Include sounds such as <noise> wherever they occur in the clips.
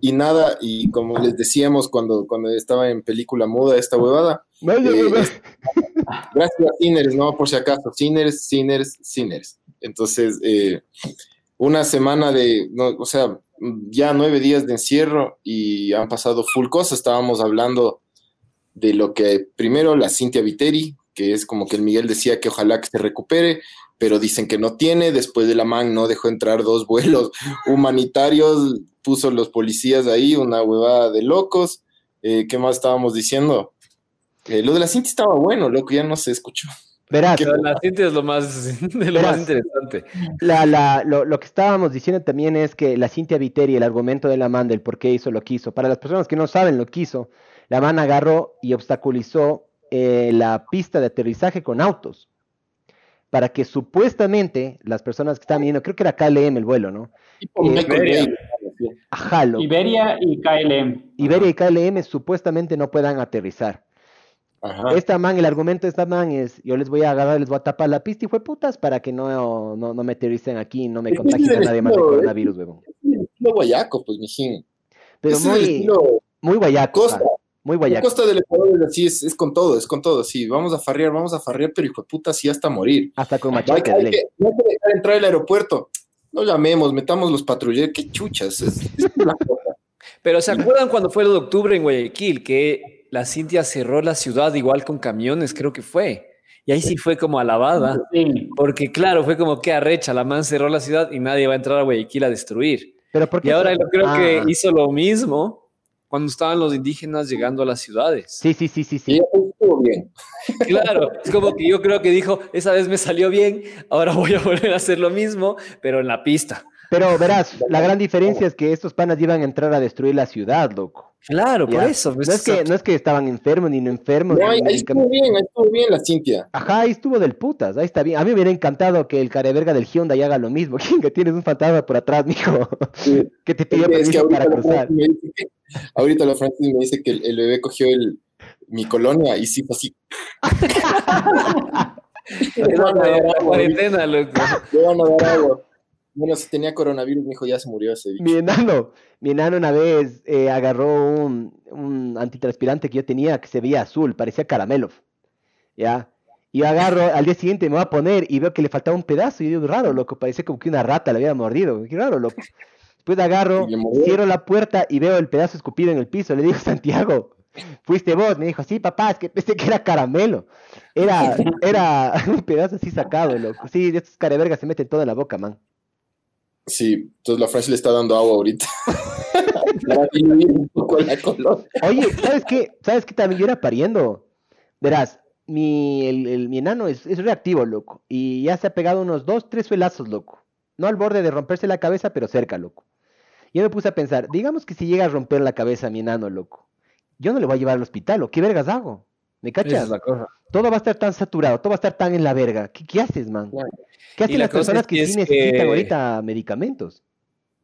y nada, y como les decíamos cuando, cuando estaba en película muda esta huevada, Vaya, Eh, <laughs> gracias a Sinners, ¿no? Por si acaso, Sinners, Sinners, Sinners. Entonces, eh, una semana de, no, o sea, ya nueve días de encierro y han pasado full cosas. Estábamos hablando de lo que primero la Cintia Viteri, que es como que el Miguel decía que ojalá que se recupere, pero dicen que no tiene. Después de la MAN no dejó entrar dos vuelos <laughs> humanitarios, puso los policías ahí, una huevada de locos. Eh, ¿Qué más estábamos diciendo? Eh, lo de la Cintia estaba bueno, loco, ya no se escuchó. Verás, ¿Qué? Pero la Cintia es lo más, <laughs> de lo Verás. más interesante. la, la, lo, lo que estábamos diciendo también es que la Cintia Viteri, el argumento de la man del por qué hizo lo que hizo, para las personas que no saben lo que hizo, la man agarró y obstaculizó eh, la pista de aterrizaje con autos para que supuestamente las personas que estaban viendo, creo que era KLM el vuelo, ¿no? Eh, Iberia. Loco. Iberia y KLM. Iberia y KLM supuestamente no puedan aterrizar. Ajá. Esta man, el argumento de esta man es, yo les voy a agarrar, les voy a tapar la pista y fue putas para que no, no, no me aterricen aquí y no me Es contagien a es nadie más de coronavirus, huevón. el estilo guayaco, pues, mijín. Pero es muy, estilo muy guayaco, costa. Muy La guayaco. costa del Ecuador es así, es, es con todo, es con todo, sí. Vamos a farrear, vamos a farrear, pero hijo de puta, sí hasta morir. Hasta con hay, machete hay que, no hay que dejar entrar el aeropuerto. No llamemos, metamos los patrulleros. Qué chuchas. Es, es la <laughs> cosa. Pero ¿se acuerdan cuando fue el de octubre en Guayaquil que la Cintia cerró la ciudad igual con camiones, creo que fue? Y ahí sí fue como alabada, Sí. porque claro, fue como que arrecha, la man cerró la ciudad y nadie va a entrar a Guayaquil a destruir. Pero ¿por qué Y ahora yo creo Ah, que hizo lo mismo cuando estaban los indígenas llegando a las ciudades. Sí, sí, sí, sí, Y sí. ya estuvo bien. <laughs> Claro, es como que yo creo que dijo, esa vez me salió bien, ahora voy a volver a hacer lo mismo, pero en la pista. Pero verás, la gran diferencia es que estos panas iban a entrar a destruir la ciudad, loco. Claro, por Ya. eso. No es que, no es que estaban enfermos ni no enfermos. No, ahí, estuvo bien, ahí estuvo bien la Cintia. Ajá, ahí estuvo del putas, ahí está bien. A mí me hubiera encantado que el careverga del Hyundai haga lo mismo. <laughs> que tienes un fantasma por atrás, mijo. Sí. <laughs> que te pidió Es que permiso ahorita para cruzar. Francis me dice que, ahorita la Francis me dice que el, el bebé cogió el, mi colonia y sí fue así. <laughs> Le van a dar agua, cuarentena, loco. le van a dar agua. Bueno, si tenía coronavirus, mi hijo ya se murió ese bicho. Mi enano, mi enano una vez eh, agarró un, un antitranspirante que yo tenía que se veía azul, parecía caramelo. ¿Ya? Y agarro, al día siguiente me voy a poner y veo que le faltaba un pedazo. Y digo, raro, loco, parecía como que una rata le había mordido. Qué raro, loco. Después agarro, cierro la puerta y veo el pedazo escupido en el piso. Le digo, Santiago, fuiste vos. Me dijo, sí, papá, es que pensé que era caramelo. Era, era un pedazo así sacado, loco. Sí, estos carevergas se meten todo en la boca, man. Sí, entonces la Francis le está dando agua ahorita. <laughs> Oye, ¿sabes qué? ¿Sabes qué también yo era pariendo? Verás, mi, el, el- mi enano es, es reactivo, loco. Y ya se ha pegado unos dos, tres suelazos, loco. No al borde de romperse la cabeza, pero cerca, loco. Yo me puse a pensar, digamos que si llega a romper la cabeza mi enano, loco, yo no le voy a llevar al hospital, ¿o qué vergas hago? ¿Me Esa cachas? es la cosa. Todo va a estar tan saturado, todo va a estar tan en la verga. ¿Qué, qué haces, man? ¿Qué hacen la las personas es que que sí es necesitan que- ahorita medicamentos?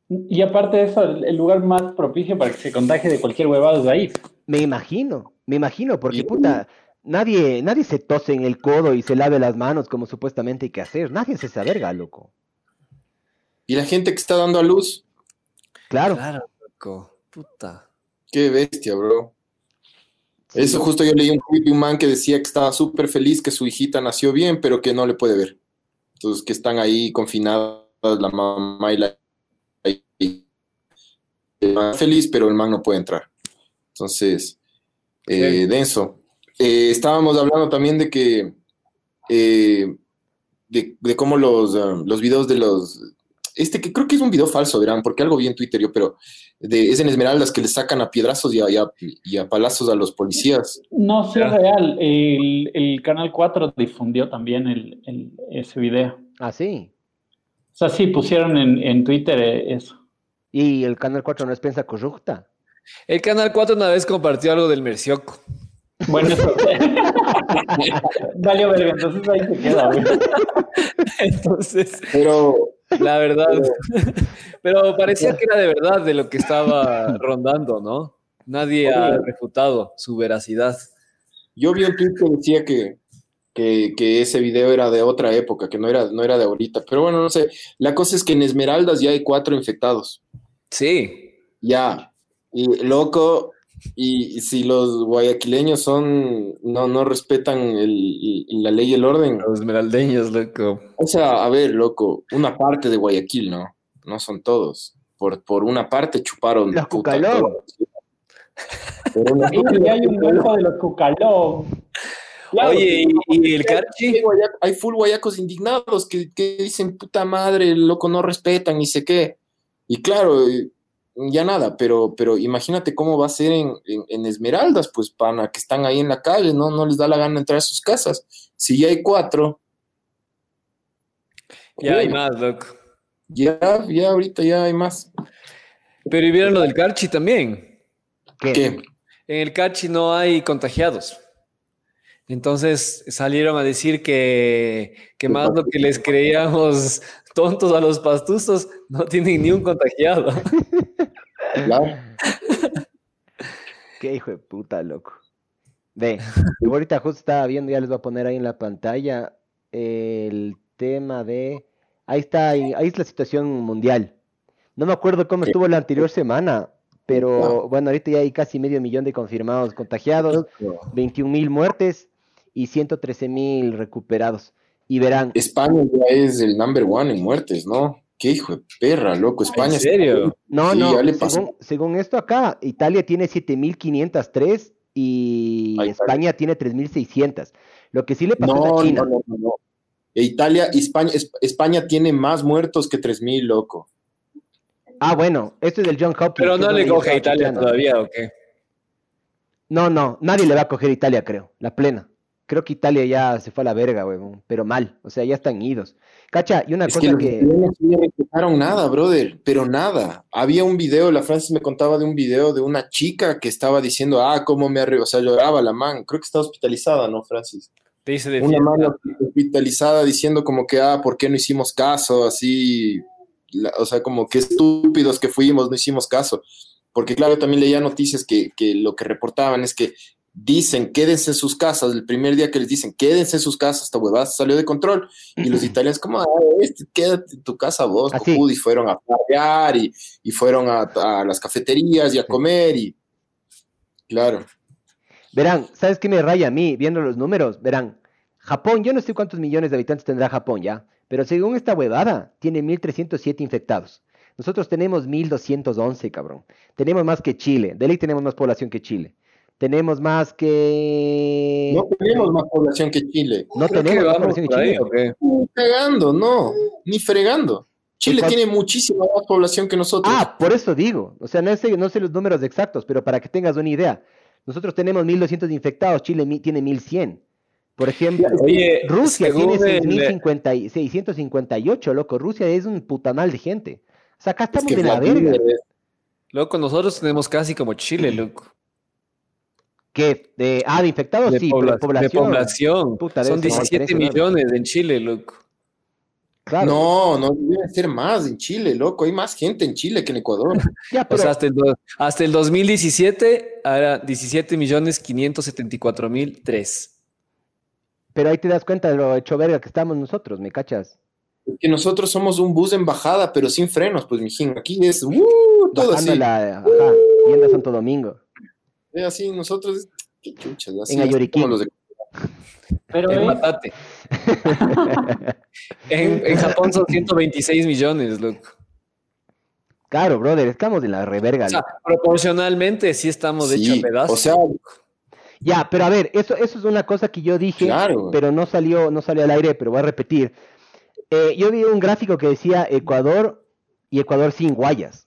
Y aparte de eso, el el lugar más propicio para que se contagie de cualquier huevado es ahí. Me imagino, me imagino, porque Y- puta, nadie, nadie se tose en el codo y se lave las manos como supuestamente hay que hacer. Nadie se esa verga, loco. Y la gente que está dando a luz, Claro. Claro, loco. Puta. qué bestia, bro. Eso justo yo leí un tweet de un man que decía que estaba súper feliz que su hijita nació bien, pero que no le puede ver. Entonces, que están ahí confinadas la mamá y la man feliz, pero el man no puede entrar. Entonces, eh, denso. Eh, estábamos hablando también de que eh, de, de cómo los, um, los videos de los este que creo que es un video falso, verán, porque algo vi en Twitter yo, pero de, es en Esmeraldas que le sacan a piedrazos y a, y a, y a palazos a los policías. No, sí es real. El, el Canal 4 difundió también el, el- ese video. Ah, sí. O sea, sí, pusieron en, en Twitter eh, eso. Y el Canal 4 no es prensa corrupta. El Canal 4 una vez compartió algo del Mercioco. Bueno, eso. <laughs> Valió verga, entonces ahí se queda, güey. Entonces, Pero la verdad. Pero parecía que era de verdad de lo que estaba rondando, ¿no? Nadie ha refutado su veracidad. yo vi un tweet que decía que, que, que ese video era de otra época, que no era, no era de ahorita. Pero bueno, no sé. La cosa es que en Esmeraldas ya hay cuatro infectados. Sí. Ya. Y loco, y si los guayaquileños son, no, no respetan el- la ley y el orden. Los esmeraldeños, loco. O sea, a ver, loco, una parte de Guayaquil, ¿no? No son todos. Por, por una parte chuparon. Los Cucalón. Y hay un muerto de los cucalón. Claro, Oye, ¿y, y el Carchi? hay full guayacos indignados que, que dicen, puta madre, loco, no respetan, ni sé qué. Y claro, ya nada, pero, pero imagínate cómo va a ser en, en- en Esmeraldas, pues, pana, que están ahí en la calle, ¿no? No les da la gana entrar a sus casas. Si ya hay cuatro, Ya hay más, loco. ya, ya ahorita ya hay más. Pero ¿y vieron lo del Carchi también? ¿Qué? ¿Qué? En el Carchi no hay contagiados. Entonces salieron a decir que, que más lo que les creíamos tontos a los pastuzos, no tienen ni un contagiado. <laughs> Claro. <laughs> Qué hijo de puta, loco. Ve, yo ahorita justo estaba viendo, ya les voy a poner ahí en la pantalla el tema de... Ahí está, ahí, ahí es la situación mundial. No me acuerdo cómo estuvo la anterior semana, pero No. bueno, ahorita ya hay casi medio millón de confirmados contagiados, 21 mil muertes y 113 mil recuperados. Y verán, España ya es el number one en muertes, ¿no? Qué hijo de perra, loco. España ¿En serio? no, Sí, no, ya le pasó. según, según esto acá, Italia tiene 7.503 y está. España tiene 3.600. Lo que sí le pasó No, es a China. no, no, no, no. E Italia, España, Es- España tiene más muertos que 3.000, loco. Ah, bueno, esto es del John Hopkins. Pero no le coge a Italia todavía, ¿o qué? No, no, nadie le va a coger a Italia, creo. La plena. Creo que Italia ya se fue a la verga, huevón. Pero mal. O sea, ya están idos. Cacha, y una Es que cosa que. italianos no respetaron nada, brother, pero nada. Había un video, la Francis me contaba de un video de una chica que estaba diciendo, ah, cómo me arre... O sea, lloraba la man. Creo que está hospitalizada, ¿no, Francis? Te dice de Una mano hospitalizada diciendo como que, ah, ¿por qué no hicimos caso? Así, la- o sea, como que estúpidos que fuimos, no hicimos caso. Porque claro, también leía noticias que, que lo que reportaban es que dicen, quédense en sus casas, el primer día que les dicen, quédense en sus casas, esta huevada salió de control, y los italianos como, ah, este, quédate en tu casa vos, Así. cojudo", y fueron a farrear, y, y fueron a, a las cafeterías y a comer, y claro. Verán, ¿sabes qué me raya a mí viendo los números? Verán, Japón, yo no sé cuántos millones de habitantes tendrá Japón ya, pero según esta huevada, tiene 1307 infectados. Nosotros tenemos 1211, cabrón. Tenemos más que Chile. De ley tenemos más población que Chile. Tenemos más que. No tenemos más población que Chile. No Creo que tenemos más población que Chile. Ni fregando, no, ni fregando. Chile ¿Y cuál- tiene muchísima más población que nosotros. Ah, por eso digo. O sea, no sé, no sé los números exactos, pero para que tengas una idea. Nosotros tenemos 1200 infectados, Chile tiene 1100. Por ejemplo, <laughs> Oye, Rusia tiene el- 6050 y 658, loco. Rusia es un putanal de gente. O sea, acá Es estamos que de la verga. es- Loco, nosotros tenemos casi como Chile, loco. ¿Qué? De, ah, de infectados, De, sí, pobla- pero población. de población. Puta, debe Son ser igual, 17 parece enorme. millones en Chile, loco. Claro. No, no deben ser más en Chile, loco. Hay más gente en Chile que en Ecuador. <laughs> Ya, O pero, sea, hasta el, hasta el 2017 era 17 millones 574 mil 3. pero ahí te das cuenta de lo hecho verga que estamos nosotros, ¿me cachas? Es que nosotros somos un bus en bajada, pero sin frenos, pues, mijín. Aquí es uh, todo Bajando así. la, ajá, yendo a Santo Domingo. Es así, nosotros, qué chuchas, así En como los de- Pero En es, Matate. <laughs> en, en Japón son 126 millones, loco. Claro, brother, estamos de la reverga. O sea, proporcionalmente sí estamos de Sí, hecho pedazos. o sea, Ya, pero a ver, eso, eso es una cosa que yo dije, claro. pero no salió, no salió al aire, pero voy a repetir. Eh, yo vi un gráfico que decía Ecuador y Ecuador sin guayas.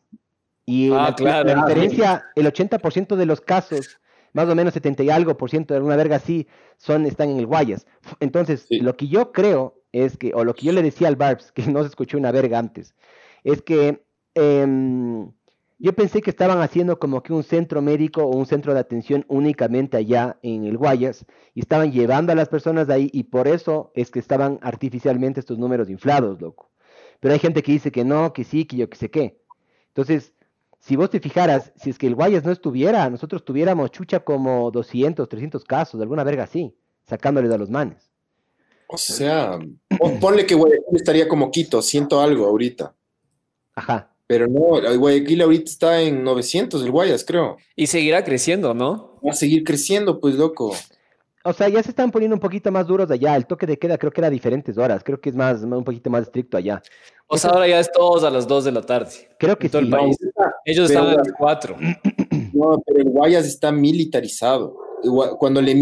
Y Ah, la, claro. la diferencia, el 80% de los casos, más o menos 70 y algo por ciento de alguna verga así, son, están en el guayas. Entonces, Sí. lo que yo creo es que, o lo que yo le decía al Barbs, que no se escuchó una verga antes, es que em, Yo pensé que estaban haciendo como que un centro médico o un centro de atención únicamente allá en el Guayas y estaban llevando a las personas de ahí y por eso es que estaban artificialmente estos números inflados, loco. Pero hay gente que dice que no, que sí, que yo que sé qué. Entonces, si vos te fijaras, si es que el Guayas no estuviera, nosotros tuviéramos chucha como 200, 300 casos, alguna verga así, sacándoles a los manes. O sea, pon- ponle que Guayaquil estaría como Quito, siento algo ahorita. Ajá. Pero no, el Guayaquil ahorita está en 900, el Guayas, creo. Y seguirá creciendo, ¿no? Va a seguir creciendo, pues, loco. O sea, ya se están poniendo un poquito más duros allá. El toque de queda creo que era diferentes horas. Creo que es más, un poquito más estricto allá. O sea, ahora ya es todos a las 2 de la tarde. Creo que En todo sí. el país. Ellos Pero- están a las 4. No, pero el Guayas está militarizado. Cuando le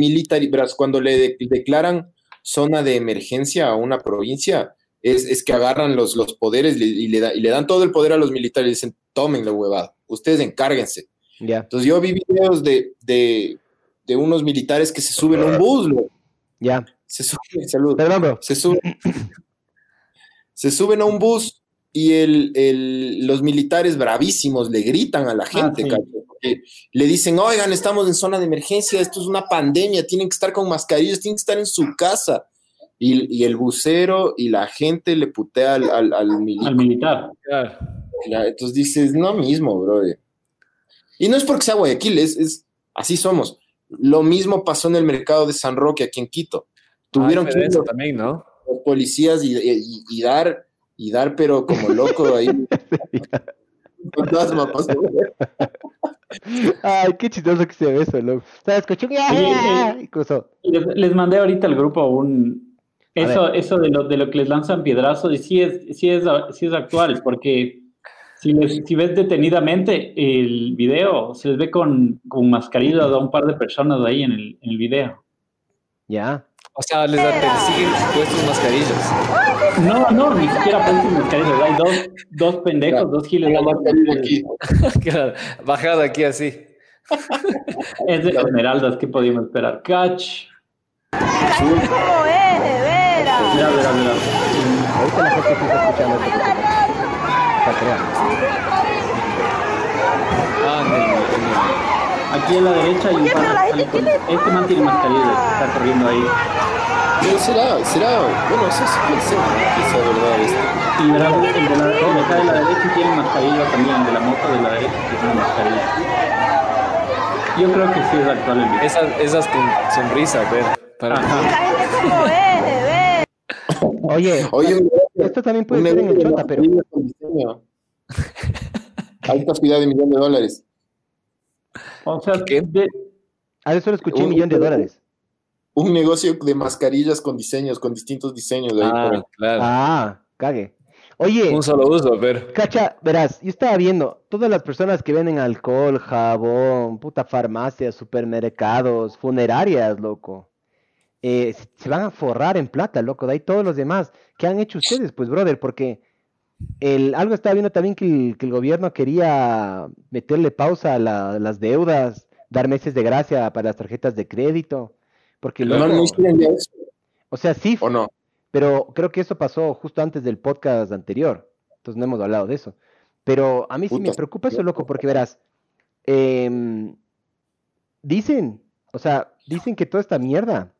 verás, cuando le de- declaran zona de emergencia a una provincia, es, es que agarran los, los poderes y le, da- y le dan todo el poder a los militares y dicen, tomen la huevada, ustedes encárguense. Ya, Entonces yo vi videos de, de, de unos militares que se suben a un bus, ya. se suben, salud, Perdón, bro. se suben, <clears throat> se suben a un bus y el, el- los militares bravísimos le gritan a la gente, sí. cacho, porque le dicen, oigan, estamos en zona de emergencia, esto es una pandemia, tienen que estar con mascarillas, tienen que estar en su casa. Y, y el bucero y la gente le putea al, al, al milico. Al militar. Entonces dices, no mismo, brother. Y no es porque sea Guayaquil, es, es así somos. Lo mismo pasó en el mercado de San Roque aquí en Quito. Tuvieron Ah, que ir también, ¿no? los policías y, y- y dar, y dar, pero como loco ahí. <laughs> Fantasma pasó. Ay, qué chistoso que se ve eso, loco. ¿Sabes? Escuché que Oye, ¡ah! y cruzó. Les, les mandé ahorita al grupo un eso, eso de lo, de lo que les lanzan piedrazos y sí es, sí es, sí es actual, porque si, les- si ves detenidamente el video, se les ve con, con mascarillas a un par de personas ahí en el, en el video. Ya. O sea, les persiguen puestos mascarillas. No, no, ni siquiera ponen mascarillas. Hay dos, dos pendejos, Claro. dos giles. Aquí. <laughs> Claro, Bajada aquí así. <laughs> Es de esmeraldas, ¿qué podíamos esperar? Catch. ¿Cómo es, de veras? Mira, mira, mira. Ahorita la gente está escuchando Está creando. Ah, en el- en el- Aquí a la derecha hay un par. Este man tiene mascarillas, está corriendo ahí. Pero será, será, bueno, eso ser, ¿no? que sea verdad esto. Y verás, el de la, el de acá de la derecha tiene mascarilla también, el de la moto de la derecha tiene mascarilla. Yo creo que sí es actual el video. esas, esas con sonrisa, ver. Para Ajá. Es. Oye, Oye, esto también puede ser en el Chota, pero. Alta ciudad de millón de dólares. O sea, ¿Qué? de- A eso lo escuché un Un- millón de dólares. Un negocio de mascarillas con diseños, con distintos diseños. Ahí Ah, por- claro. Ah, cague. Oye, Un solo uso, ver. Cacha, verás, yo estaba viendo, todas las personas que venden alcohol, jabón, puta farmacias, supermercados, funerarias, loco, eh, se- se van a forrar en plata, loco, de ahí todos los demás. ¿Qué han hecho ustedes, pues, brother? Porque el, algo estaba viendo también que el, que el gobierno quería meterle pausa a la- las deudas, dar meses de gracia para las tarjetas de crédito, porque, No, no eso, o sea, sí, ¿o no? pero creo que eso pasó justo antes del podcast anterior. Entonces no hemos hablado de eso. Pero a mí sí me preocupa eso, loco, porque verás, em, dicen, o sea, dicen que toda esta mierda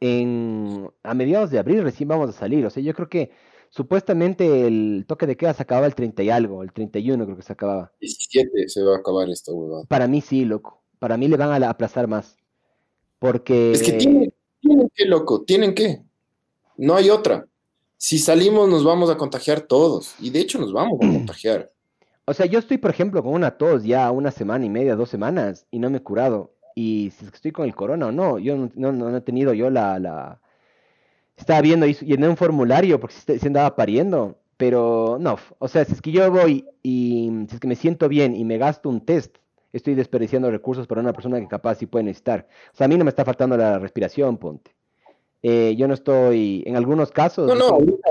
en, a mediados de abril recién vamos a salir. O sea, yo creo que supuestamente el toque de queda se acababa el 30 y algo, el 31 creo que se acababa. 17 se va a acabar esta huevada. Para mí sí, loco. Para mí le van a la- aplazar más. Porque... Es que tienen, tienen que, loco, tienen que. No hay otra. Si salimos nos vamos a contagiar todos. Y de hecho nos vamos a <clears throat> contagiar. O sea, yo estoy, por ejemplo, con una tos ya una semana y media, dos semanas, y no me he curado. Y si es que estoy con el corona o no, yo no, no- no he tenido yo la, la... Estaba viendo, y llené un formulario porque se, se andaba pariendo, pero no, o sea, si es que yo voy y si es que me siento bien y me gasto un test, estoy desperdiciando recursos para una persona que capaz sí puede necesitar. O sea, a mí no me está faltando la respiración, ponte. Eh, yo no estoy, en algunos casos, No, no, ahorita.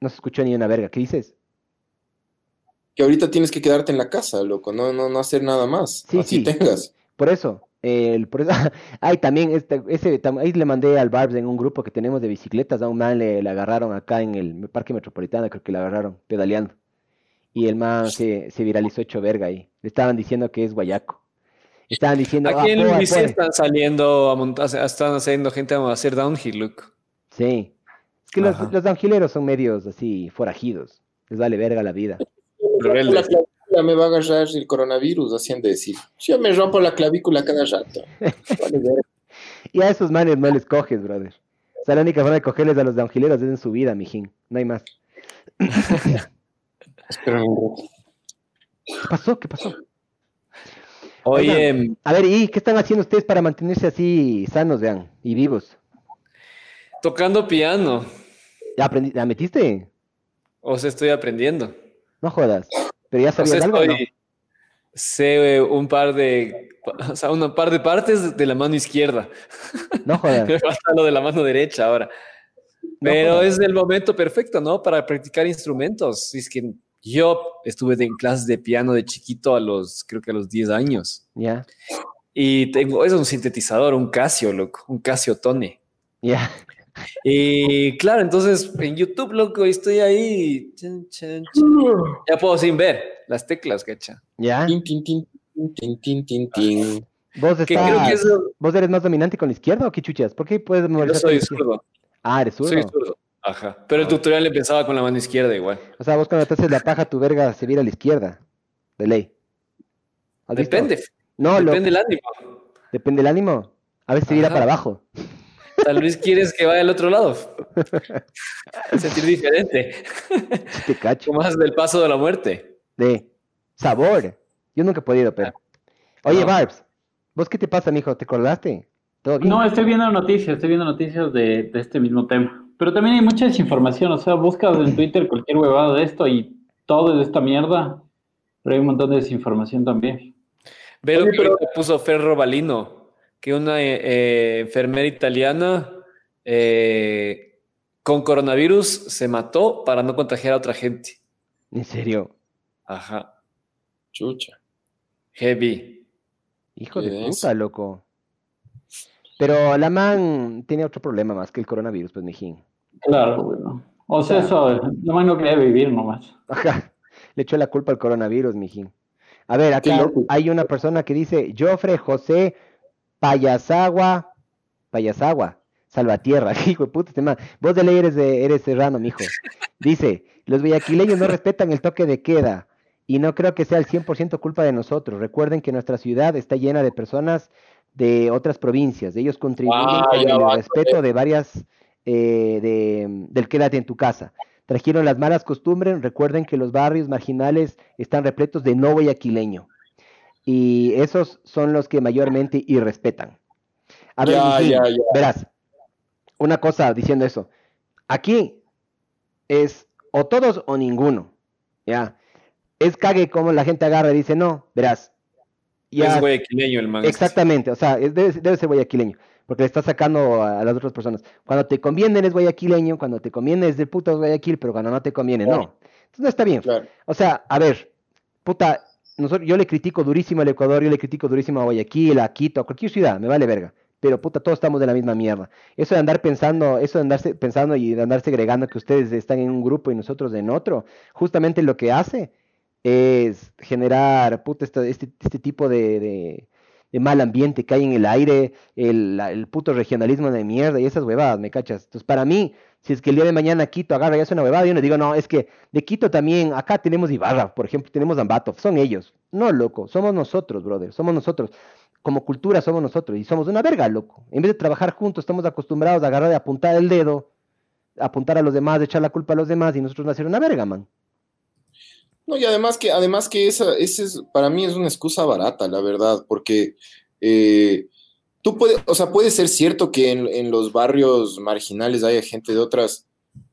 no se escuchó ni una verga. ¿Qué dices? Que ahorita tienes que quedarte en la casa, loco. No, no, no hacer nada más. Sí, Así sí. tengas. Por eso, el, por eso, <laughs> ay, también, este, ese, tam- ahí le mandé al Barbs en un grupo que tenemos de bicicletas, a un man le, le agarraron acá en el parque metropolitano, creo que le agarraron pedaleando. Y el man se, se viralizó hecho verga ahí. Le estaban diciendo que es guayaco. Estaban diciendo. Aquí en "Ah, bici poe". están saliendo a montar, están haciendo gente a hacer downhill, look. Sí. Es que los, los downhilleros son medios así forajidos. Les vale verga la vida. Rebeldes. La clavícula me va a agarrar el coronavirus, haciendo decir. Yo me rompo la clavícula cada rato. <laughs> Y a esos manes no les coges, brother. O sea, la única forma de cogerles a los downhilleros es en su vida, mijín. No hay más. <laughs> ¿Qué pasó? ¿Qué pasó? Oye, A ver, ¿y qué están haciendo ustedes para mantenerse así sanos, vean, y vivos? tocando piano, ¿Ya, aprendi- ¿ya metiste? o sea, estoy aprendiendo. No jodas. Pero ya O sea, sabías algo, o ¿no? estoy, sé un par de, o sea, un par de partes de la mano izquierda. No <laughs> jodas. Me falta lo de la mano derecha ahora. Pero jodas. es el momento perfecto, ¿no? Para practicar instrumentos. Es que yo estuve en clases de piano de chiquito a los, creo que a los 10 años. Ya, Y tengo, es un sintetizador, un Casio, loco, un Casio Tone. ya. Y claro, entonces en YouTube, loco, estoy ahí. chan, chan, chan. Ya puedo sin ver las teclas, cacha. Ya. Tin, tin, tin, tin, tin, tin. ¿Vos, Que creo que estás, eso, ¿Vos eres más dominante con la izquierda o qué chuchas? ¿Por qué puedes yo memorizar con soy zurdo. Ah, eres zurdo. Soy zurdo. Ajá. Pero el tutorial empezaba con la mano izquierda igual. O sea, vos cuando te haces la paja, tu verga se vira a la izquierda. De ley. Depende. No, lo- depende del ánimo. depende del ánimo. A veces se vira para abajo. Tal vez quieres que vaya al otro lado. Sentir diferente. Te cacho. Como más del paso de la muerte. De sabor. Yo nunca he podido, pero. Oye, No. Barbs, ¿vos qué te pasa, mijo? ¿Te colgaste? ¿Todo bien? No, estoy viendo noticias, estoy viendo noticias de, de este mismo tema. Pero también hay mucha desinformación, o sea, buscas en Twitter cualquier huevada de esto y todo es de esta mierda, pero hay un montón de desinformación también. Ve lo Oye, que pero- puso Ferro Balino, que una eh, eh, enfermera italiana eh, con coronavirus se mató para no contagiar a otra gente. En serio. Ajá. Chucha. Heavy. Hijo ¿Qué de es? puta, loco. Pero la man tiene otro problema más que el coronavirus, pues, mijín. Claro, bueno. O sea, Claro. eso, lo más no quería vivir nomás. Ajá. Le echó la culpa al coronavirus, mijín. A ver, acá hay una persona que dice, Jofre José Payasagua, Payasagua, Salvatierra, <laughs> hijo de puta, este man. Vos de ley eres, de, eres serrano, mijo. Dice, los guayaquileños no respetan el toque de queda y no creo que sea el 100% culpa de nosotros. Recuerden que nuestra ciudad está llena de personas de otras provincias. Ellos contribuyen Ah, con el va, respeto de varias, eh, de, del quédate en tu casa. Trajeron las malas costumbres. Recuerden que los barrios marginales están repletos de no guayaquileño. Y esos son los que mayormente irrespetan. A ver, Ya, Mijín, ya, ya. verás, una cosa diciendo eso. Aquí es o todos o ninguno. Ya. Es cague como la gente agarra y dice, no, verás. Ya, Es guayaquileño el man. este. Exactamente, o sea, es- debe, debe ser guayaquileño, porque le está sacando a, a las otras personas. Cuando te conviene eres guayaquileño, cuando te conviene es de puta Guayaquil, pero cuando no te conviene, no. Entonces no está bien. Claro. O sea, a ver, puta, yo le critico durísimo al Ecuador, yo le critico durísimo a Guayaquil, a Quito, a cualquier ciudad, me vale verga. Pero puta, todos estamos de la misma mierda. Eso de andar pensando, eso de andarse pensando y de andar segregando que ustedes están en un grupo y nosotros en otro, justamente lo que hace es generar puta, este, este, este tipo de, mal ambiente que hay en el aire, el, el puto regionalismo de mierda y esas huevadas, ¿me cachas? Entonces, para mí, si es que el día de mañana Quito agarra y hace una huevada, yo no digo, no, es que de Quito también, acá tenemos Ibarra, por ejemplo, tenemos Ambato, son ellos. No, loco, somos nosotros, brother, somos nosotros. Como cultura somos nosotros y somos una verga, loco. En vez de trabajar juntos, estamos acostumbrados a agarrar y apuntar el dedo, apuntar a los demás, echar la culpa a los demás y nosotros no hacer una verga, man. No, y además que, además que esa, esa es, para mí es una excusa barata, la verdad, porque eh, tú puedes, o sea, puede ser cierto que en, los barrios marginales haya gente de otras,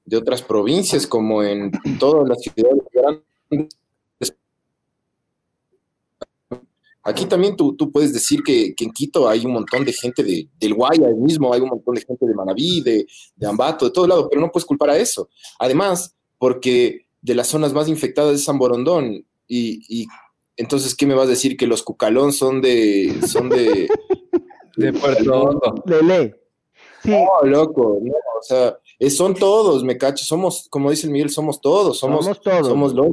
de otras provincias, como en todas las ciudades grandes. Aquí también tú, tú puedes decir que, en Quito hay un montón de gente de, del Guaya mismo, hay un montón de gente de Manabí, de, de Ambato, de todo lado, pero no puedes culpar a eso. Además, porque de las zonas más infectadas es San. Y, y entonces, ¿qué me vas a decir? Que los Cucalón son de. Son de. De Puerto Hondo. Lele. Sí, No, loco, no, o sea, son todos, me cacho, somos, como dice el Miguel, somos todos, somos, somos todos. somos los.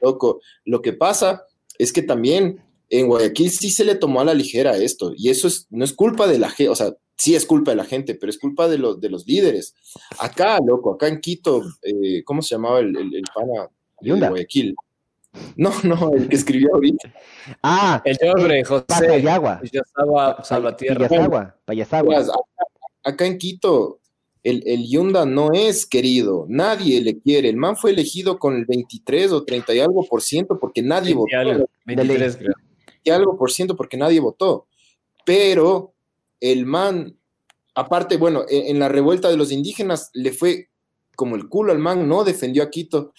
loco. Lo que pasa es que también en Guayaquil sí se le tomó a la ligera esto, y eso es, no es culpa de la gente, o sea, sí es culpa de la gente, pero es culpa de, los de los líderes. Acá, loco, acá en Quito, eh, ¿cómo se llamaba el, el, el pana de. Guayaquil? No, no, el que escribió ahorita. Ah, El nombre, José. Pacayagua. Ya estaba Salvatierra. Payasagua, Payasagua. Acá, acá en Quito, el, el Yunda no es querido, nadie le quiere. El man fue elegido con el 23 o 30 y algo por ciento porque nadie 20 votó. algo, 23, creo. y algo por ciento porque nadie votó. Pero el man, aparte, bueno, en, en la revuelta de los indígenas le fue como el culo al man, no defendió a Quito.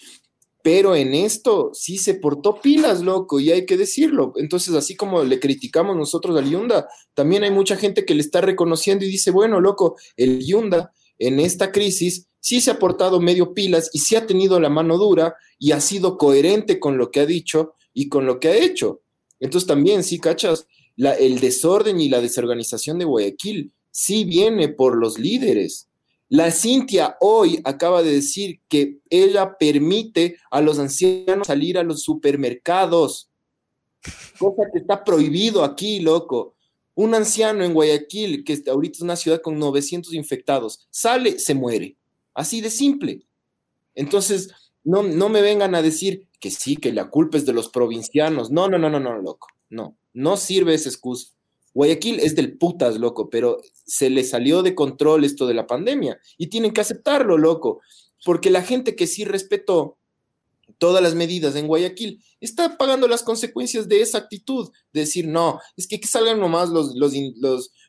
Pero en esto sí se portó pilas, loco, y hay que decirlo. Entonces, así como le criticamos nosotros al Yunda, también hay mucha gente que le está reconociendo y dice, bueno, loco, el Yunda en esta crisis sí se ha portado medio pilas y sí ha tenido la mano dura y ha sido coherente con lo que ha dicho y con lo que ha hecho. Entonces también, sí, cachas, el desorden y la desorganización de Guayaquil sí viene por los líderes. La Cintia hoy acaba de decir que ella permite a los ancianos salir a los supermercados, cosa que está prohibido aquí, loco. Un anciano en Guayaquil, que ahorita es una ciudad con 900 infectados, sale, se muere. Así de simple. Entonces, no, no me vengan a decir que sí, que la culpa es de los provincianos. No, no, no, no, no, loco. No, no sirve esa excusa. Guayaquil es del putas, loco, pero se le salió de control esto de la pandemia y tienen que aceptarlo, loco, porque la gente que sí respetó todas las medidas en Guayaquil está pagando las consecuencias de esa actitud, de decir, no, es que, que salgan nomás los, los,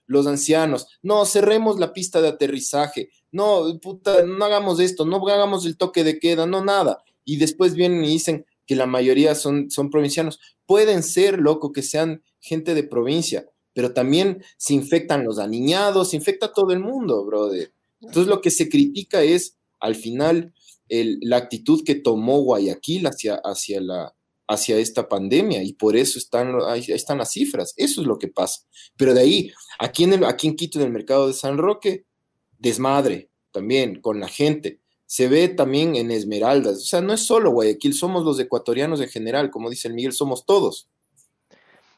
los, ancianos, no, cerremos la pista de aterrizaje, no, puta, no hagamos esto, no hagamos el toque de queda, no nada. Y después vienen y dicen que la mayoría son, son provincianos. Pueden ser, loco, que sean gente de provincia, pero también se infectan los aniñados, se infecta todo el mundo, brother. Entonces lo que se critica es, al final, la actitud que tomó Guayaquil hacia, hacia, la, hacia esta pandemia y por eso están, ahí están las cifras. Eso es lo que pasa. Pero de ahí, aquí en, el, aquí en Quito, en el mercado de San Roque, desmadre también con la gente. Se ve también en Esmeraldas. O sea, no es solo Guayaquil, somos los ecuatorianos en general, como dice el Miguel, somos todos.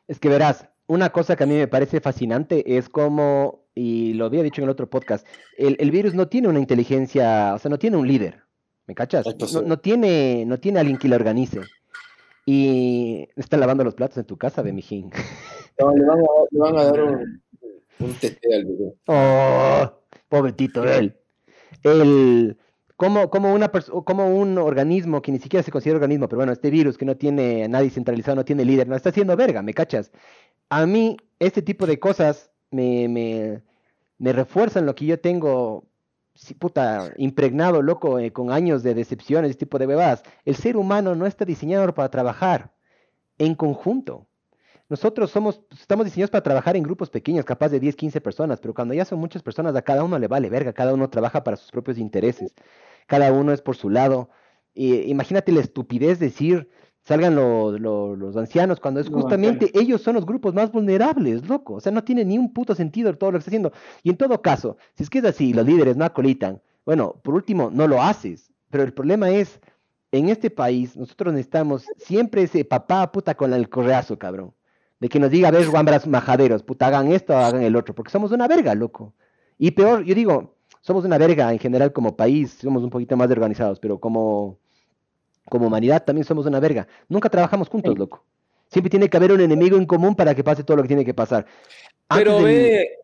Es que verás, una cosa que a mí me parece fascinante es como, y lo había dicho en el otro podcast, el, el virus no tiene una inteligencia, o sea, no tiene un líder, ¿me cachas? No, no, tiene, no tiene alguien que la organice. Y están lavando los platos en tu casa, de mijín. <laughs> No, le van a, le van a dar un, un tete al bebé. Oh, pobretito él. El, como, como, una como un organismo que ni siquiera se considera organismo, pero bueno, este virus que no tiene a nadie centralizado, no tiene líder, no está haciendo verga, ¿me cachas? A mí, este tipo de cosas me, me, me refuerzan lo que yo tengo, sí, puta, impregnado, loco, eh, con años de decepciones, este tipo de bebadas. El ser humano no está diseñado para trabajar en conjunto. Nosotros somos, estamos diseñados para trabajar en grupos pequeños, capaz de 10, 15 personas, pero cuando ya son muchas personas, a cada uno le vale verga, cada uno trabaja para sus propios intereses, cada uno es por su lado. Y, imagínate la estupidez decir, salgan lo, lo, los ancianos, cuando es justamente no, ellos son los grupos más vulnerables, loco. O sea, no tiene ni un puto sentido todo lo que está haciendo. Y en todo caso, si es que es así, los líderes no acolitan, bueno, por último, no lo haces. Pero el problema es, en este país, nosotros necesitamos siempre ese papá puta con el correazo, cabrón de que nos diga, a ver, guambras majaderos, puta, hagan esto, hagan el otro, porque somos una verga, loco. Y peor, yo digo, somos una verga en general como país, somos un poquito más organizados, pero como, como humanidad también somos una verga. Nunca trabajamos juntos, sí. loco. Siempre tiene que haber un enemigo en común para que pase todo lo que tiene que pasar. Antes pero ve,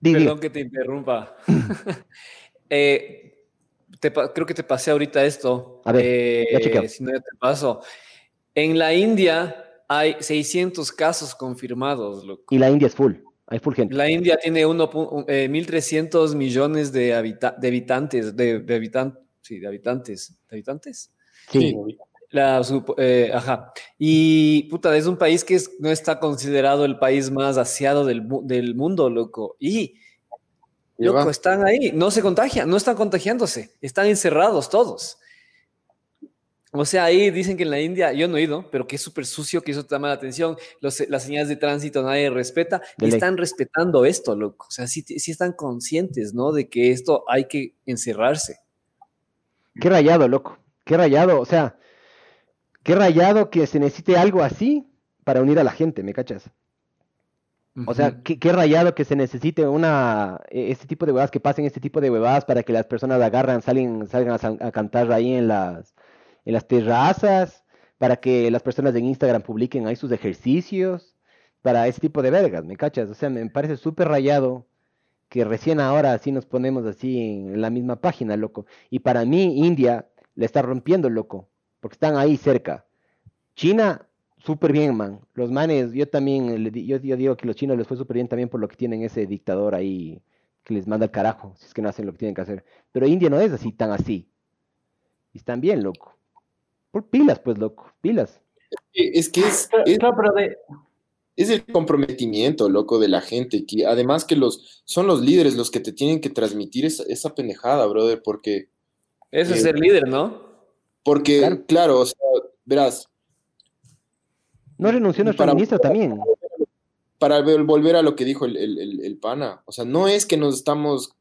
de... perdón que te interrumpa. <laughs> eh, te, creo que te pasé ahorita esto. A ver, eh, ya. Si no, ya te paso. En la India hay 600 casos confirmados, loco. Y la India es full, hay full gente. La India tiene uno, eh, 1.300 millones de, habita de habitantes, de, de, habitan sí, de habitantes, ¿de habitantes? Sí. La, eh, ajá. Y, puta, es un país que es, no está considerado el país más aseado del, del mundo, loco. Y, loco, están ahí, no se contagian, no están contagiándose, están encerrados todos. O sea, ahí dicen que en la India, yo no he ido, pero que es súper sucio, que eso te llama la atención, los, las señales de tránsito nadie respeta, y están respetando esto, loco. O sea, sí, sí, están conscientes, ¿no? De que esto hay que encerrarse. Qué rayado, loco. Qué rayado. O sea, qué rayado que se necesite algo así para unir a la gente, ¿me cachas? O sea, qué, qué rayado que se necesite una e- este tipo de huevadas, que pasen este tipo de huevadas para que las personas agarran, salen, salgan a cantar ahí en las, en las terrazas, para que las personas en Instagram publiquen ahí sus ejercicios, para ese tipo de vergas, ¿me cachas? O sea, me parece súper rayado que recién ahora así nos ponemos así en la misma página, loco. Y para mí, India le está rompiendo, loco, porque están ahí cerca. China, súper bien, man. Los manes, yo también, yo, yo digo que los chinos les fue súper bien también por lo que tienen ese dictador ahí que les manda el carajo, si es que no hacen lo que tienen que hacer. Pero India no es así, tan así. Y están bien, loco. Por pilas, pues, loco, pilas. Es que es, es, pero de, es el comprometimiento, loco, de la gente, que además que los son los líderes los que te tienen que transmitir esa, esa pendejada, brother, porque, Eso es Eh, ser líder, ¿no? porque, Claro. claro, o sea, verás, No renunció nuestro Para- ministro también. para vol- volver a lo que dijo el, el- el- el pana, o sea, no es que nos estamos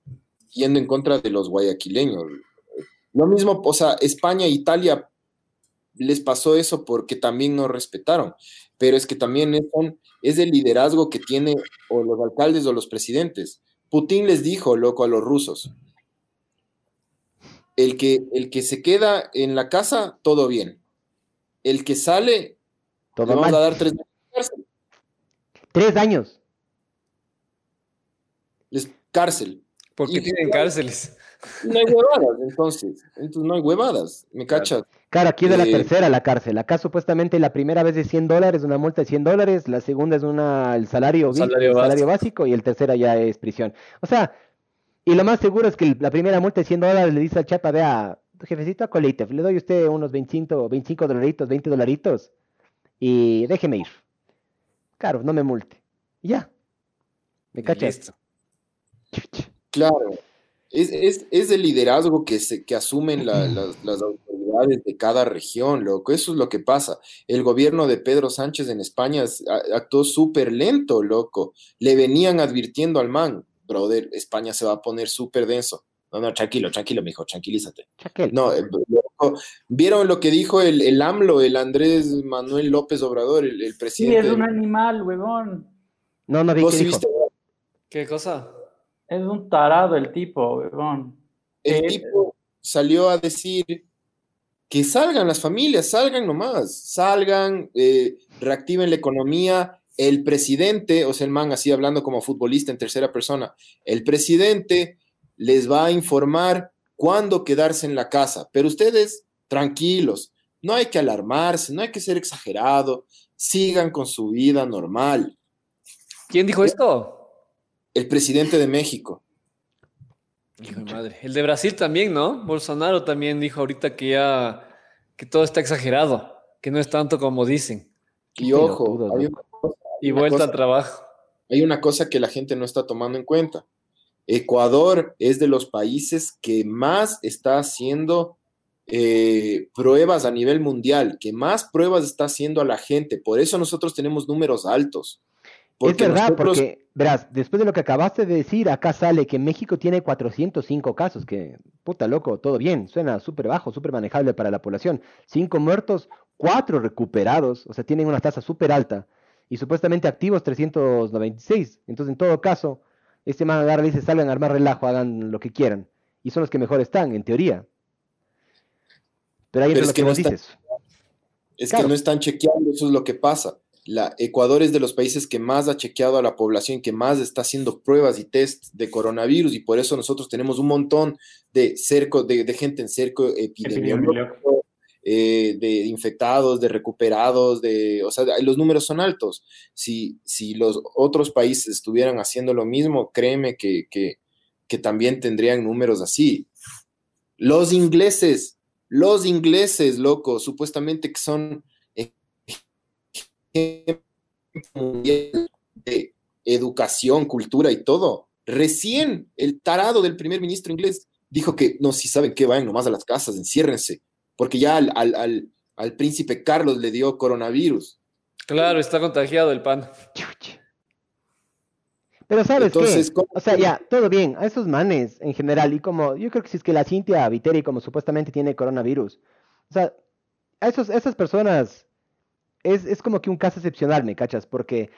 yendo en contra de los guayaquileños. Lo mismo, o sea, España e Italia les pasó eso porque también nos respetaron, pero es que también es, es el liderazgo que tiene o los alcaldes o los presidentes. Putin les dijo, loco, a los rusos, el que, el que se queda en la casa, todo bien. El que sale, le vamos mal. a dar tres meses de cárcel. Tres años. Les- cárcel. Porque Y- tienen cárceles. No hay huevadas, entonces. Entonces no hay huevadas, ¿me cachas? Claro, aquí es de la Eh, tercera la cárcel. Acá supuestamente la primera vez es 100 dólares, una multa de 100 dólares, la segunda es una, el salario, vi- Salario el salario básico. básico y el tercera ya es prisión. O sea, y lo más seguro es que la primera multa de 100 dólares le dice al chapa, vea, jefecito acolite, le doy a usted unos 25, 25 dolaritos, 20 dolaritos y déjeme ir. Claro, no me multe. Y Ya. ¿Me cachas? Claro. Es, es, es el liderazgo que, se, que asumen la- las, las autoridades de cada región, loco. Eso es lo que pasa. El gobierno de Pedro Sánchez en España es- a- actuó súper lento, loco. Le venían advirtiendo al man, brother, España se va a poner súper denso. No, no, tranquilo, tranquilo, mijo, tranquilízate. No, eh, ¿vieron lo que dijo el, el AMLO, el Andrés Manuel López Obrador, el, el sí, presidente? es un animal, huevón. No, no vi ¿Vos qué dijo. viste? ¿Qué cosa? Es un tarado el tipo, huevón. El Eh, tipo salió a decir que salgan las familias, salgan nomás, salgan, eh, reactiven la economía. El presidente, o sea, el man así hablando como futbolista en tercera persona, el presidente les va a informar cuándo quedarse en la casa, pero ustedes tranquilos, no hay que alarmarse, no hay que ser exagerado, sigan con su vida normal. ¿Quién dijo esto? El presidente de México. Hijo de madre. El de Brasil también, ¿no? Bolsonaro también dijo ahorita que ya que todo está exagerado, que no es tanto como dicen. Y ojo, hay una Y vuelta cosa- al trabajo. hay una cosa que la gente no está tomando en cuenta. Ecuador es de los países que más está haciendo eh, pruebas a nivel mundial, que más pruebas está haciendo a la gente. Por eso nosotros tenemos números altos. Porque es verdad, nosotros, porque, verás, después de lo que acabaste de decir, acá sale que México tiene 405 casos, que, puta loco, todo bien, suena súper bajo, súper manejable para la población. Cinco muertos, cuatro recuperados, o sea, tienen una tasa súper alta. Y supuestamente activos 396. Entonces, en todo caso, este man agarra y dice, salgan a armar relajo, hagan lo que quieran. Y son los que mejor están, en teoría. Pero ahí Pero es es lo que que no vos está- dices. es claro. que no están chequeando, eso es lo que pasa. La, Ecuador es de los países que más ha chequeado a la población, que más está haciendo pruebas y test de coronavirus, y por eso nosotros tenemos un montón de cerco, de, de gente en cerco epidemiológico, Epidemiológico. Eh, de infectados, de recuperados, de, o sea, los números son altos. Si, si los otros países estuvieran haciendo lo mismo, créeme que, que, que también tendrían números así. Los ingleses, los ingleses, loco, supuestamente que son de educación, cultura y todo. Recién el tarado del primer ministro inglés dijo que no, si saben que vayan nomás a las casas, enciérrense, porque ya al, al, al, al príncipe Carlos le dio coronavirus. Claro, está contagiado el pan. Pero ¿sabes Entonces, qué? ¿cómo- O sea, ya, todo bien, a esos manes en general, y como, yo creo que si es que la Cintia Viteri como supuestamente tiene coronavirus, o sea, a, esos, a esas personas es, es como que un caso excepcional, ¿me cachas? Porque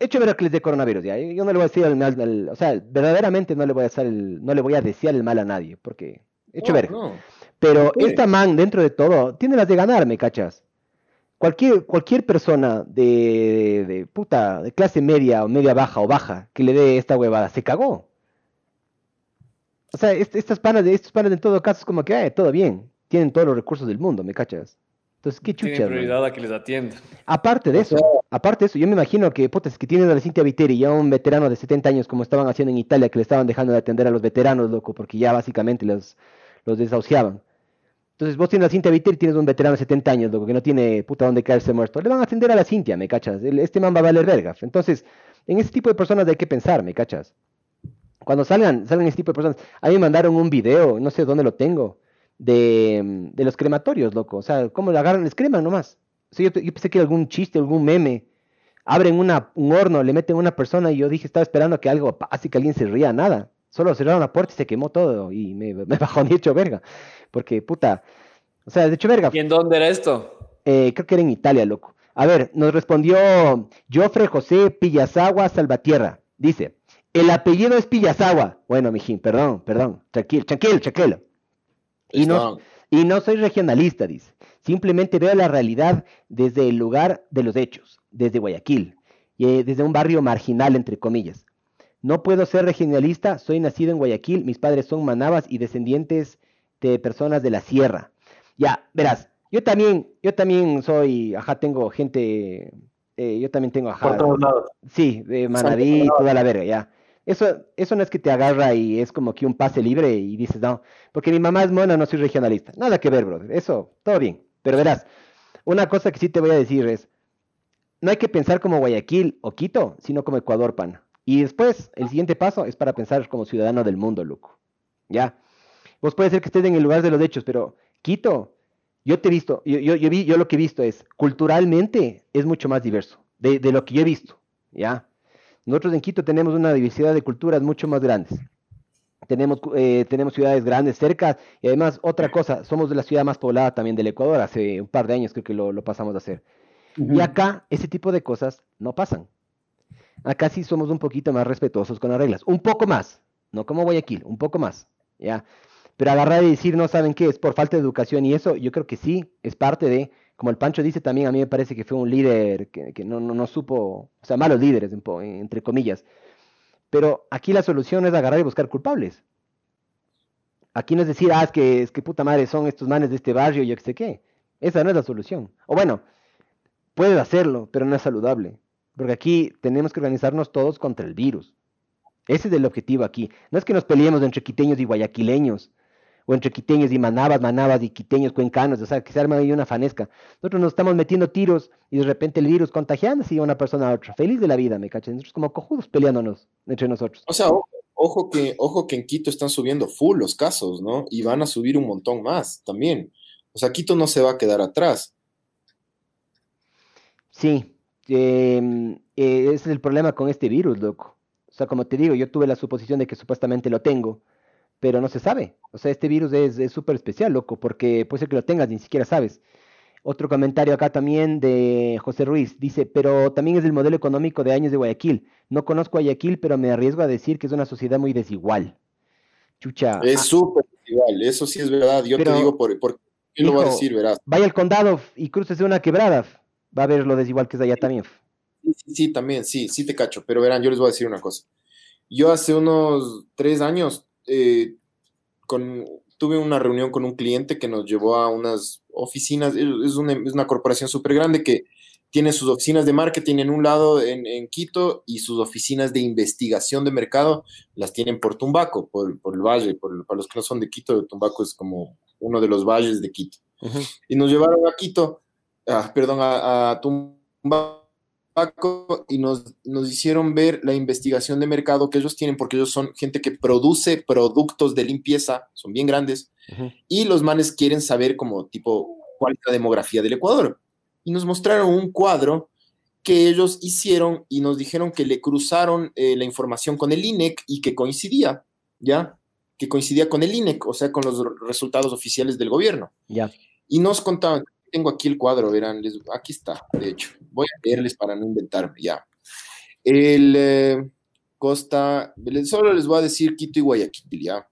hecho ver que les dé coronavirus, ya. Yo no le voy a decir el mal, al- o sea, verdaderamente no le voy a hacer el, no le voy a desear el mal a nadie, porque hecho No, verga. no. Pero Sí. esta man, dentro de todo, tiene las de ganar, ¿me cachas? Cualquier, cualquier persona de, de puta, de clase media o media baja o baja que le dé esta huevada, se cagó. O sea, est- estas panas, de estos panas en todo caso es como que, eh, todo bien, tienen todos los recursos del mundo, ¿me cachas? Entonces, qué Tienen chucha, man? prioridad a que les atienda. Aparte de eso, aparte de eso, yo me imagino que, puta, es que tienen a la Cintia Viteri, ya un veterano de 70 años, como estaban haciendo en Italia, que le estaban dejando de atender a los veteranos, loco, porque ya básicamente los, los desahuciaban. Entonces vos tienes a Cintia Viteri, tienes un veterano de 70 años, loco, que no tiene puta dónde caerse muerto. Le van a atender a la Cintia, ¿me cachas? Este man va a valer verga. Entonces, en ese tipo de personas hay que pensar, ¿me cachas? Cuando salgan, salgan ese tipo de personas. A mí me mandaron un video, no sé dónde lo tengo, de, de los crematorios, loco. O sea, cómo lo agarran, les creman nomás. O sea, yo, pensé que era algún chiste, algún meme. Abren una, un horno, le meten a una persona y yo dije, estaba esperando que algo pase, que alguien se ría, nada. Solo cerraron la puerta y se quemó todo y me, <laughs> me bajó ni hecho verga. Porque, puta, o sea, de hecho verga. ¿Y en dónde era esto? Eh, creo que era en Italia, loco. A ver, nos respondió Jofre José Pillasagua Salvatierra. Dice, el apellido es Pillasagua. Bueno, mijín, perdón, perdón. Tranquilo, tranquilo, tranquilo. Y no, y no soy regionalista, dice. Simplemente veo la realidad desde el lugar de los hechos, desde Guayaquil, y, eh, desde un barrio marginal, entre comillas. No puedo ser regionalista, soy nacido en Guayaquil, mis padres son manabas y descendientes de personas de la sierra. Ya, verás, yo también, yo también soy, ajá, tengo gente, eh, yo también tengo, ajá, Por todos lados. Sí, de Manaví y toda la verga, ya. Eso, eso no es que te agarra y es como que un pase libre y dices, no, porque mi mamá es mona, no soy regionalista. Nada que ver, brother. Eso, todo bien. Pero verás, una cosa que sí te voy a decir es, no hay que pensar como Guayaquil o Quito, sino como Ecuador, pana. Y después, el siguiente paso es para pensar como ciudadano del mundo, loco. Ya. Vos puede ser que estés en el lugar de los hechos, pero Quito, yo te he visto, yo, yo, yo vi, yo lo que he visto es, culturalmente es mucho más diverso de, de lo que yo he visto, ¿ya? Nosotros en Quito tenemos una diversidad de culturas mucho más grandes. Tenemos, eh, tenemos ciudades grandes cerca y además otra cosa, somos de la ciudad más poblada también del Ecuador, hace un par de años creo que lo, lo pasamos a hacer. Y acá ese tipo de cosas no pasan. Acá sí somos un poquito más respetuosos con las reglas, un poco más, no como Guayaquil, un poco más, ¿ya? Pero agarrar y decir, no saben qué, es por falta de educación y eso, yo creo que sí, es parte de, como el Pancho dice también, a mí me parece que fue un líder que, que no, no, no supo, o sea, malos líderes, entre comillas. Pero aquí la solución es agarrar y buscar culpables. Aquí no es decir, ah, es que, es que puta madre son estos manes de este barrio, yo qué sé qué. Esa no es la solución. O bueno, puedes hacerlo, pero no es saludable. Porque aquí tenemos que organizarnos todos contra el virus. Ese es el objetivo aquí. No es que nos peleemos entre quiteños y guayaquileños, o entre quiteños y manabas, manabas y quiteños cuencanos, o sea, que se arma ahí una fanesca. Nosotros nos estamos metiendo tiros y de repente el virus contagiándose y una persona a otra. Feliz de la vida, me cachas. Nosotros como cojudos peleándonos entre nosotros. O sea, ojo, ojo que, ojo que en Quito están subiendo full los casos, ¿no? Y van a subir un montón más también. O sea, Quito no se va a quedar atrás. Sí, em, eh, ese es el problema con este virus, loco. O sea, como te digo, yo tuve la suposición de que supuestamente lo tengo, pero no se sabe. O sea, este virus es es súper especial, loco, porque puede ser que lo tengas, ni siquiera sabes. Otro comentario acá también de José Ruiz. Dice, pero también es el modelo económico de años de Guayaquil. No conozco Guayaquil, pero me arriesgo a decir que es una sociedad muy desigual. Chucha. Es ah, súper igual, eso sí es verdad. Yo Pero, te digo por, por qué lo voy a decir, verás. vaya al condado y crucese una quebrada. Va a ver lo desigual que es allá también. Sí, sí, también, sí, sí te cacho. Pero verán, yo les voy a decir una cosa. Yo hace unos tres años eh, con, tuve una reunión con un cliente que nos llevó a unas oficinas, es una, es una corporación súper grande que tiene sus oficinas de marketing en un lado en, en Quito y sus oficinas de investigación de mercado las tienen por Tumbaco, por, por el valle. Por, para los que no son de Quito, Tumbaco es como uno de los valles de Quito. Ujú. Y nos llevaron a Quito, ah, perdón, a, a Tumbaco y nos, nos hicieron ver la investigación de mercado que ellos tienen, porque ellos son gente que produce productos de limpieza, son bien grandes, y los manes quieren saber como tipo cuál es la demografía del Ecuador. Y nos mostraron un cuadro que ellos hicieron y nos dijeron que le cruzaron eh, la información con el INEC y que coincidía, ¿ya? Que coincidía con el INEC, o sea, con los resultados oficiales del gobierno. Ya. Y nos contaban, tengo aquí el cuadro, verán, les- aquí está, de hecho. Voy a leerles para no inventarme, ya. El eh, Costa, solo les voy a decir Quito y Guayaquil, ya.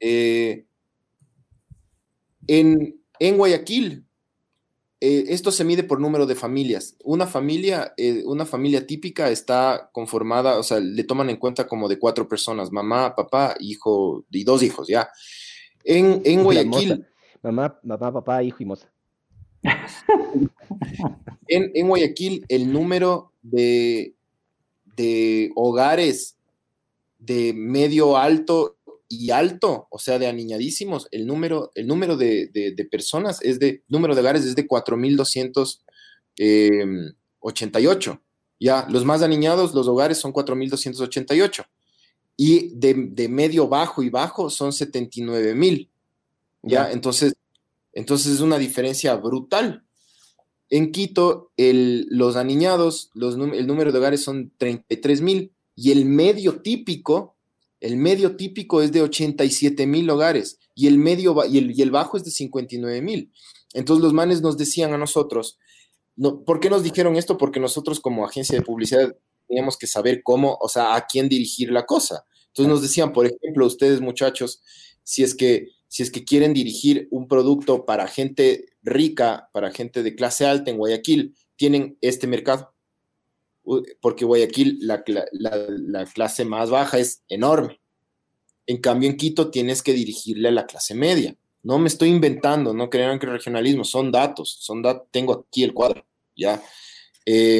Eh, en, en Guayaquil, eh, esto se mide por número de familias. Una familia, eh, una familia típica está conformada, o sea, le toman en cuenta como de cuatro personas, mamá, papá, hijo y dos hijos, ya. En, en Guayaquil. Mamá, mamá, papá, hijo y moza. En, en Guayaquil, el número de, de hogares de medio alto y alto, o sea, de aniñadísimos, el número, el número de, de- de personas es de, número de hogares es de 4.288. Ya, los más aniñados, los hogares son 4.288. Y de, de medio bajo y bajo son 79.000. Ya, Ya. entonces, entonces es una diferencia brutal. En Quito, los aniñados, el número de hogares son 33 mil y el medio típico, el medio típico es de 87 mil hogares y el, medio, y, el, bajo es de 59 mil. Entonces los manes nos decían a nosotros, no, ¿por qué nos dijeron esto? Porque nosotros como agencia de publicidad teníamos que saber cómo, o sea, a quién dirigir la cosa. Entonces nos decían, por ejemplo, ustedes muchachos, si es que si es que quieren dirigir un producto para gente rica, para gente de clase alta en Guayaquil, tienen este mercado. Porque Guayaquil, la, cla- la- la clase más baja es enorme. En cambio, en Quito tienes que dirigirle a la clase media. No me estoy inventando, no crean que regionalismo, son datos, son dat- tengo aquí el cuadro, ¿ya? Eh,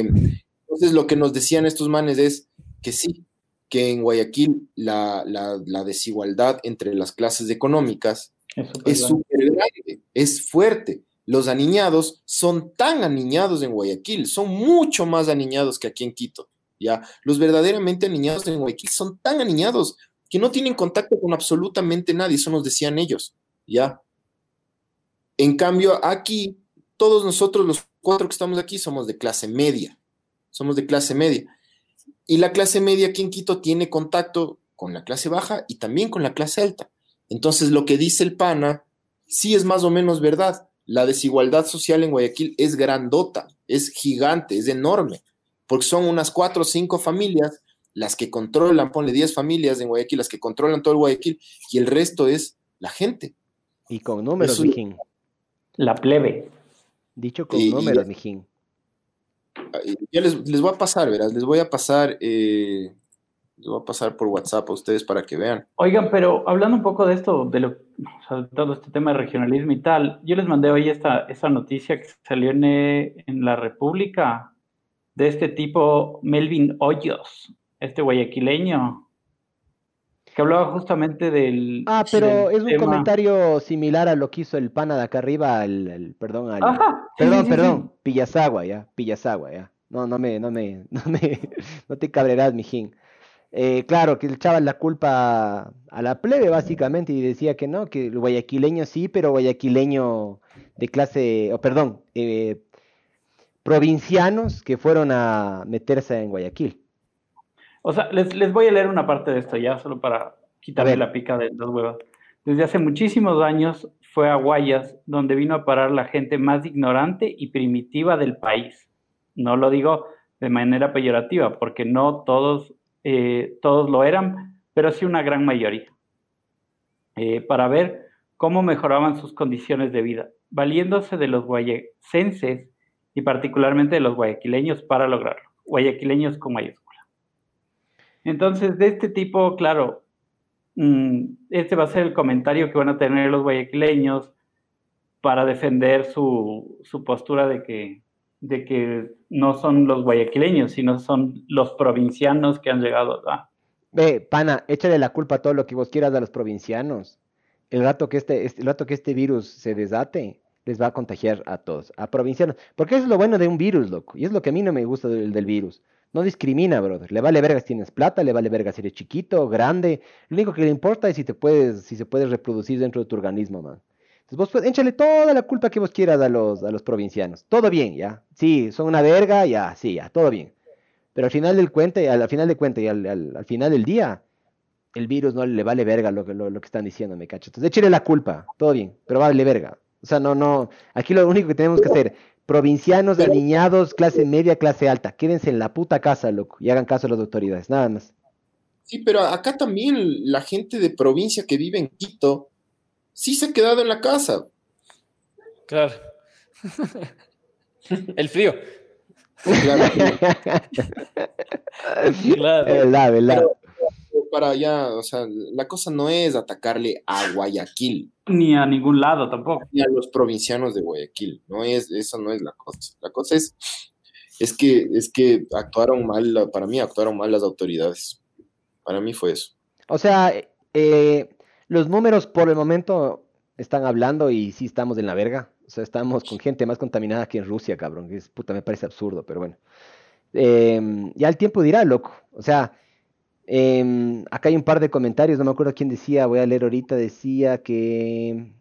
entonces, lo que nos decían estos manes es que sí, que en Guayaquil la, la- la desigualdad entre las clases económicas Es súper grande, es fuerte. Los aniñados son tan aniñados en Guayaquil, son mucho más aniñados que aquí en Quito, ¿ya? Los verdaderamente aniñados en Guayaquil son tan aniñados que no tienen contacto con absolutamente nadie, eso nos decían ellos, ¿ya? En cambio, aquí, todos nosotros, los cuatro que estamos aquí, somos de clase media, somos de clase media. Y la clase media aquí en Quito tiene contacto con la clase baja y también con la clase alta. Entonces, lo que dice el PANA sí es más o menos verdad. La desigualdad social en Guayaquil es grandota, es gigante, es enorme, porque son unas cuatro o cinco familias las que controlan, ponle 10 familias en Guayaquil, las que controlan todo el Guayaquil, y el resto es la gente. Y con números, Eso- mijín. La plebe. Dicho con Y- y- números, mijín. Ya les, les voy a pasar, verás, les voy a pasar, eh, les voy a pasar por WhatsApp a ustedes para que vean. Oigan, pero hablando un poco de esto, de todo este tema de regionalismo y tal, yo les mandé hoy esta, esta noticia que salió en, eh, en La República de este tipo, Melvin Hoyos, este guayaquileño, que hablaba justamente del... Ah, pero del es un tema- comentario similar a lo que hizo el pana de acá arriba, el, el- perdón, al, Ajá, sí, perdón, sí, sí, perdón, Pillasagua, ya, Pillasagua, ya. No, no me, no me, <laughs> no me, no te cabrerás, mijín. Eh, claro, que le echaban la culpa a la plebe, básicamente, y decía que no, que el guayaquileño sí, pero guayaquileño de clase, o perdón, eh, provincianos que fueron a meterse en Guayaquil. O sea, les, les voy a leer una parte de esto ya, solo para quitarme ver. la pica de las huevas. Desde hace muchísimos años fue a Guayas donde vino a parar la gente más ignorante y primitiva del país. No lo digo de manera peyorativa, porque no todos, eh, todos lo eran, pero sí una gran mayoría. Eh, para ver cómo mejoraban sus condiciones de vida, valiéndose de los guayacenses y particularmente de los guayaquileños para lograrlo. Guayaquileños con mayúsculas. Entonces, de este tipo, claro, mm, este va a ser el comentario que van a tener los guayaquileños para defender su, su postura de que, de que no son los guayaquileños, sino son los provincianos que han llegado a... Ve, pana, échale la culpa a todo lo que vos quieras a los provincianos. El rato que este, este- el rato que este virus se desate, les va a contagiar a todos, a provincianos. Porque eso es lo bueno de un virus, loco. Y es lo que a mí no me gusta del, del virus. No discrimina, brother. Le vale verga si tienes plata, le vale verga si eres chiquito, grande. Lo único que le importa es si te puedes, si se puede reproducir dentro de tu organismo, man. Entonces vos pues, échale toda la culpa que vos quieras a los, a los provincianos. Todo bien, ya. Sí, son una verga, ya, sí, ya, todo bien. Pero al final del cuente, al, al final de cuenta y al, al- al final del día, el virus no le vale verga lo, que- lo que están diciendo, me cacho. Entonces échale la culpa, todo bien, pero vale verga. O sea, no, no. Aquí lo único que tenemos que hacer, provincianos, alineados, clase media, clase alta, quédense en la puta casa, loco, y hagan caso a las autoridades, nada más. Sí, pero acá también la gente de provincia que vive en Quito sí se ha quedado en la casa. Claro. <laughs> El frío. Claro, Claro. Verdad, verdad. Pero- para allá, o sea, la cosa no es atacarle a Guayaquil Ni a ningún lado tampoco. ni a los provincianos de Guayaquil, no es, eso no es la cosa. La cosa es, es que, es que actuaron mal, para mí actuaron mal las autoridades. Para mí fue eso. O sea, eh, los números por el momento están hablando y sí estamos en la verga. O sea, estamos con gente más contaminada que en Rusia, cabrón. que es, puta, me parece absurdo, pero bueno. Em, ya el tiempo dirá, loco. O sea, em, acá hay un par de comentarios, no me acuerdo quién decía, voy a leer ahorita, decía que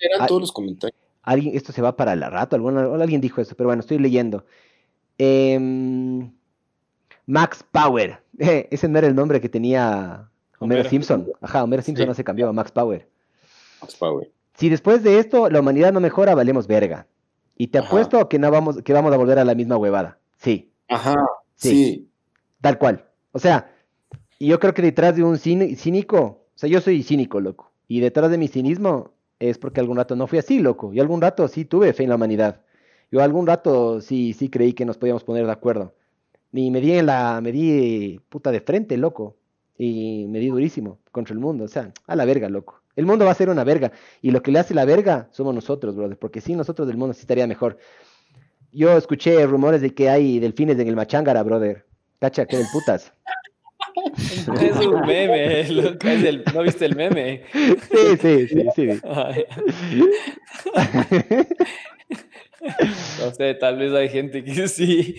Eran todos los comentarios. alguien, esto se va para la rato, alguna, alguien dijo eso, pero bueno, estoy leyendo. Em, Max Power, eh, <laughs> ese no era el nombre que tenía Homero, Homero. Simpson. Ajá, Homero Simpson Sí. no se cambió a Max Power. Max Power. Si después de esto la humanidad no mejora, valemos verga. Y te Ajá. apuesto que no vamos, que vamos a volver a la misma huevada. Sí, Ajá, Sí. sí. tal cual. O sea, y yo creo que detrás de un cíni- cínico, o sea, yo soy cínico, loco. Y detrás de mi cinismo es porque algún rato no fui así, loco. Y algún rato sí tuve fe en la humanidad. Yo algún rato sí, sí creí que nos podíamos poner de acuerdo. Y me di en la, me di puta de frente, loco. Y me di durísimo contra el mundo. O sea, a la verga, loco. El mundo va a ser una verga. Y lo que le hace la verga somos nosotros, brother. Porque sin nosotros del mundo sí estaría mejor. Yo escuché rumores de que hay delfines en el Machángara, brother. Cacha, que del putas. <laughs> Es un meme, <laughs> loco, es el- ¿no viste el meme? Sí, sí, sí, sí. <laughs> No sé, tal vez hay gente que sí.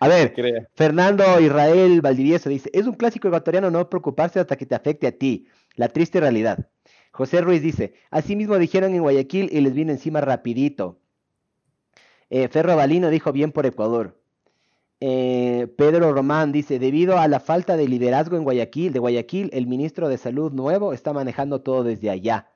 A ver. Fernando Israel Valdivieso dice, es un clásico ecuatoriano no preocuparse hasta que te afecte a ti. La triste realidad. José Ruiz dice, así mismo dijeron en Guayaquil y les vino encima rapidito. Eh, Ferro Balino dijo bien por Ecuador. Eh, Pedro Román dice, debido a la falta de liderazgo en Guayaquil, de Guayaquil, el ministro de Salud nuevo está manejando todo desde allá.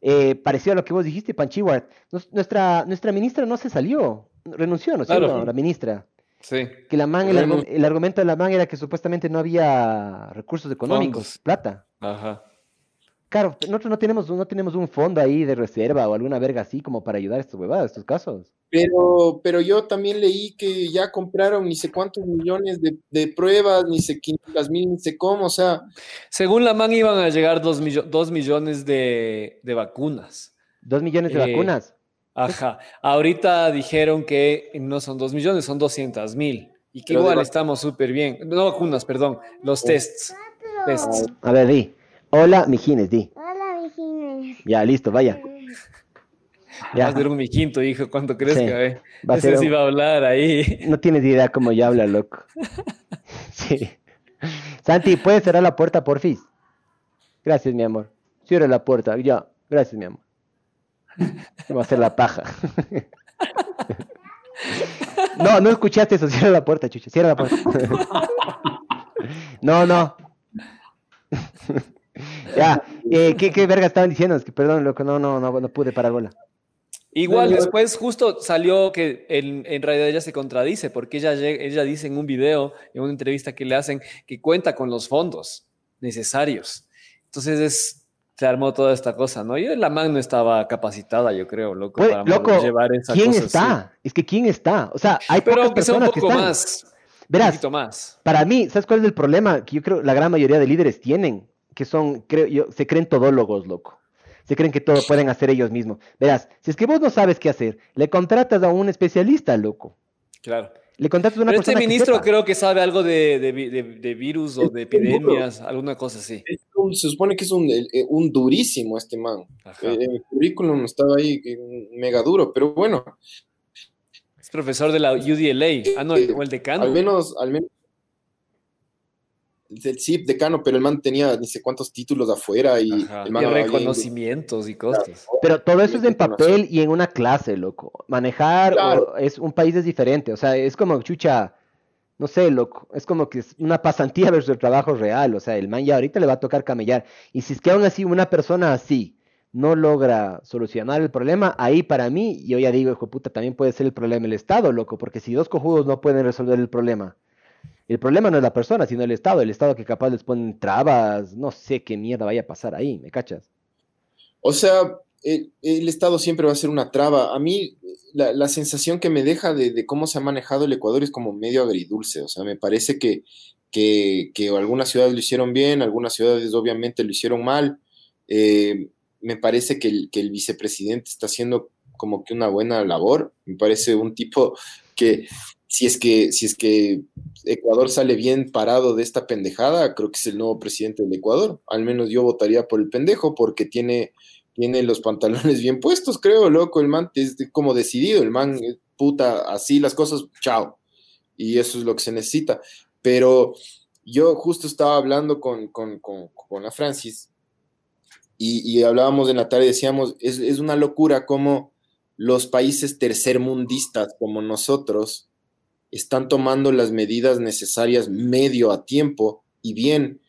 Eh, parecido a lo que vos dijiste, Panchiwart. Nuestra, nuestra ministra no se salió, renunció, ¿no es Claro. cierto? La ministra. Sí. Que la man, el, Renun- argu- el argumento de la man era que supuestamente no había recursos económicos, Fondos. plata. Ajá. Claro, nosotros no tenemos, no tenemos un fondo ahí de reserva o alguna verga así como para ayudar a estos huevadas, estos casos. Pero, pero yo también leí que ya compraron ni sé cuántos millones de, de pruebas, ni sé 500 mil, ni sé cómo, o sea, Según la man iban a llegar dos, millo- dos millones de, de vacunas. Dos millones de Eh, vacunas. Ajá. Ahorita dijeron que no son dos millones, son 200 mil. Y que Pero igual estamos súper bien. No vacunas, perdón. Los tests. Tests. A ver, di. Hola, mijines, di. Hola, Virginia. Ya, listo, vaya. <laughs> Va a Ya, ser un mi quinto hijo, ¿cuánto crees Sí. que eh? va a ser un- va a hablar ahí. <laughs> No tienes idea cómo ya habla, loco. <laughs> Sí. Santi, ¿puedes cerrar la puerta, porfis? Gracias, mi amor. Cierra la puerta, ya. Gracias, mi amor. Vamos a hacer la paja. No, no escuchaste eso. Cierra la puerta, chucha. Cierra la puerta. No, no. <laughs> Ya, eh, ¿qué, qué verga estaban diciendo? Es que, perdón, loco, no, no, no, no pude parar bola. Igual No, yo- después justo salió que en, en realidad ella se contradice porque ella, ella dice en un video, en una entrevista que le hacen, que cuenta con los fondos necesarios. Entonces es, se armó toda esta cosa, ¿no? Y la man no estaba capacitada, yo creo, loco, Pues, para loco, llevar esa ¿quién cosa está? así. Es que ¿quién está? O sea, hay Pero pocas sea un personas que poco están. más, un Verás, poquito más. Para mí, ¿sabes cuál es el problema? Que yo creo la gran mayoría de líderes tienen, que son, creo yo, se creen todólogos, loco. Se creen que todo pueden hacer ellos mismos. Verás, si es que vos no sabes qué hacer, le contratas a un especialista, loco. Claro. Le contratas a una Pero este persona ministro creo que sabe algo de, de de- de virus o de epidemias, alguna cosa así. un- se supone que es un, eh, un durísimo este man. Ajá. Eh, el currículum estaba ahí eh, mega duro, pero bueno, Es profesor de la UDLA. Ah, no, el- o el decano. al menos, al menos del CIP decano, pero el man tenía ni sé cuántos títulos afuera y el man reconocimientos y cosas. Pero todo eso es en papel y en una clase, loco. Manejar Claro. o- es un país es diferente. O sea, es como chucha. No sé, loco. Es como que es una pasantía <laughs> versus el trabajo real. O sea, el man ya ahorita le va a tocar camellar. Y si es que aún así una persona así no logra solucionar el problema, ahí para mí, yo ya digo, hijo de puta, también puede ser el problema el Estado, loco. Porque si dos cojudos no pueden resolver el problema, el problema no es la persona, sino el Estado. El Estado que capaz les ponen trabas, no sé qué mierda vaya a pasar ahí, ¿me cachas? O sea, el, Estado siempre va a ser una traba. A mí, la, sensación que me deja de, de cómo se ha manejado el Ecuador es como medio agridulce. O sea, me parece que, que, que algunas ciudades lo hicieron bien, algunas ciudades obviamente lo hicieron mal. Eh, me parece que el, que el vicepresidente está haciendo como que una buena labor. Me parece un tipo que si es que, si es que Ecuador sale bien parado de esta pendejada, creo que es el nuevo presidente del Ecuador. Al menos yo votaría por el pendejo porque tiene, tiene los pantalones bien puestos, creo, loco. El man es como decidido, el man, eh, puta, así las cosas, chao. Y eso es lo que se necesita. Pero yo justo estaba hablando con, con, con, con la Francis y, hablábamos la tarde y decíamos, es, es una locura cómo los países tercermundistas como nosotros están tomando las medidas necesarias medio a tiempo y bien,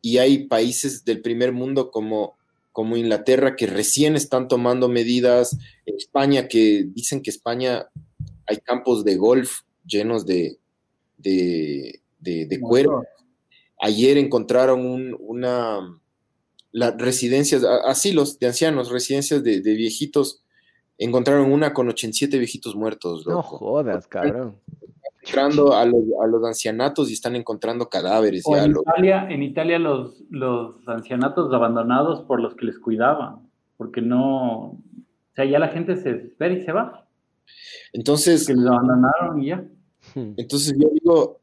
y hay países del primer mundo como, como Inglaterra que recién están tomando medidas, España que dicen que España hay campos de golf llenos de, de, de, de cuero. Ayer encontraron un, una las residencias, asilos de ancianos, residencias de, de, viejitos, encontraron una con 87 viejitos muertos. Loco. No jodas, cabrón entrando a los, a los, ancianatos y están encontrando cadáveres. O ya en, lo... Italia, en Italia los, los ancianatos abandonados por los que les cuidaban, porque no, o sea, ya la gente se espera y se va. Entonces... Que los abandonaron y ya. Entonces yo digo,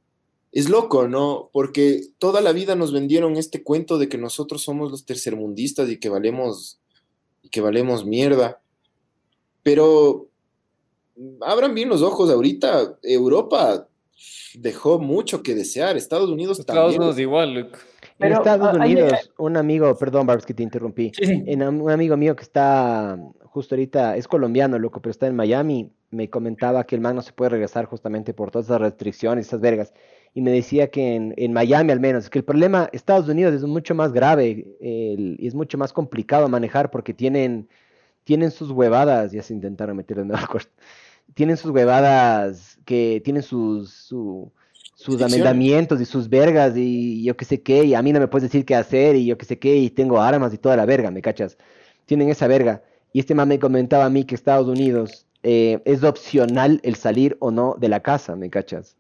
es loco, ¿no? Porque toda la vida nos vendieron este cuento de que nosotros somos los tercermundistas y que valemos, y que valemos mierda. Pero abran bien los ojos ahorita. Europa dejó mucho que desear. Estados Unidos Estados también. Unidos igual, Luke. En Pero, Estados Unidos, hay... un amigo, perdón, Barbs, que te interrumpí. Sí. En, un amigo mío que está justo ahorita, es colombiano, loco, pero está en Miami, me comentaba que el man no se puede regresar justamente por todas esas restricciones, esas vergas. Y me decía que en, en Miami al menos, que el problema, Estados Unidos es mucho más grave el, y es mucho más complicado manejar porque tienen, tienen sus huevadas, ya se intentaron meter en nueva corte tienen sus huevadas, que tienen sus, su, sus amendamientos y sus vergas y yo qué sé qué, y a mí no me puedes decir qué hacer y yo qué sé qué, y tengo armas y toda la verga, ¿me cachas? Tienen esa verga. Y este man me comentaba a mí que Estados Unidos eh, es opcional el salir o no de la casa, ¿me cachas?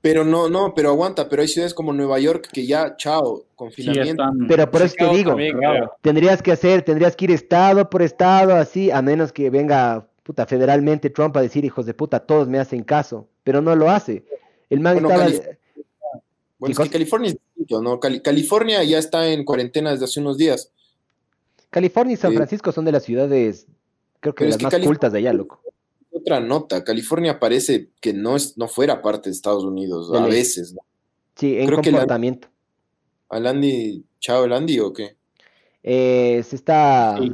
Pero no, no, pero aguanta, pero hay ciudades como Nueva York que ya, chao, confinamiento. Sí, pero por eso te digo, también, claro. tendrías que hacer, tendrías que ir estado por estado, así, a menos que venga puta, federalmente Trump a decir, hijos de puta, todos me hacen caso, pero no lo hace. El man bueno, estaba... Cali bueno, es que California es distinto, ¿no? Cali California ya está en cuarentena desde hace unos días. California y San Francisco son de las ciudades, creo que de las que más California, cultas de allá, loco. Otra nota, California parece que no, es, no fuera parte de Estados Unidos, a veces, ¿no? Sí, en creo comportamiento. Que la, ¿A Landy, chao Landy o qué? Eh, se está... Sí.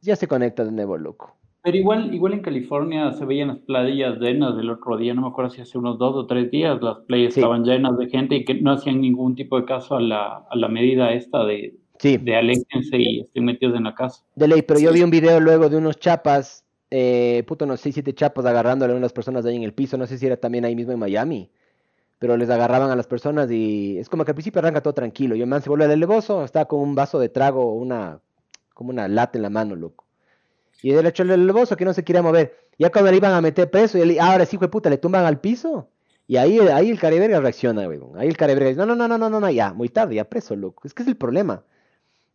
Ya se conecta de nuevo, loco. Pero igual, igual en California se veían las playas llenas del otro día, no me acuerdo si hace unos dos o tres días las playas sí. estaban llenas de gente y que no hacían ningún tipo de caso a la, a la medida esta de, sí. de aléjense y estén metidos en la casa. De ley, pero sí. yo vi un video luego de unos chapas, eh, puto, unos 6, 7 chapas agarrándole a unas personas ahí en el piso, no sé si era también ahí mismo en Miami, pero les agarraban a las personas y es como que al principio arranca todo tranquilo, y el man se vuelve negocio, está con un vaso de trago, una, como una lata en la mano, loco. Y del hecho el bozo que no se quería mover. Ya cuando le iban a meter preso, y él, ahora sí, fue puta, le tumban al piso. Y ahí, ahí el careverga reacciona, güey. Ahí el careverga dice, no, no, no, no, no, no, ya, muy tarde, ya preso, loco. Es que es el problema.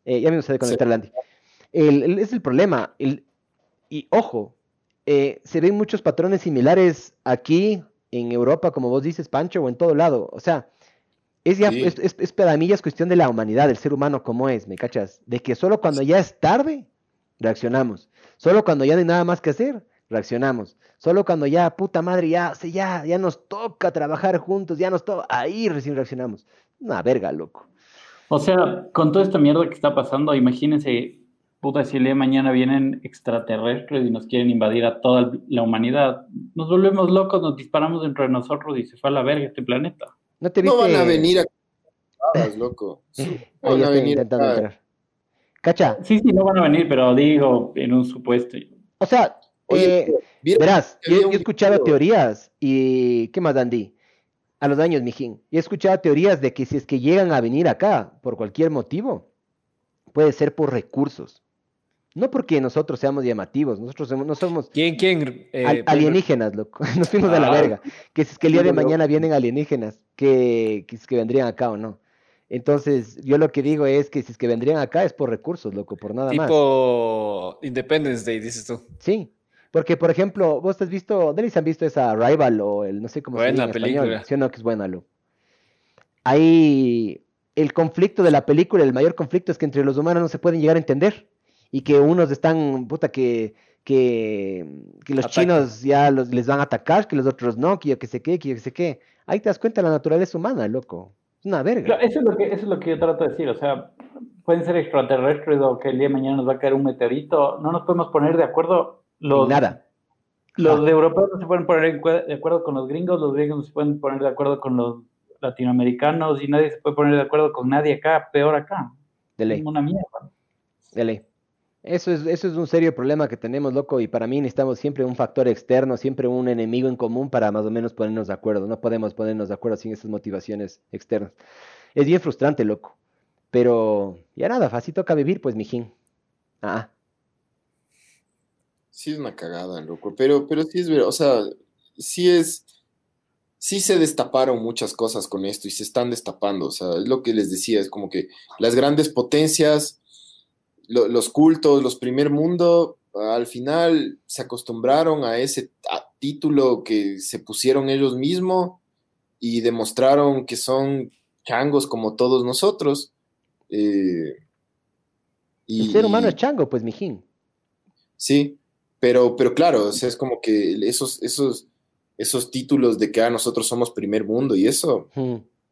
Eh, ya me gusta conectar sí. Landy. El, el, es el problema. El, y ojo, eh, se ven muchos patrones similares aquí en Europa, como vos dices, Pancho, o en todo lado. O sea, es ya, sí. es, es, es para mí ya es cuestión de la humanidad, del ser humano como es, ¿me cachas? De que solo cuando ya es tarde, reaccionamos. Solo cuando ya no hay nada más que hacer, reaccionamos. Solo cuando ya, puta madre, ya, ya, ya nos toca trabajar juntos, ya nos toca, ahí recién reaccionamos. Una verga, loco. O sea, con toda esta mierda que está pasando, imagínense puta, si el día de mañana vienen extraterrestres y nos quieren invadir a toda la humanidad, nos volvemos locos, nos disparamos entre nosotros y se fue a la verga este planeta. ¿No te No viste? van a venir a Cabas, loco. Sí, <laughs> No van a venir entrar. Cacha, Sí, sí, no van a venir, pero digo, en un supuesto. o sea, Oye, eh, ¿vieron verás, que yo, yo he escuchado video? teorías y... ¿Qué más, Andy? A los años, mijín. Y he escuchado teorías de que si es que llegan a venir acá por cualquier motivo, puede ser por recursos. No porque nosotros seamos llamativos, nosotros somos- no somos ¿Quién, quién? eh, al- alienígenas, loco. <laughs> Nos fuimos a la Ah. verga. Que si es que el día de mañana vienen alienígenas, que, que si es que vendrían acá o no. Entonces, yo lo que digo es que si es que vendrían acá es por recursos, loco, por nada más. Tipo Independence Day, dices tú. Sí, porque por ejemplo, vos has visto, Denis han visto esa Rival o el no sé cómo se llama en español, película. ¿sí o no? Que es buena, loco. Ahí el conflicto de la película, el mayor conflicto es que entre los humanos no se pueden llegar a entender y que unos están, puta, que, que, que los chinos ya los, les van a atacar, que los otros no, que yo que sé qué, que yo que sé qué. Ahí te das cuenta de la naturaleza humana, loco. Una verga. Claro, eso, es lo que, eso es lo que yo trato de decir, o sea, pueden ser extraterrestres o que el día de mañana nos va a caer un meteorito, no nos podemos poner de acuerdo. Los, nada. Los europeos no se pueden poner de acuerdo con los gringos, los gringos no se pueden poner de acuerdo con los latinoamericanos y nadie se puede poner de acuerdo con nadie acá, peor acá. De ley. Una mierda. De ley. Eso es, eso es un serio problema que tenemos, loco, y para mí necesitamos siempre un factor externo, siempre un enemigo en común para más o menos ponernos de acuerdo. No podemos ponernos de acuerdo sin esas motivaciones externas. Es bien frustrante, loco. Pero ya nada, así toca vivir, pues, mijín. Ah, Sí es una cagada, loco. Pero, pero sí es verdad, o sea, sí es, sí se destaparon muchas cosas con esto y se están destapando. O sea, es lo que les decía, es como que las grandes potencias, lo- los cultos, los primer mundo, al final se acostumbraron a ese a- título que se pusieron ellos mismos y demostraron que son changos como todos nosotros. Eh, el ser humano es chango, pues, mijín. Sí, pero, pero claro, o sea, es como que esos, esos, esos títulos de que ah, nosotros somos primer mundo y eso.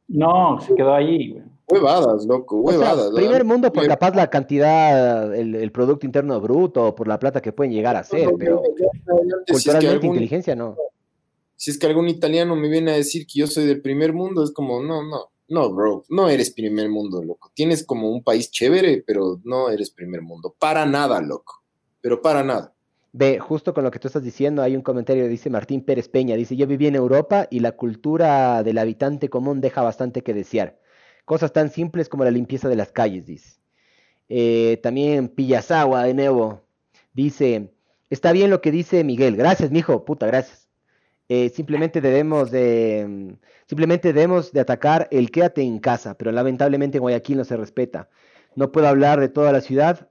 No, se quedó ahí, güey. Huevadas, loco, O sea, huevadas. primer ¿no? mundo por Primer- capaz la cantidad, el, el Producto Interno Bruto, o por la plata que pueden llegar a ser, pero Si es, que culturalmente algún, inteligencia no. si es que algún italiano me viene a decir que yo soy del primer mundo, es como, no, no, no, bro, no eres primer mundo, loco. Tienes como un país chévere, pero no eres primer mundo. Para nada, loco. Pero para nada. Ve, justo con lo que tú estás diciendo, hay un comentario que dice Martín Pérez Peña, dice, yo viví en Europa y la cultura del habitante común deja bastante que desear. Cosas tan simples como la limpieza de las calles, dice. Eh, también Pillasawa, de nuevo, dice, está bien lo que dice Miguel, gracias, mijo, puta, gracias. Eh, simplemente debemos de, mm, simplemente debemos de atacar el quédate en casa, pero lamentablemente en Guayaquil no se respeta. No puedo hablar de toda la ciudad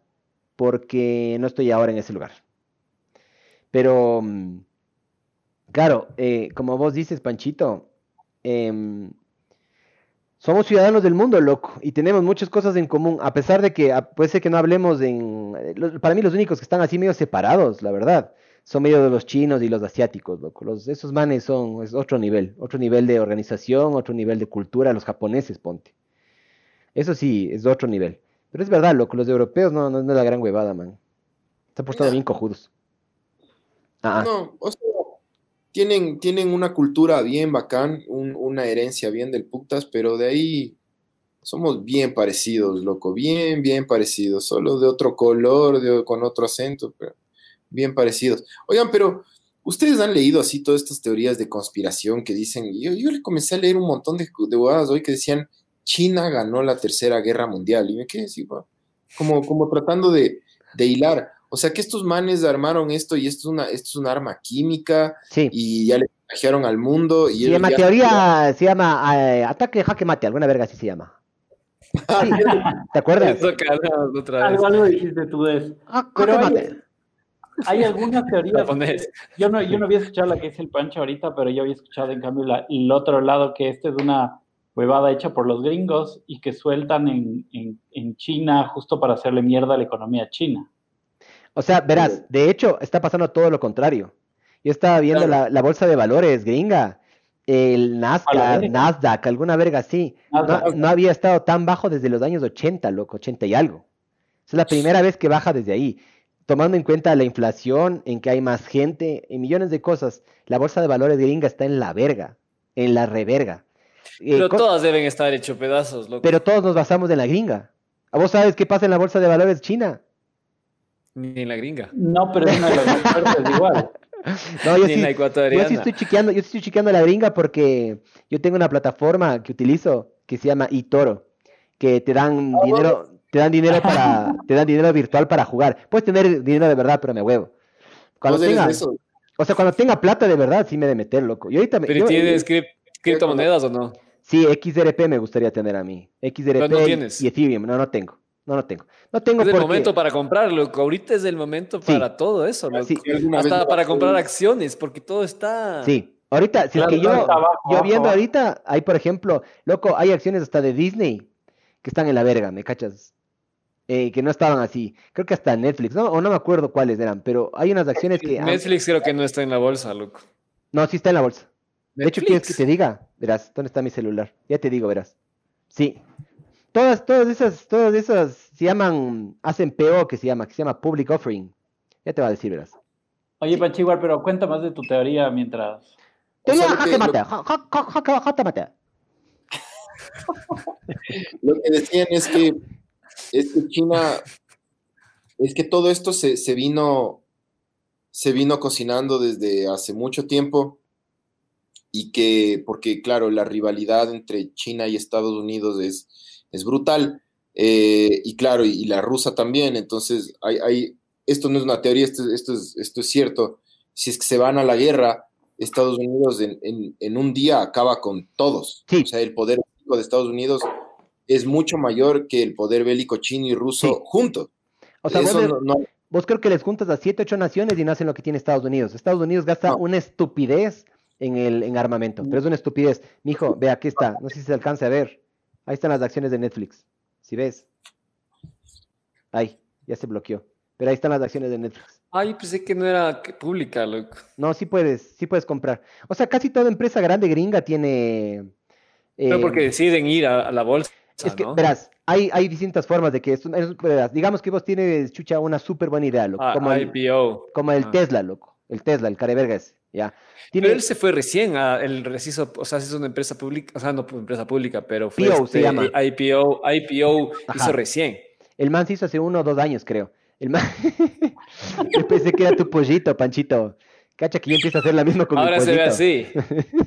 porque no estoy ahora en ese lugar. Pero, mm, claro, eh, como vos dices, Panchito, em, somos ciudadanos del mundo, loco, y tenemos muchas cosas en común, a pesar de que a- puede ser que no hablemos en... eh, los- para mí los únicos que están así medio separados, la verdad, son medio de los chinos y los asiáticos, loco. Los, esos manes son es otro nivel, otro nivel de organización, otro nivel de cultura, los japoneses, ponte. Eso sí, es otro nivel. Pero es verdad, loco, los europeos no, no, no es la gran huevada, man. Se han portado Nah. bien cojudos. Ah, No, o sea, tienen, tienen una cultura bien bacán, un- una herencia bien del putas, pero de ahí somos bien parecidos, loco, bien, bien parecidos, solo de otro color, de, con otro acento, pero bien parecidos. Oigan, pero ustedes han leído así todas estas teorías de conspiración que dicen, yo, yo le comencé a leer un montón de, de hoy que decían, China ganó la tercera guerra mundial, y me quedé así, como, como tratando de, de hilar. O sea, que estos manes armaron esto y esto es una, esto es un arma química sí. y ya le contagiaron al mundo. Y Se llama ya- teoría, se llama eh, ataque jaque mate, alguna verga así se llama. Sí, <laughs> ¿te acuerdas? Eso, otra vez. Algo, algo dijiste tú de eso. Ah, Pero hay, mate. hay algunas teorías. <laughs> Yo no, yo no había escuchado la que dice el Pancho ahorita, pero yo había escuchado en cambio la- el otro lado, que esta es una huevada hecha por los gringos y que sueltan en, en, en China justo para hacerle mierda a la economía china. O sea, verás, de hecho, está pasando todo lo contrario. Yo estaba viendo Claro. la, la bolsa de valores gringa, el Nasdaq. Nasdaq, alguna verga así. No, había estado tan bajo desde los años 80, loco, 80 y algo. Es la primera vez que baja desde ahí. Tomando en cuenta la inflación, en que hay más gente, en millones de cosas, la bolsa de valores gringa está en la verga, en la reverga. Eh, Pero todas deben estar hecho pedazos, loco. pero todos nos basamos en la gringa. ¿A vos sabes qué pasa en la bolsa de valores china? Ni en la gringa. No, pero es una de las más <laughs> fuertes igual. No, yo Ni en sí, la yo ecuatoriana. sí estoy chequeando, yo estoy chequeando la gringa porque yo tengo una plataforma que utilizo que se llama eToro, que te dan dinero, te dan dinero para, <laughs> te dan dinero virtual para jugar. Puedes tener dinero de verdad, pero me huevo. Cuando ¿Vos eres tenga, eso? o sea, cuando tenga plata de verdad, sí me de meter, loco. Y ahorita me, ¿Pero yo- tienes crip- criptomonedas o no? sí, XRP me gustaría tener a mí. XRP no tienes. y Ethereum, no, no tengo. No, no tengo. No tengo Es el momento para comprar, loco. Ahorita es el momento Sí. para todo eso. Sí. Hasta para comprar acciones, porque todo está... Sí, ahorita, si es Claro, que yo, abajo, viendo abajo. ahorita, hay por ejemplo, loco, hay acciones hasta de Disney que están en la verga, ¿me cachas? Eh, que no estaban así. Creo que hasta Netflix, ¿no? O no me acuerdo cuáles eran, pero hay unas acciones que... han- Netflix creo que no está en la bolsa, loco. No, sí está en la bolsa. De hecho, ¿quieres que Netflix. te diga? Verás, ¿dónde está mi celular? Ya te digo, verás. Sí. Todas, todas esas, todas esas se llaman, hacen PO que se llama, que se llama Public Offering. Ya te va a decir, verás. Oye, Pachi, igual, pero cuenta más de tu teoría mientras. Teoría lo que- jaque. <laughs> Lo que decían es que, es que China, es que todo esto se, se vino, se vino cocinando desde hace mucho tiempo y que, porque claro, la rivalidad entre China y Estados Unidos es, es brutal. eh, y claro, y, y la rusa también. Entonces, hay, hay, esto no es una teoría, esto, esto, es, esto es cierto. Si es que se van a la guerra, Estados Unidos en, en- en un día acaba con todos. Sí. O sea, el poder bélico de Estados Unidos es mucho mayor que el poder bélico chino y ruso Sí. juntos. O sea, vos, Eso no- no- vos creo que les juntas a 7, 8 naciones y no hacen lo que tiene Estados Unidos. Estados Unidos gasta No. una estupidez en el en armamento, pero es una estupidez. Mijo, ve, aquí está. No sé si se alcance a ver. Ahí están las acciones de Netflix. Si ves. Ahí, ya se bloqueó. Pero ahí están las acciones de Netflix. Ay, pensé que no era pública, loco. No, sí puedes, sí puedes comprar. O sea, casi toda empresa grande gringa tiene. Pero eh, porque deciden ir a, a la bolsa, Es que, ¿no? verás, hay, hay distintas formas de que esto, es- verás, digamos que vos tienes, chucha, una súper buena idea, loco, Ah, como, el, IPO. como el Ah. Tesla, loco, el Tesla, el careverga ese, ya. Tiene, Pero él se fue recién a el reciso, o sea, es una empresa pública, o sea, no empresa pública, pero fue PO se este, llama. IPO, IPO Ajá. hizo recién. el man se hizo hace uno o dos años, creo. El man, <laughs> yo pensé que era tu pollito, Panchito. Cacha que yo empiezo a hacer la misma con mi Ahora se ve pollito. así. <laughs>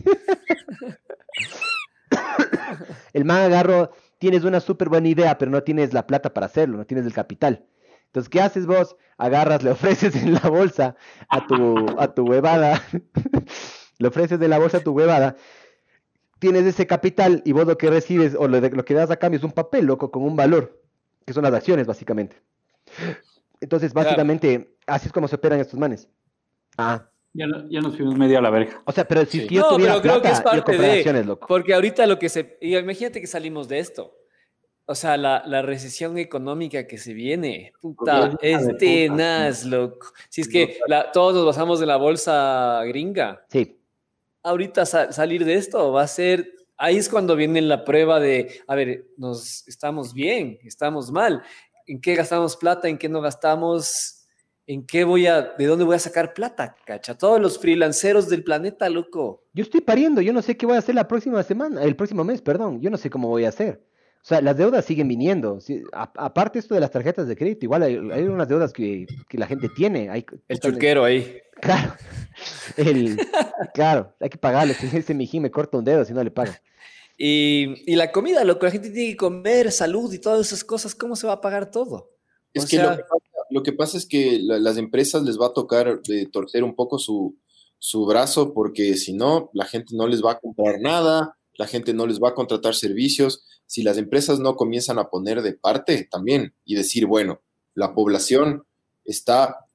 El man agarro, tienes una súper buena idea, pero no tienes la plata para hacerlo, no tienes el capital. Entonces, ¿qué haces vos? Agarras, <laughs> le ofreces en la bolsa a tu, a tu huevada, <laughs> le ofreces de la bolsa a tu huevada, tienes ese capital y vos lo que recibes o lo, que das a cambio es un papel, loco, con un valor, que son las acciones, básicamente. Entonces, Claro. básicamente, así es como se operan estos manes. Ah, Ya, no- ya nos fuimos medio a la verga. o sea, pero si Sí. es que yo No, tuviera pero creo que plata, es yo parte compraría de- acciones, loco. Porque ahorita lo que se... imagínate que salimos de esto. O sea, la, la recesión económica que se viene, puta, Porque es de puta. tenaz, loco. Si es que la- todos nos basamos en la bolsa gringa, Sí, ahorita sa- salir de esto va a ser, ahí es cuando viene la prueba de, a ver, nos estamos bien, estamos mal, en qué gastamos plata, en qué no gastamos, en qué voy a, de dónde voy a sacar plata, cacha, todos los freelanceros del planeta, loco. Yo estoy pariendo, yo no sé qué voy a hacer la próxima semana, el próximo mes, perdón, yo no sé cómo voy a hacer. O sea, las deudas siguen viniendo. sí, a- aparte esto de las tarjetas de crédito, igual hay, hay unas deudas que, que la gente tiene. Hay, El churquero ahí. Claro, <laughs> el, claro, hay que pagarle. Si ese mijín me corta un dedo si no le pago. Y, y la comida, loco, la gente tiene que comer, salud y todas esas cosas, ¿cómo se va a pagar todo? Es O que, sea- lo que pasa, lo que pasa es que la- las empresas les va a tocar eh, torcer un poco su, su brazo porque si no, la gente no les va a comprar nada, la gente no les va a contratar servicios. Si las empresas no comienzan a poner de parte también y decir, bueno, la población está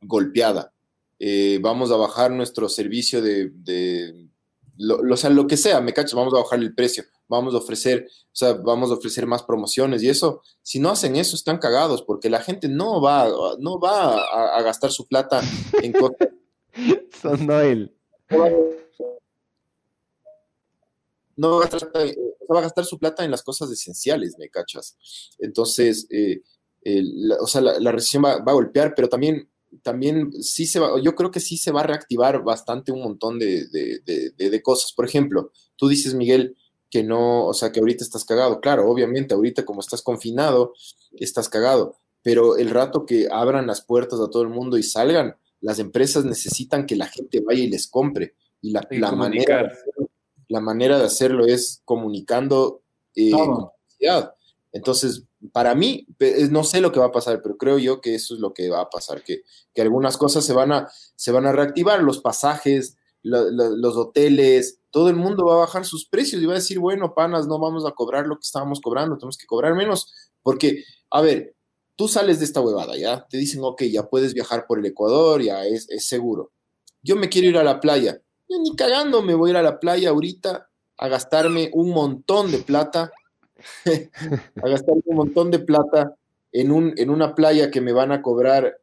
golpeada, eh, vamos a bajar nuestro servicio de, de lo, lo- o sea, lo que sea, me cachas, vamos a bajar el precio, vamos a ofrecer, o sea, vamos a ofrecer más promociones y eso, si no hacen eso, están cagados, porque la gente no va, no va a, a gastar su plata en cosas. <laughs> Son Noel. No va a, gastar, va a gastar su plata en las cosas esenciales, ¿me cachas? Entonces, eh, la- o sea, la, la recesión va, va a golpear, pero también, también sí se va, yo creo que sí se va a reactivar bastante un montón de, de- de- de- de cosas. Por ejemplo, tú dices, Miguel, que no, o sea, que ahorita estás cagado. Claro, obviamente, ahorita como estás confinado, estás cagado, pero el rato que abran las puertas a todo el mundo y salgan, las empresas necesitan que la gente vaya y les compre. Y la, Y la manera, la manera de hacerlo es comunicando eh, con publicidad. Entonces, para mí, pe- no sé lo que va a pasar, pero creo yo que eso es lo que va a pasar, que, que algunas cosas se van a, se van a reactivar, los pasajes, lo- lo- los hoteles, todo el mundo va a bajar sus precios y va a decir, bueno, panas, no vamos a cobrar lo que estábamos cobrando, tenemos que cobrar menos, porque, a ver, tú sales de esta huevada, ¿ya? Te dicen, ok, ya puedes viajar por el Ecuador, ya es, es seguro. Yo me quiero ir a la playa. Yo ni cagando me voy a ir a la playa ahorita a gastarme un montón de plata, <laughs> a gastarme un montón de plata en, un, en una playa que me van a cobrar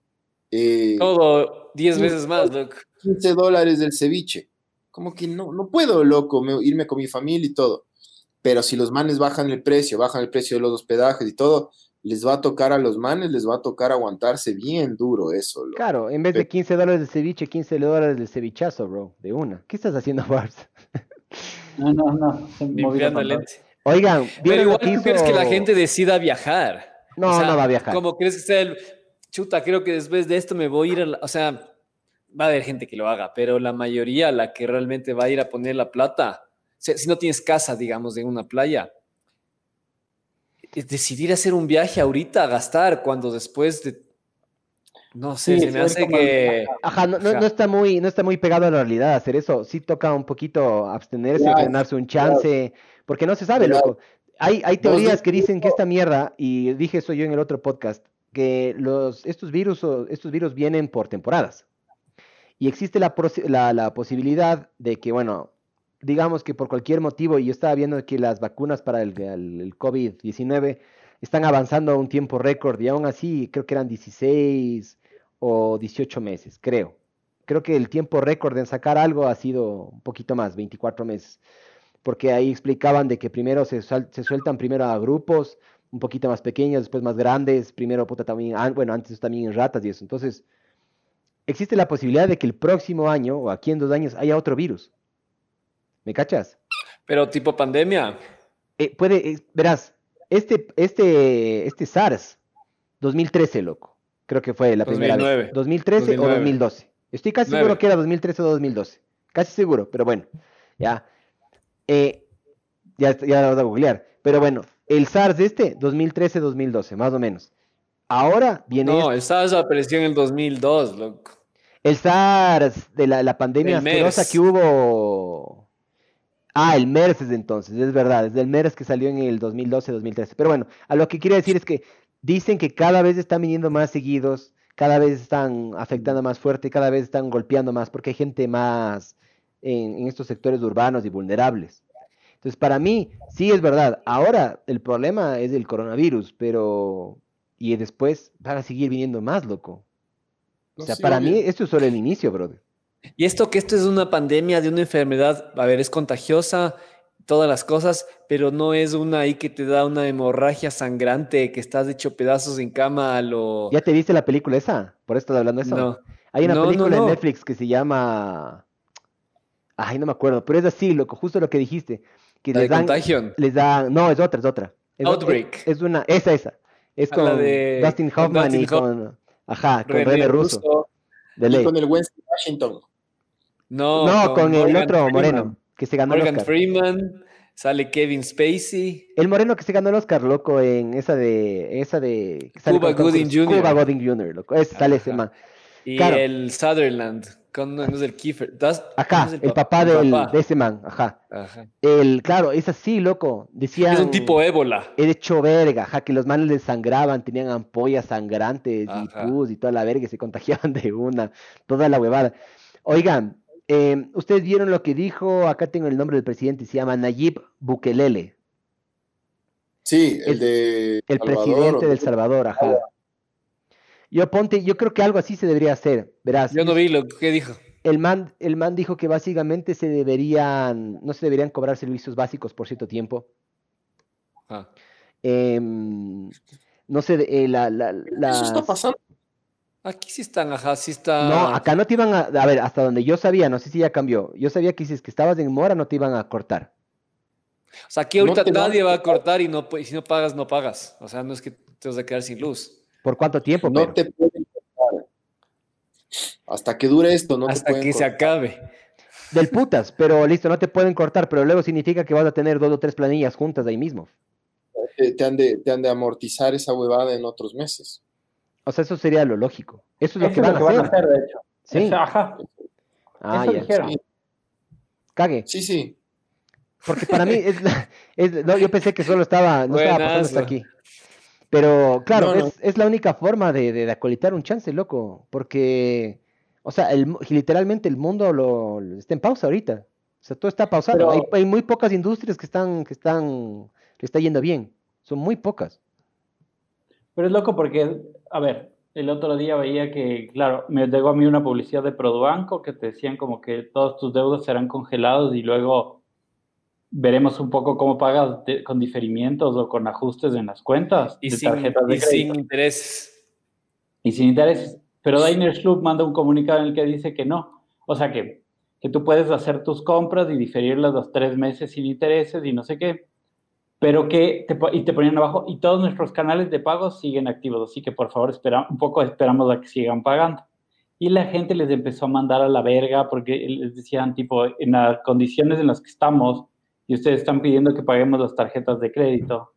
eh, Todo 10 veces más, loco. 15 dólares del ceviche. Como que no, no puedo, loco, me- irme con mi familia y todo. Pero si los manes bajan el precio, bajan el precio de los hospedajes y todo, les va a tocar a los manes, les va a tocar aguantarse bien duro eso, loco. Claro, en vez de 15 dólares de ceviche, 15 dólares de cevichazo, bro, de una. ¿Qué estás haciendo, <laughs> Bars? No, no, no. Limpiando lente. Oigan, Pero ¿vieron igual tú crees que la gente decida viajar. No, O sea, no va a viajar. ¿Cómo crees que sea el chuta? Creo que después de esto me voy a ir a la- O sea, va a haber gente que lo haga, pero la mayoría, la que realmente va a ir a poner la plata, si, si no tienes casa, digamos, en una playa, decidir hacer un viaje ahorita, gastar, cuando después de. No sé, Sí, se me hace como- que. Ajá, no, no, Ajá. no está muy, no está muy pegado a la realidad hacer eso. Sí toca un poquito abstenerse, Claro, frenarse un chance, porque no se sabe, Claro. loco. Hay, teorías que dicen que esta mierda, y dije eso yo en el otro podcast, que los, estos virus, estos virus vienen por temporadas. Y existe la, la posibilidad de que, bueno, digamos que por cualquier motivo, y yo estaba viendo que las vacunas para el, el- el COVID-19 están avanzando a un tiempo récord, y aún así creo que eran 16 o 18 meses, creo. Creo que el tiempo récord en sacar algo ha sido un poquito más, 24 meses. Porque ahí explicaban de que primero se, se sueltan primero a grupos un poquito más pequeños, después más grandes, primero puta también, bueno, antes también en ratas y eso. Entonces, existe la posibilidad de que el próximo año o aquí en dos años haya otro virus. ¿Me cachas? Pero tipo pandemia. Eh, puede, eh, verás, este, este, este SARS, 2013, loco. Creo que fue la primera 2009. vez. 2013 o 2009. 2012. Estoy casi seguro que era 2013 o 2012. Casi seguro, pero bueno, ya. Eh, ya, ya lo vas a googlear. Pero bueno, el SARS este, 2013-2012, más o menos. Ahora viene No, este. el SARS apareció en el 2002, loco. El SARS de la, la pandemia asquerosa que hubo. Ah, el MERS es entonces, es verdad, es del MERS que salió en el 2012-2013. Pero bueno, a lo que quiero decir es que dicen que cada vez están viniendo más seguidos, cada vez están afectando más fuerte, cada vez están golpeando más, porque hay gente más en, en estos sectores urbanos y vulnerables. Entonces, para mí, sí es verdad. Ahora el problema es el coronavirus, pero. Y después van a seguir viniendo más, loco. O sea, sí, para obvio. mí esto es solo el inicio, brother. Y esto que esto es una pandemia de una enfermedad, a ver, es contagiosa, todas las cosas, pero no es una ahí que te da una hemorragia sangrante, que estás hecho pedazos en cama a lo... ¿Ya te viste la película esa? ¿Por eso estás hablando de eso? No. Hay una No, no, película en. Netflix que se llama... Ay, no me acuerdo, pero es así, loco, justo lo que dijiste. Que La les de dan, Contagion. les dan... No, es otra, es otra. Es otra- Outbreak. Es, una... Esa, esa. Es Ah, la con de- Dustin Hoffman y Hoff- con... Ajá, con René René Russo. Russo. de Y ley. con el Winston Washington. No, No, con, el otro Freeman. moreno, que se ganó el Morgan Oscar. Freeman, sale Kevin Spacey. El moreno que se ganó el Oscar, loco, en esa de... Esa de... Cuba Gooding. Jr.. Cuba Gooding Jr., loco. Ese sale ese man. Y Claro. el Sutherland, con, no es el Kiefer. Das- Ajá, ¿cómo es el papá, el del, papá? de ese man, ajá. Ajá. El, claro, es así, loco. Decían... Es un tipo ébola. He hecho verga, ajá, que los manes les sangraban, tenían ampollas sangrantes y pus y toda la verga, y se contagiaban de una, toda la huevada. Oigan, eh, ustedes vieron lo que dijo, acá tengo el nombre del presidente, se llama Nayib Bukelele, Sí, el El- de el Salvador, presidente o- del Salvador, ajá. Yo ponte, yo creo que algo así se debería hacer, verás. Yo no vi lo que dijo. El man, el man dijo que básicamente se deberían, no se deberían cobrar servicios básicos por cierto tiempo. Ah. Em, no sé, eh, la, la, Eso está pasando. Aquí sí están, ajá, sí está. No, acá no te iban a, a ver, hasta donde yo sabía, no sé si ya cambió. Yo sabía que si es que estabas en mora no te iban a cortar. O sea, aquí ahorita No te nadie va a cortar y, no, y si no pagas, no pagas. O sea, no es que te vas a quedar sin luz. ¿Por cuánto tiempo? No pero? te pueden cortar. Hasta que dure esto, no te hasta pueden que se acabe. Del putas, pero listo, no te pueden cortar, pero luego significa que vas a tener dos o tres planillas juntas ahí mismo. Te, te han de, te han de amortizar esa huevada en otros meses. O sea, eso sería lo lógico. Eso es lo Eso que van a hacer. de hecho. Sí. Eso, ajá, Ah, eso ya. dijeron. Sí. Cague. Sí, sí. Porque para mí es, la- es- no, yo pensé que solo estaba, no estaba pasando hasta aquí. Pero claro, No, no. Es, es la única forma de, de, de acolitar un chance, loco. Porque, o sea, el, literalmente el mundo lo, lo- está en pausa ahorita. O sea, todo está pausado. Pero- Hay, hay muy pocas industrias que están, que están, que está yendo bien. Son muy pocas. Pero es loco porque, a ver, el otro día veía que, claro, me llegó a mí una publicidad de Produbanco que te decían como que todos tus deudas serán congelados y luego veremos un poco cómo pagas de- con diferimientos o con ajustes en las cuentas Y, de sin, tarjetas de y crédito. sin intereses. y sin intereses. Pero Diners Club manda un comunicado en el que dice que no. O sea, que, que tú puedes hacer tus compras y diferirlas los tres meses sin intereses y no sé qué. Pero que te, y te ponían abajo, y todos nuestros canales de pago siguen activos. Así que por favor, espera, un poco esperamos a que sigan pagando. Y la gente les empezó a mandar a la verga porque les decían, tipo, en las condiciones en las que estamos y ustedes están pidiendo que paguemos las tarjetas de crédito,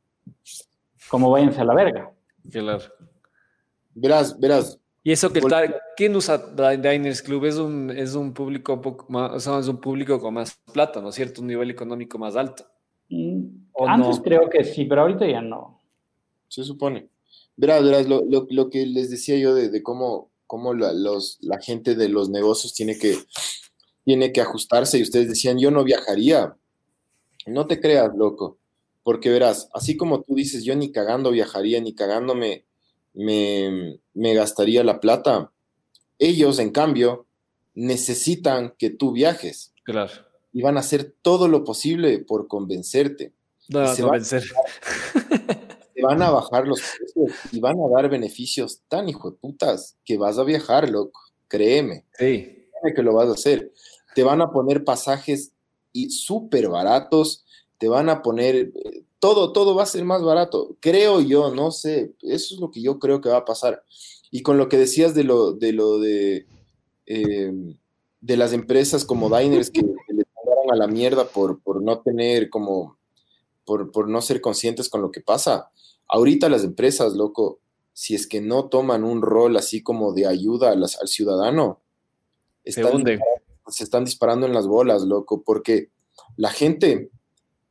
como váyanse a la verga. Claro. Verás, verás. Y eso que tal, ¿quién usa Di- Diners Club? Es un, es un público un poco más, o sea, es un público con más plata, ¿no es cierto? Un nivel económico más alto. Mm, ¿O Antes no? creo que sí, pero ahorita ya no. Se supone. Verás, verás, lo, lo, lo que les decía yo de, de cómo, cómo la, los, la gente de los negocios tiene que, tiene que ajustarse y ustedes decían, yo no viajaría. No te creas, loco, porque verás, así como tú dices, yo ni cagando viajaría, ni cagando me, me, me gastaría la plata, ellos, en cambio, necesitan que tú viajes Claro. y van a hacer todo lo posible por convencerte. No, Y no, se va- convencer. te van a bajar los precios y van a dar beneficios tan hijo de putas que vas a viajar, loco. Créeme, Sí. créeme que lo vas a hacer. Te van a poner pasajes y súper baratos, te van a poner eh, todo, todo va a ser más barato. Creo yo, no sé, eso es lo que yo creo que va a pasar. Y con lo que decías de lo de lo de eh, de las empresas como Diners que, que les mandaron a la mierda por, por no tener como por, por no ser conscientes con lo que pasa. Ahorita las empresas, loco, si es que no toman un rol así como de ayuda a las- al ciudadano, Se están hunde. se están disparando en las bolas, loco, porque la gente,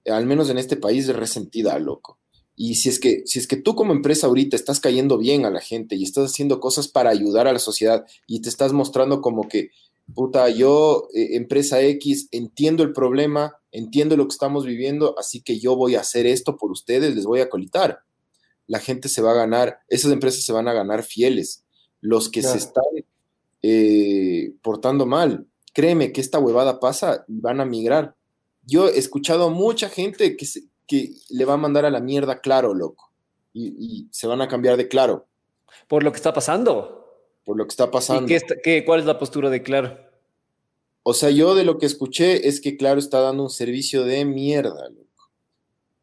al menos en este país, es resentida, loco. Y si es que, si es que tú como empresa ahorita estás cayendo bien a la gente y estás haciendo cosas para ayudar a la sociedad y te estás mostrando como que, puta, yo, eh, empresa X, entiendo el problema, entiendo lo que estamos viviendo, así que yo voy a hacer esto por ustedes, les voy a colitar. La gente se va a ganar, esas empresas se van a ganar fieles. Los que se están eh, portando mal, créeme que esta huevada pasa y van a migrar. Yo he escuchado a mucha gente que, se- que le va a mandar a la mierda claro, loco. Y, y se van a cambiar de claro Por lo que está pasando. Por lo que está ¿Y pasando. qué está- qué- cuál es la postura de Claro? O sea, yo de lo que escuché es que Claro está dando un servicio de mierda, loco.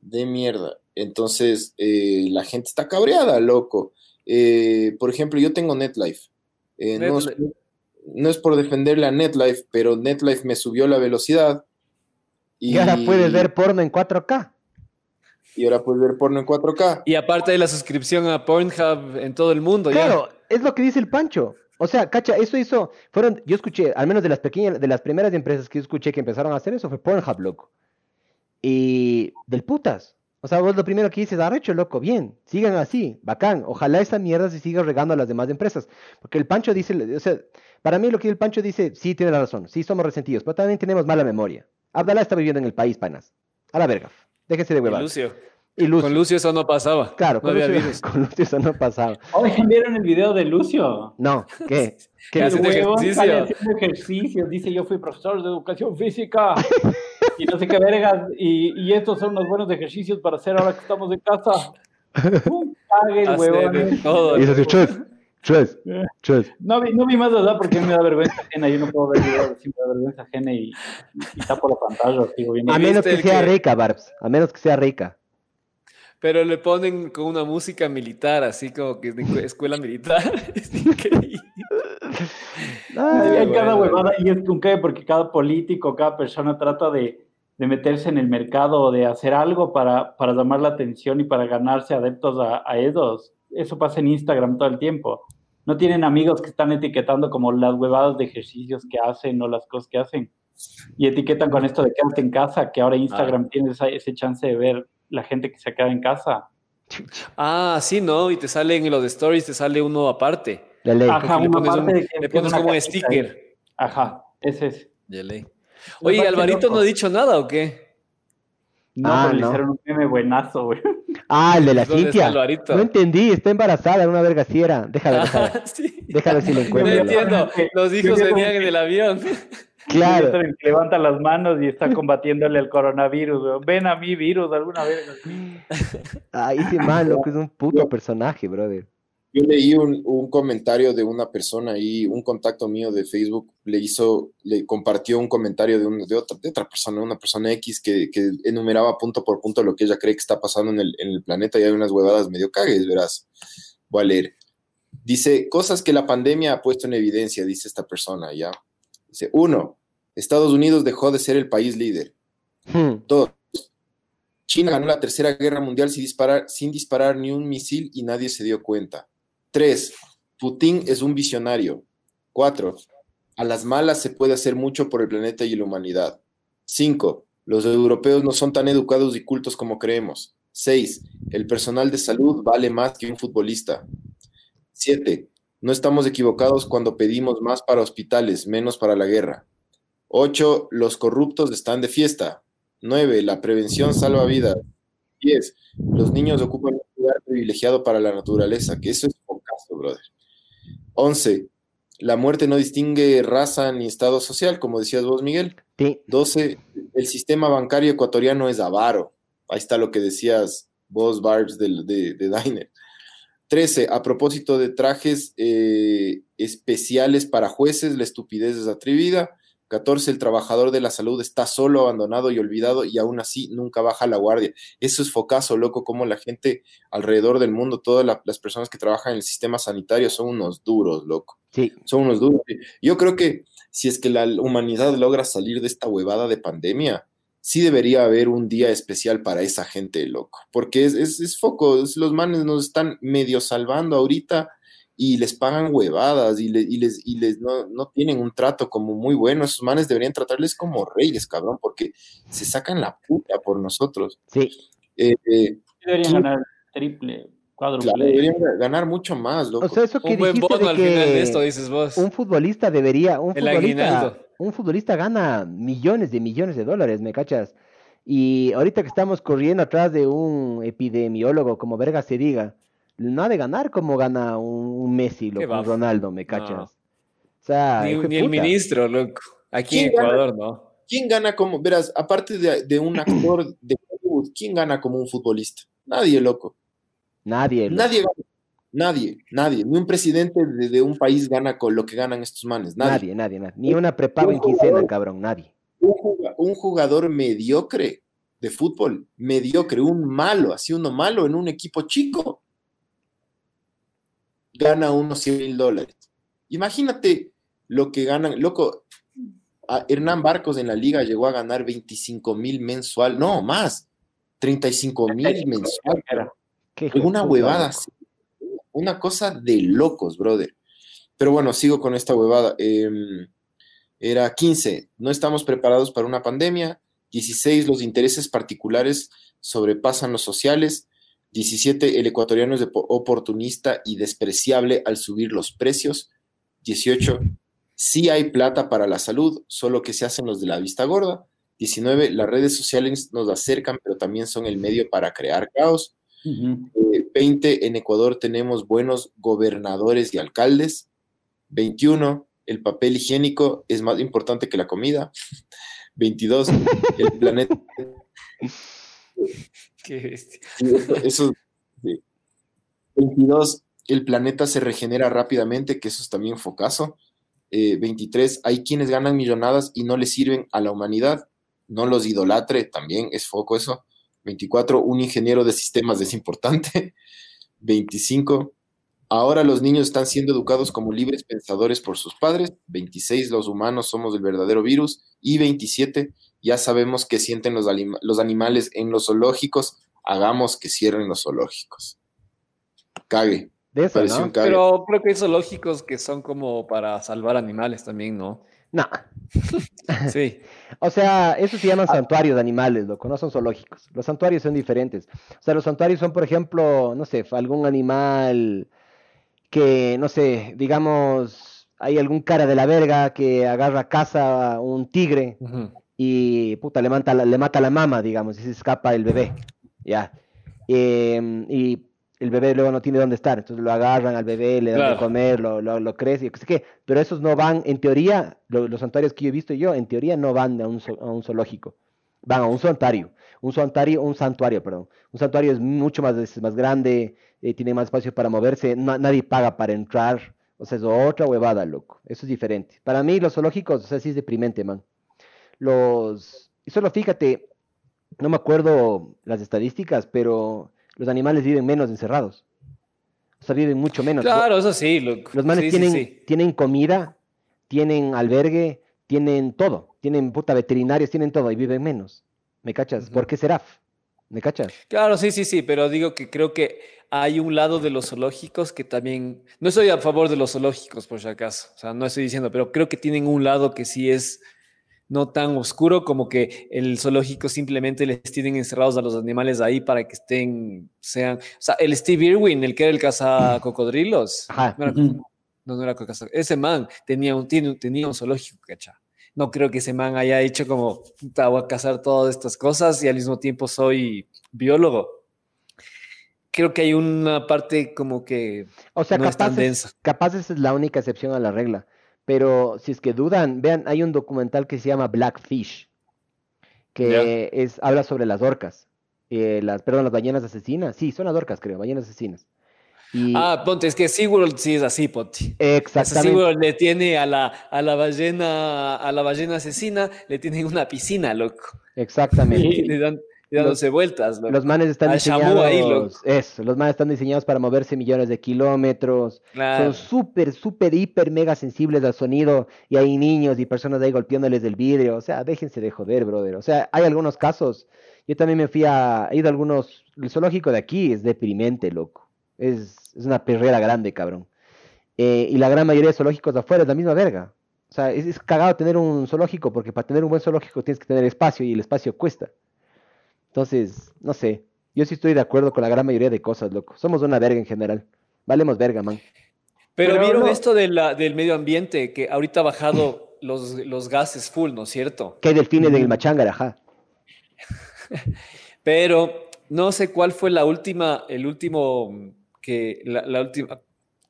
De mierda. Entonces, eh, la gente está cabreada, loco. Eh, por ejemplo, yo tengo NetLife. Eh, no, es, no es por defenderle a NetLife, pero NetLife me subió la velocidad. Y, ahora puedes ver porno en 4K. Y ahora puedes ver porno en 4K. Y aparte de la suscripción a Pornhub en todo el mundo, ya. Claro, es lo que dice el Pancho. O sea, cacha, eso hizo, fueron, yo escuché, al menos de las pequeñas, de las primeras empresas que yo escuché que empezaron a hacer eso fue Pornhub, loco. Y del putas. O sea, vos lo primero que dices, arrecho, loco, bien, sigan así, bacán. Ojalá esa mierda se siga regando a las demás empresas. Porque el Pancho dice, o sea, para mí lo que el Pancho dice, sí tiene la razón, sí somos resentidos, pero también tenemos mala memoria. Abdalá está viviendo en el país, panas. A la verga. Déjese de huevadas. Lucio. Y Lucio. Con Lucio eso no pasaba. Claro, no con, había Lucio, virus. con Lucio eso no pasaba. Oye, ¿vieron el video de Lucio? No, ¿qué? <laughs> ¿Qué? El haciendo huevón ejercicio. sale haciendo ejercicio. Dice, yo fui profesor de educación física. y no sé qué vergas. Y, y estos son los buenos ejercicios para hacer ahora que estamos en casa. <laughs> Pum. cague el Hace huevón. de todo. Y es así, chus, chus, chus. No vi, no vi más verdad porque me da vergüenza ajena. Yo no puedo ver videos así, me da vergüenza ajena y, y tapo la pantalla. Sigo viendo. A menos que el sea que- rica, Barbs. A menos que sea rica. Pero le ponen con una música militar, así como que de escuela militar. <laughs> Es increíble. Ah, Hay Sí, cada bueno. huevada y es con qué, porque cada político, cada persona trata de, de meterse en el mercado o de hacer algo para, para llamar la atención y para ganarse adeptos a, a. Eso pasa en Instagram todo el tiempo. No tienen amigos que están etiquetando como las huevadas de ejercicios que hacen o las cosas que hacen. Y etiquetan con esto de quédate en casa, que ahora Instagram tiene esa- ese chance de ver la gente que se queda en casa. Ah, sí, ¿no? Y te salen en los stories, te sale uno aparte. la ley. Ajá, le una pones, un- parte de que- le que es pones como un cajita ahí. sticker. Ajá, ese es. Ya ley. Oye, Alvarito loco. no ha dicho nada, ¿o qué? No, Ah, pero le no. hicieron un meme buenazo, güey. Ah, el de la <laughs> ¿Dónde está Cintia. No entendí, está embarazada, una verga así era. Déjala, déjala. Ah, <laughs> sí. Déjala si le No encuentro. entiendo. Los hijos venían en el avión. <laughs> Claro. Levanta las manos y está combatiéndole al coronavirus, güey. Ven a mi virus alguna vez. Ay, ese man, loco, es un puto personaje, brother. Yo leí un, un comentario de una persona ahí, un contacto mío de Facebook le hizo, le compartió un comentario de, un- de, otra, de otra persona, una persona X que, que enumeraba punto por punto lo que ella cree que está pasando en el, en el planeta y hay unas huevadas medio cagues, verás. Voy a leer. Dice, cosas que la pandemia ha puesto en evidencia, dice esta persona, ¿ya? Dice, uno, Estados Unidos dejó de ser el país líder. Hmm. Dos, China ganó la Tercera Guerra Mundial sin disparar, sin disparar ni un misil y nadie se dio cuenta. Tres, Putin es un visionario. Cuatro, a las malas se puede hacer mucho por el planeta y la humanidad. Cinco, los europeos no son tan educados y cultos como creemos. Seis, el personal de salud vale más que un futbolista. Siete, no estamos equivocados cuando pedimos más para hospitales, menos para la guerra. Ocho, los corruptos están de fiesta. 9. La prevención salva vidas. 10. Los niños ocupan un lugar privilegiado para la naturaleza, que eso es focazo, brother. 11. La muerte no distingue raza ni estado social, como decías vos, Miguel. Sí. 12. El sistema bancario ecuatoriano es avaro. Ahí está lo que decías vos, Barbs, del- de, de Diner. 13. A propósito de trajes eh, especiales para jueces, la estupidez es atrevida. 14. El trabajador de la salud está solo, abandonado y olvidado y aún así nunca baja la guardia. Eso es focazo, loco, como la gente alrededor del mundo, todas la- las personas que trabajan en el sistema sanitario son unos duros, loco. Sí. Son unos duros. Yo creo que si es que la humanidad logra salir de esta huevada de pandemia, sí debería haber un día especial para esa gente, loco. Porque es, es, es foco, es- los manes nos están medio salvando ahorita y les pagan huevadas y, le- y les, y les no, no tienen un trato como muy bueno. Esos manes deberían tratarles como reyes, cabrón, porque se sacan la puta por nosotros. Sí. Eh, eh, Deberían ganar triple, cuádruple. claro, deberían ganar mucho más, loco. O sea, eso que Un buen dijiste bono de al final de que esto, dices vos. un futbolista debería, un El futbolista, aguinaldo. Un futbolista gana millones de millones de dólares, ¿me cachas? Y ahorita que estamos corriendo atrás de un epidemiólogo, como verga se diga, no ha de ganar como gana un, un Messi, loco, un. Ronaldo, ¿me cachas? No. O sea, Ni, el ministro, loco. Aquí en. Ecuador, ¿no? ¿Quién gana como, verás, aparte de, de un actor de Hollywood, ¿quién gana como un futbolista? Nadie, loco. Nadie. loco. Nadie gana. Nadie, nadie. Ni un presidente de, de un país gana con lo que ganan estos manes. Nadie. Nadie, nadie, nadie. Ni una prepago en quincena, cabrón, nadie. Un, juga- un jugador mediocre de fútbol, mediocre, un malo, así uno malo en un equipo chico, gana unos 100 mil dólares. Imagínate lo que ganan, loco. a Hernán Barcos en la liga llegó a ganar 25 mil mensual, no, más, 35 mil mensual. Una huevada así. Una cosa de locos, brother. Pero bueno, sigo con esta huevada. Em, era 15. No estamos preparados para una pandemia. 16. Los intereses particulares sobrepasan los sociales. 17. El ecuatoriano es oportunista y despreciable al subir los precios. 18. Sí hay plata para la salud, solo que se hacen los de la vista gorda. 19. Las redes sociales nos acercan, pero también son el medio para crear caos. Ujú. Eh, 20, en Ecuador tenemos buenos gobernadores y alcaldes. 21, el papel higiénico es más importante que la comida. 22, el <laughs> planeta. Qué. Eso, eso- sí. 22, el planeta se regenera rápidamente, que eso es también focazo. Eh, 23, hay quienes ganan millonadas y no le sirven a la humanidad. No los idolatre, también es foco eso. 24, un ingeniero de sistemas es importante. <laughs> 25, ahora los niños están siendo educados como libres pensadores por sus padres. 26, los humanos somos el verdadero virus. Y 27, ya sabemos que sienten los, los animales en los zoológicos. Hagamos que cierren los zoológicos. Cague. De eso, ¿no? Pero creo que hay zoológicos que son como para salvar animales también, ¿no? No. <laughs> Sí. <laughs> O sea, eso se llaman santuarios de animales, loco, no son zoológicos. Los santuarios son diferentes. O sea, los santuarios son, por ejemplo, no sé, algún animal que, no sé, digamos, hay algún cara de la verga que agarra caza a un tigre y puta, le mata, le mata la mama, digamos, y se escapa el bebé. Ya. Em, y el bebé luego no tiene dónde estar, entonces lo agarran al bebé, le dan de comer, lo, lo, lo crece, yo qué sé qué. Pero esos no van, en teoría, lo- los santuarios que yo he visto yo, en teoría no van a un, a un zoológico, van a un santuario. Un santuario, un santuario, perdón. Un santuario es mucho más, es más grande, eh, tiene más espacio para moverse, na- nadie paga para entrar. O sea, es otra huevada, loco. Eso es diferente. Para mí, los zoológicos, o sea, sí es deprimente, man. Los. Y solo fíjate, no me acuerdo las estadísticas, pero los animales viven menos encerrados. O sea, viven mucho menos. Claro, eso sí. Los manes Sí, tienen, sí. tienen comida, tienen albergue, tienen todo. Tienen puta veterinarios, tienen todo y viven menos. ¿Me cachas? ¿Por qué será? ¿Me cachas? Claro, sí, sí, sí, pero digo que creo que hay un lado de los zoológicos que también, no estoy a favor de los zoológicos por si acaso, o sea, no estoy diciendo, pero creo que tienen un lado que sí es no tan oscuro como que el zoológico simplemente les tienen encerrados a los animales ahí para que estén, sean, o sea, el Steve Irwin, el que era el cazacocodrilos, Ajá. no, era, no, no era caza- ese man tenía un, tenía un zoológico, ¿cacha? No creo que ese man haya hecho como, "Puta, voy a cazar todas estas cosas y al mismo tiempo soy biólogo. Creo que hay una parte como que O sea, no es tan capaz, es- densa. capaz esa es la única excepción a la regla. Pero si es que dudan, vean, hay un documental que se llama Blackfish, que es, habla sobre las orcas. eh, las, perdón, las ballenas asesinas. Sí, son las orcas, creo, ballenas asesinas. Y Ah, ponte, es que SeaWorld sí es así, Ponte. Exactamente. SeaWorld le tiene a la, a la ballena, a la ballena asesina, le tienen una piscina, loco. Exactamente. Y <laughs> le dan y dándose vueltas, loco. Los manes están Al diseñados. ahí, loco. eso, los manes están diseñados para moverse millones de kilómetros. Claro. Son súper, súper, hiper, mega sensibles al sonido. Y hay niños y personas ahí golpeándoles del vidrio. O sea, déjense de joder, brother. O sea, hay algunos casos. Yo también me fui a. He ido a algunos. El zoológico de aquí es deprimente, loco. Es, es una perrera grande, cabrón. Eh, y la gran mayoría de zoológicos de afuera es la misma verga. O sea, es, es cagado tener un zoológico porque para tener un buen zoológico tienes que tener espacio y el espacio cuesta. Entonces, no sé. Yo sí estoy de acuerdo con la gran mayoría de cosas, loco. Somos una verga en general. Valemos verga, man. Pero, Pero vieron no. esto de la, del medio ambiente, que ahorita ha bajado <laughs> los, los gases full, ¿no es cierto? Que hay delfines en el ajá. <laughs> Pero no sé cuál fue la última, el último mm, que, la, la última,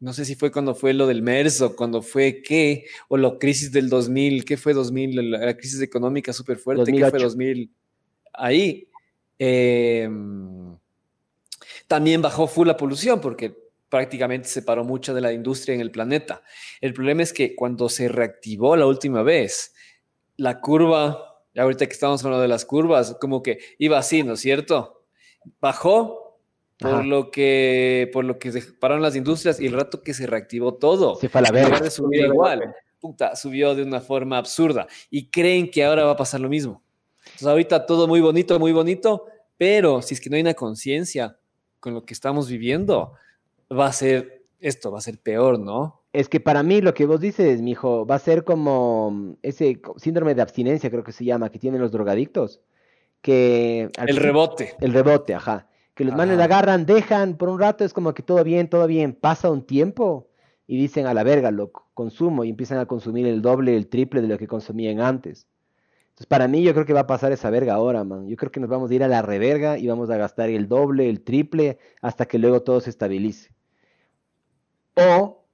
no sé si fue cuando fue lo del MERS o cuando fue qué, o la crisis del 2000, ¿qué fue 2000? La, la crisis económica súper fuerte, ¿qué fue 2008. 2000? Ahí. Eh, también bajó full la polución porque prácticamente se paró mucha de la industria en el planeta. El problema es que cuando se reactivó la última vez, la curva, ahorita que estamos hablando de las curvas, como que iba así, ¿no es cierto? Bajó por Ajá. lo que por lo que se pararon las industrias y el rato que se reactivó todo, Se fue a la verga. subir igual, puta, subió de una forma absurda y creen que ahora va a pasar lo mismo. Entonces ahorita todo muy bonito, muy bonito, pero si es que no hay una conciencia con lo que estamos viviendo, va a ser esto, va a ser peor, ¿no? Es que para mí lo que vos dices, mijo, va a ser como ese síndrome de abstinencia, creo que se llama, que tienen los drogadictos. Que El rebote. El rebote, ajá. Que los manes Ajá. agarran, dejan por un rato, es como que todo bien, todo bien. Pasa un tiempo y dicen a la verga, loco, consumo y empiezan a consumir el doble, el triple de lo que consumían antes. Entonces, para mí, yo creo que va a pasar esa verga ahora, man. Yo creo que nos vamos a ir a la reverga y vamos a gastar el doble, el triple, hasta que luego todo se estabilice. O,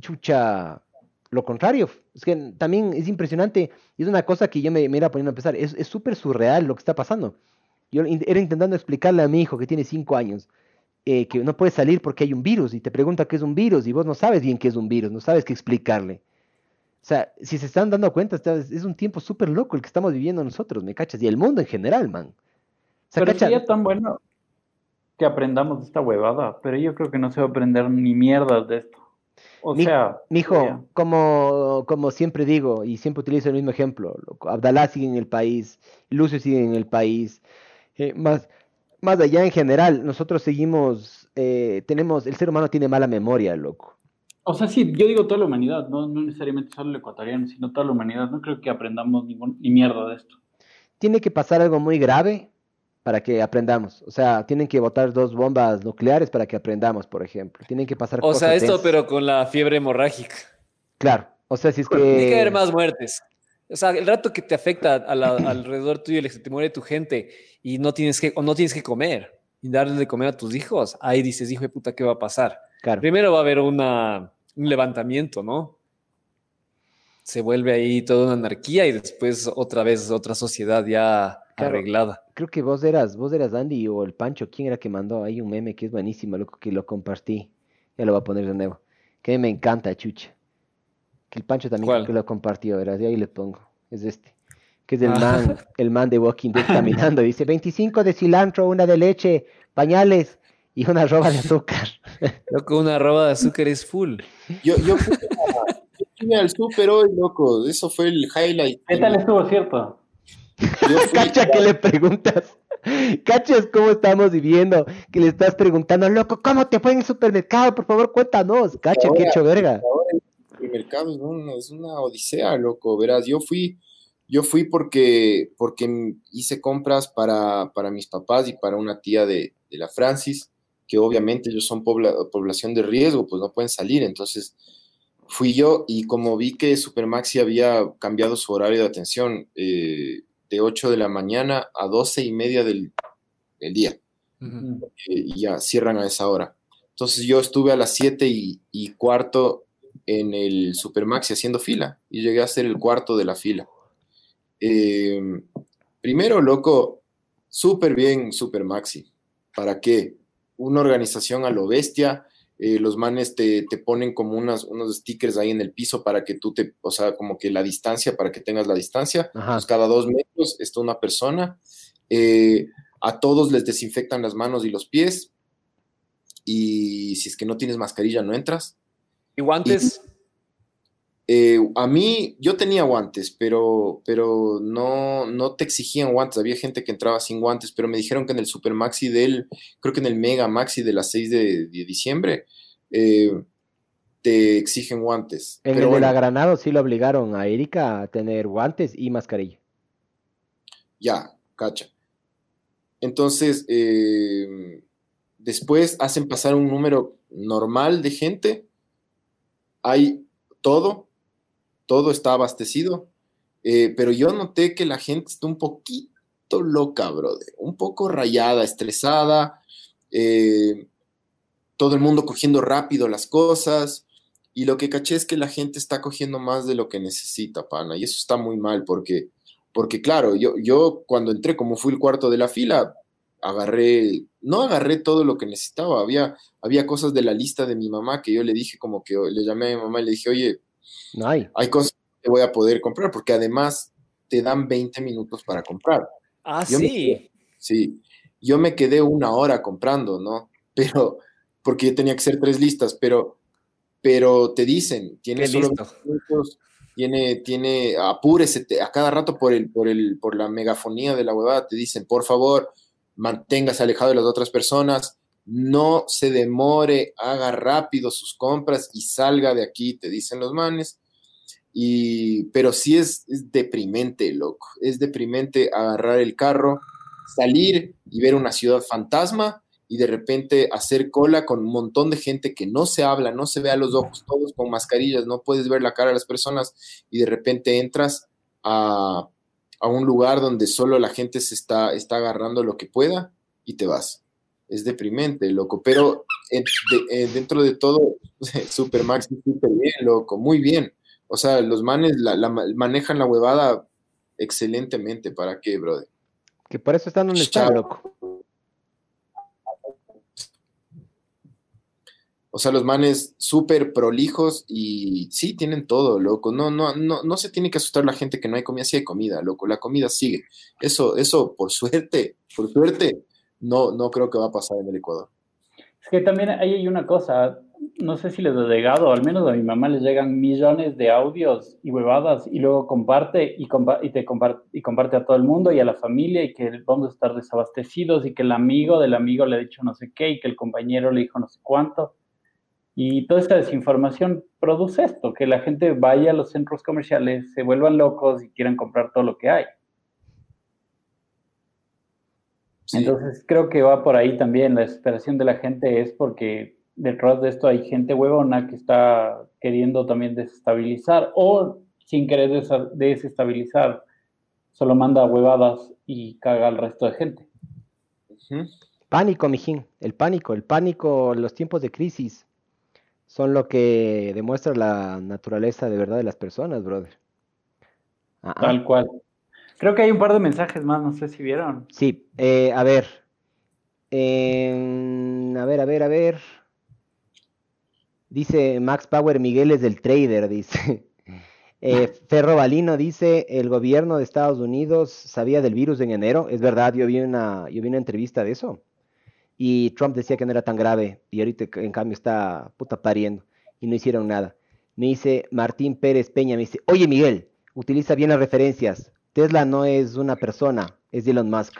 chucha, lo contrario. Es que también es impresionante. Y es una cosa que yo me, me iba poniendo a pensar. Es súper surreal lo que está pasando. Yo era intentando explicarle a mi hijo que tiene cinco años. eh, que no puedes salir porque hay un virus y te pregunta qué es un virus y vos no sabes bien qué es un virus, no sabes qué explicarle. O sea, si se están dando cuenta, está- es un tiempo súper loco el que estamos viviendo nosotros, ¿me cachas? Y el mundo en general, man. O sea, Pero sería tan bueno que aprendamos de esta huevada, pero yo creo que no se va a aprender ni mierdas de esto. O Mi- sea, Mijo, como, como siempre digo, y siempre utilizo el mismo ejemplo, loco, Abdalá sigue en el país, Lucio sigue en el país, eh, más, más allá en general, nosotros seguimos, eh, tenemos, el ser humano tiene mala memoria, loco. O sea, sí, yo digo toda la humanidad, no, no necesariamente solo el ecuatoriano, sino toda la humanidad. No creo que aprendamos ningún, ni mierda de esto. Tiene que pasar algo muy grave para que aprendamos, o sea, tienen que botar dos bombas nucleares para que aprendamos, por ejemplo, tienen que pasar O sea, esto, pero con la fiebre hemorrágica. Claro, o sea, si es Tiene que haber que... más muertes. O sea, el rato que te afecta a la- alrededor tuyo, el que te muere tu gente y no tienes que, o no tienes que comer y darle de comer a tus hijos, ahí dices, hijo de puta, ¿qué va a pasar? Claro. Primero va a haber una, un levantamiento, ¿no? Se vuelve ahí toda una anarquía y después otra vez otra sociedad ya Claro. arreglada. Creo que vos eras, vos eras Andy o el Pancho, ¿quién era que mandó? Hay un meme que es buenísimo, loco, que lo compartí. Ya lo voy a poner de nuevo. Que me encanta, chucha. Que el Pancho también que lo compartió, verás, y ahí le pongo. Es este. Que es el Ah. man, el man de Walking Dead caminando. Dice 25 de cilantro, una de leche, pañales y una roba de azúcar. <laughs> Loco, una arroba de azúcar es full. Yo, yo fui, a- yo fui al súper hoy, loco. Eso fue el highlight. ¿Qué tal estuvo, cierto? Yo fui- Cacha que le preguntas. Cachas cómo estamos viviendo. Que le estás preguntando, loco, ¿cómo te fue en el supermercado? Por favor, cuéntanos. Cacha, qué hecho verga. Ahora el mercado es una, es una odisea, loco. Verás, yo fui, yo fui porque, porque hice compras para, para mis papás y para una tía de, de la Francis, que obviamente ellos son pobla- población de riesgo, pues no pueden salir. Entonces fui yo y como vi que Supermaxi había cambiado su horario de atención eh, de 8 de la mañana a 12 y media del, del día eh, y ya cierran a esa hora. Entonces yo estuve a las 7 y, y cuarto en el Supermaxi haciendo fila y llegué a ser el cuarto de la fila. Eh, primero, loco, súper bien Supermaxi. ¿Para qué? Una organización a lo bestia. eh, los manes te, te ponen como unas, unos stickers ahí en el piso para que tú te, o sea, como que la distancia, para que tengas la distancia. Pues cada dos metros está una persona. Eh, a todos les desinfectan las manos y los pies. Y si es que no tienes mascarilla, no entras. ¿Y guantes? Eh, a mí, yo tenía guantes, pero, pero no, no te exigían guantes. Había gente que entraba sin guantes, pero me dijeron que en el Super Maxi del, creo que en el Mega Maxi de las 6 de, de diciembre, eh, te exigen guantes. En Pero el de la Granado sí lo obligaron a Erika a tener guantes y mascarilla. Ya, cacha. Entonces, eh, después hacen pasar un número normal de gente. Hay todo, todo está abastecido. eh, pero yo noté que la gente está un poquito loca, brother. Un poco rayada, estresada. eh, todo el mundo cogiendo rápido las cosas. Y lo que caché es que la gente está cogiendo más de lo que necesita, pana. Y eso está muy mal porque porque claro, yo, yo cuando entré, como fui el cuarto de la fila, agarré, no agarré todo lo que necesitaba, había, había cosas de la lista de mi mamá que yo le dije como que le llamé a mi mamá y le dije, oye, No hay. hay cosas que voy a poder comprar, porque además te dan 20 minutos para comprar. Ah, Yo me sí. Sí, yo me quedé una hora comprando, ¿no? <laughs> Pero, porque tenía que ser tres listas, pero, pero te dicen, tienes solo listo. 20 minutos, tiene, tiene, apúrese, te- a cada rato por el, por el, por la megafonía de la huevada, te dicen, por favor, manténgase alejado de las otras personas, no se demore, haga rápido sus compras y salga de aquí, te dicen los manes. Y, pero sí es, deprimente, loco. Es deprimente agarrar el carro, salir y ver una ciudad fantasma y de repente hacer cola con un montón de gente que no se habla, no se ve a los ojos, todos con mascarillas, no puedes ver la cara de las personas y de repente entras a, a un lugar donde solo la gente se está, está agarrando lo que pueda y te vas. Es deprimente, loco, pero de- eh, dentro de todo, <laughs> Supermax, súper bien, loco, muy bien. O sea, los manes la, la ma- manejan la huevada excelentemente. ¿Para qué, brother? Que por eso están donde están, loco. O sea, los manes súper prolijos y sí, tienen todo, loco. No, no, no, no se tiene que asustar la gente que no hay comida, sí hay comida, loco. La comida sigue. Eso, eso, por suerte, por suerte, no, no creo que va a pasar en el Ecuador. Es que también ahí hay una cosa, no sé si les ha llegado, al menos a mi mamá les llegan millones de audios y huevadas y luego comparte y, te comparte, y comparte a todo el mundo y a la familia y que vamos a estar desabastecidos y que el amigo del amigo le ha dicho no sé qué y que el compañero le dijo no sé cuánto. Y toda esta desinformación produce esto, que la gente vaya a los centros comerciales, se vuelvan locos y quieran comprar todo lo que hay. Sí. Entonces creo que va por ahí también. La desesperación de la gente es porque detrás de esto hay gente huevona que está queriendo también desestabilizar o sin querer desestabilizar, solo manda huevadas y caga al resto de gente. Pánico, mijín. El pánico, el pánico, los tiempos de crisis son lo que demuestra la naturaleza de verdad de las personas, brother. Ah. Tal cual. Creo que hay un par de mensajes más, no sé si vieron. Sí, eh, a ver. A ver, a ver, a ver. Dice Max Power Miguel es del trader, dice. <laughs> Eh, Ferro Balino dice, el gobierno de Estados Unidos sabía del virus en enero. Es verdad, yo vi una, yo vi una entrevista de eso. Y Trump decía que no era tan grave. Y ahorita en cambio está puta pariendo. Y no hicieron nada. Me dice Martín Pérez Peña, me dice, oye Miguel, utiliza bien las referencias. Tesla no es una persona, es Elon Musk.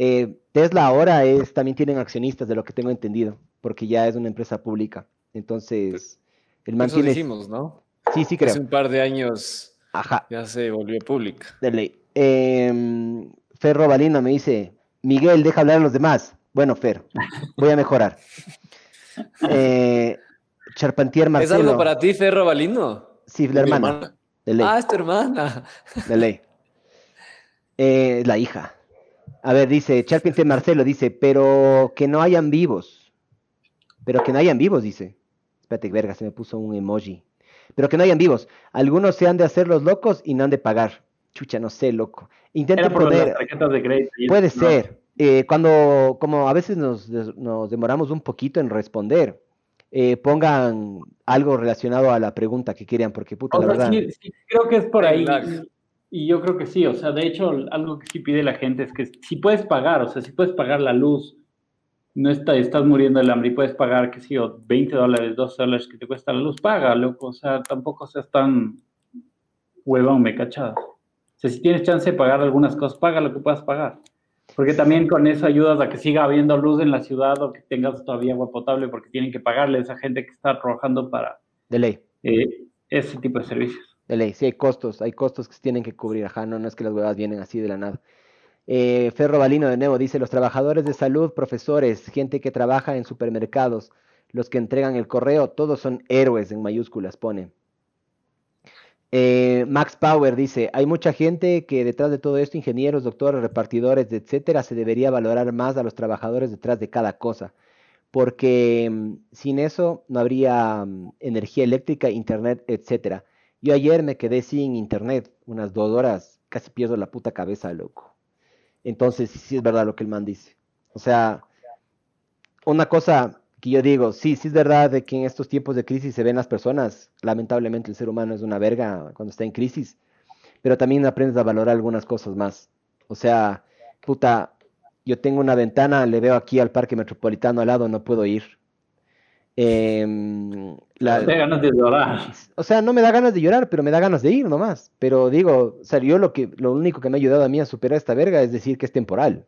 Eh, Tesla ahora es, también tienen accionistas, de lo que tengo entendido, porque ya es una empresa pública. Entonces, el man Eso tiene- dijimos, ¿no? Sí, sí Hace creo. un par de años Ajá, ya se volvió pública. de ley. Em, Ferro Balino me dice, Miguel, deja hablar a los demás. Bueno, Fer, voy a mejorar. <laughs> Eh, Charpentier ¿Es Marcelo. algo para ti, Ferro Balino? Sí, la hermana, hermana. de ley. Ah, es tu hermana. De ley. Eh, la hija. A ver, dice, Charpentier Marcelo dice, pero que no hayan vivos. Pero que no hayan vivos, dice. Espérate, verga, se me puso un emoji. Pero que no hayan vivos. Algunos se han de hacer los locos y no han de pagar. Chucha, no sé, loco. Por poner. de Puede ser. Eh, cuando, como a veces nos, nos demoramos un poquito en responder, eh, pongan algo relacionado a la pregunta que quieran, porque puta, O la sea, verdad. sí, sí, creo que es por ahí. Y yo creo que sí, o sea, de hecho, algo que sí pide la gente es que si puedes pagar, o sea, si puedes pagar la luz, no está, estás muriendo del hambre y puedes pagar, qué sé yo, 20 dólares, 12 dólares que te cuesta la luz, paga, loco, o sea, tampoco seas tan huevón, me cachas. O sea, si tienes chance de pagar algunas cosas, paga lo que puedas pagar. Porque también con eso ayudas a que siga habiendo luz en la ciudad o que tengas todavía agua potable porque tienen que pagarle a esa gente que está trabajando para De ley. eh, ese tipo de servicios. Sí hay costos, hay costos que se tienen que cubrir, ajá, no, no es que las huevas vienen así de la nada. Eh, Ferro Balino de nuevo dice, los trabajadores de salud, profesores, gente que trabaja en supermercados, los que entregan el correo, todos son héroes en mayúsculas, pone. Eh, Max Power dice, hay mucha gente que detrás de todo esto, ingenieros, doctores, repartidores, etcétera, se debería valorar más a los trabajadores detrás de cada cosa, porque mm, sin eso no habría mm, energía eléctrica, internet, etcétera. Yo ayer me quedé sin internet, unas dos horas, casi pierdo la puta cabeza, loco. Entonces, sí, es verdad lo que el man dice. O sea, una cosa que yo digo, sí, sí es verdad de que en estos tiempos de crisis se ven las personas, lamentablemente el ser humano es una verga cuando está en crisis, pero también aprendes a valorar algunas cosas más. O sea, puta, yo tengo una ventana, le veo aquí al parque metropolitano al lado, no puedo ir. Em, la- Te ganas de llorar. o sea, no me da ganas de llorar, pero me da ganas de ir nomás. Pero digo, o sea, yo lo que, lo único que me ha ayudado a mí a superar esta verga es decir que es temporal.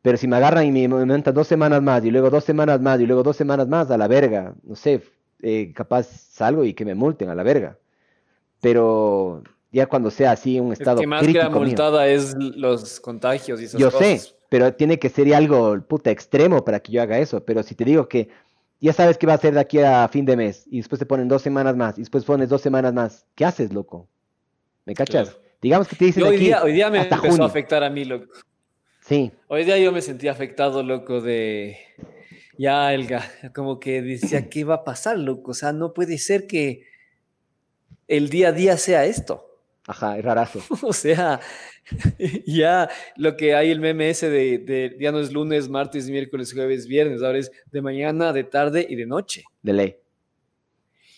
Pero si me agarran y me aumentan dos semanas más, y luego dos semanas más, y luego dos semanas más, a la verga, no sé, eh, capaz salgo y que me multen a la verga. Pero ya cuando sea así un Es estado que más que crítico mío. multada es los contagios y esas Yo cosas. sé, pero tiene que ser algo puta extremo para que yo haga eso. Pero si te digo que ya sabes que va a ser de aquí a fin de mes y después te ponen dos semanas más y después pones dos semanas más, ¿qué haces, loco? ¿Me cachas? Claro. Digamos que te dicen Yo de hoy aquí día, hoy día me empezó junio. a afectar a mí, loco. Sí, Hoy día yo me sentí afectado, loco, de ya el ga- como que decía, ¿qué va a pasar, loco? O sea, no puede ser que el día a día sea esto. Ajá, es rarazo. <laughs> O sea, <laughs> ya lo que hay el meme ese de, de ya no es lunes, martes, miércoles, jueves, viernes, ahora es de mañana, de tarde y de noche. De ley.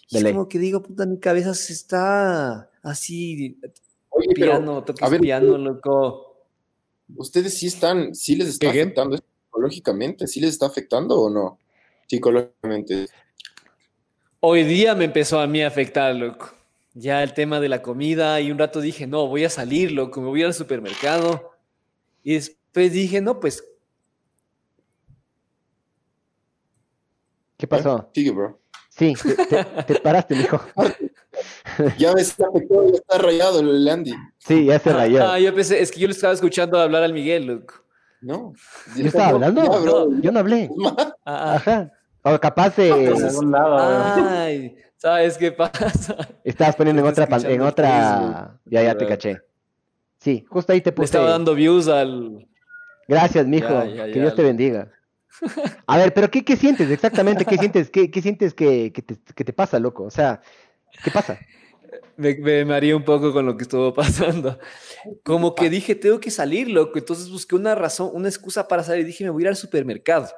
Y De es ley. como que digo, puta, mi cabeza se está así, Oye, pero, piano, toques a ver, piano, loco. ¿ustedes sí están, sí les está ¿Qué, afectando esto psicológicamente? ¿Sí les está afectando o no? Psicológicamente. Hoy día me empezó a mí a afectar, loco. Ya el tema de la comida y un rato dije, no, voy a salir, loco, me voy al supermercado. Y después dije, no, pues ¿Qué pasó? Sigue, bro. Sí, te, te- te paraste, mijo. <laughs> Ya ves, está afectado, ya está rayado el Andy. Sí, ya se rayó. Ah, yo pensé, es que yo le estaba escuchando hablar al Miguel, loco. No. ¿Yo estaba hablando? Ya, bro. Yo no hablé. <laughs> Ah, ah. Ajá. O capaz De eh, algún lado. Ay, ¿sabes qué pasa? <laughs> estabas poniendo en otra, en otra. Ya, ya te caché. Sí, justo ahí te Le puse. estaba dando views al. Gracias, mijo. Ya, ya, que. Dios te bendiga. <laughs> A ver, pero ¿qué, qué sientes exactamente? ¿Qué sientes? ¿Qué, qué sientes que, que te, que te pasa, loco? O sea, ¿qué pasa? Me, me mareé un poco con lo que estuvo pasando. Como que dije, tengo que salir, loco. Entonces busqué una razón, una excusa para salir. Dije, me voy a ir al supermercado.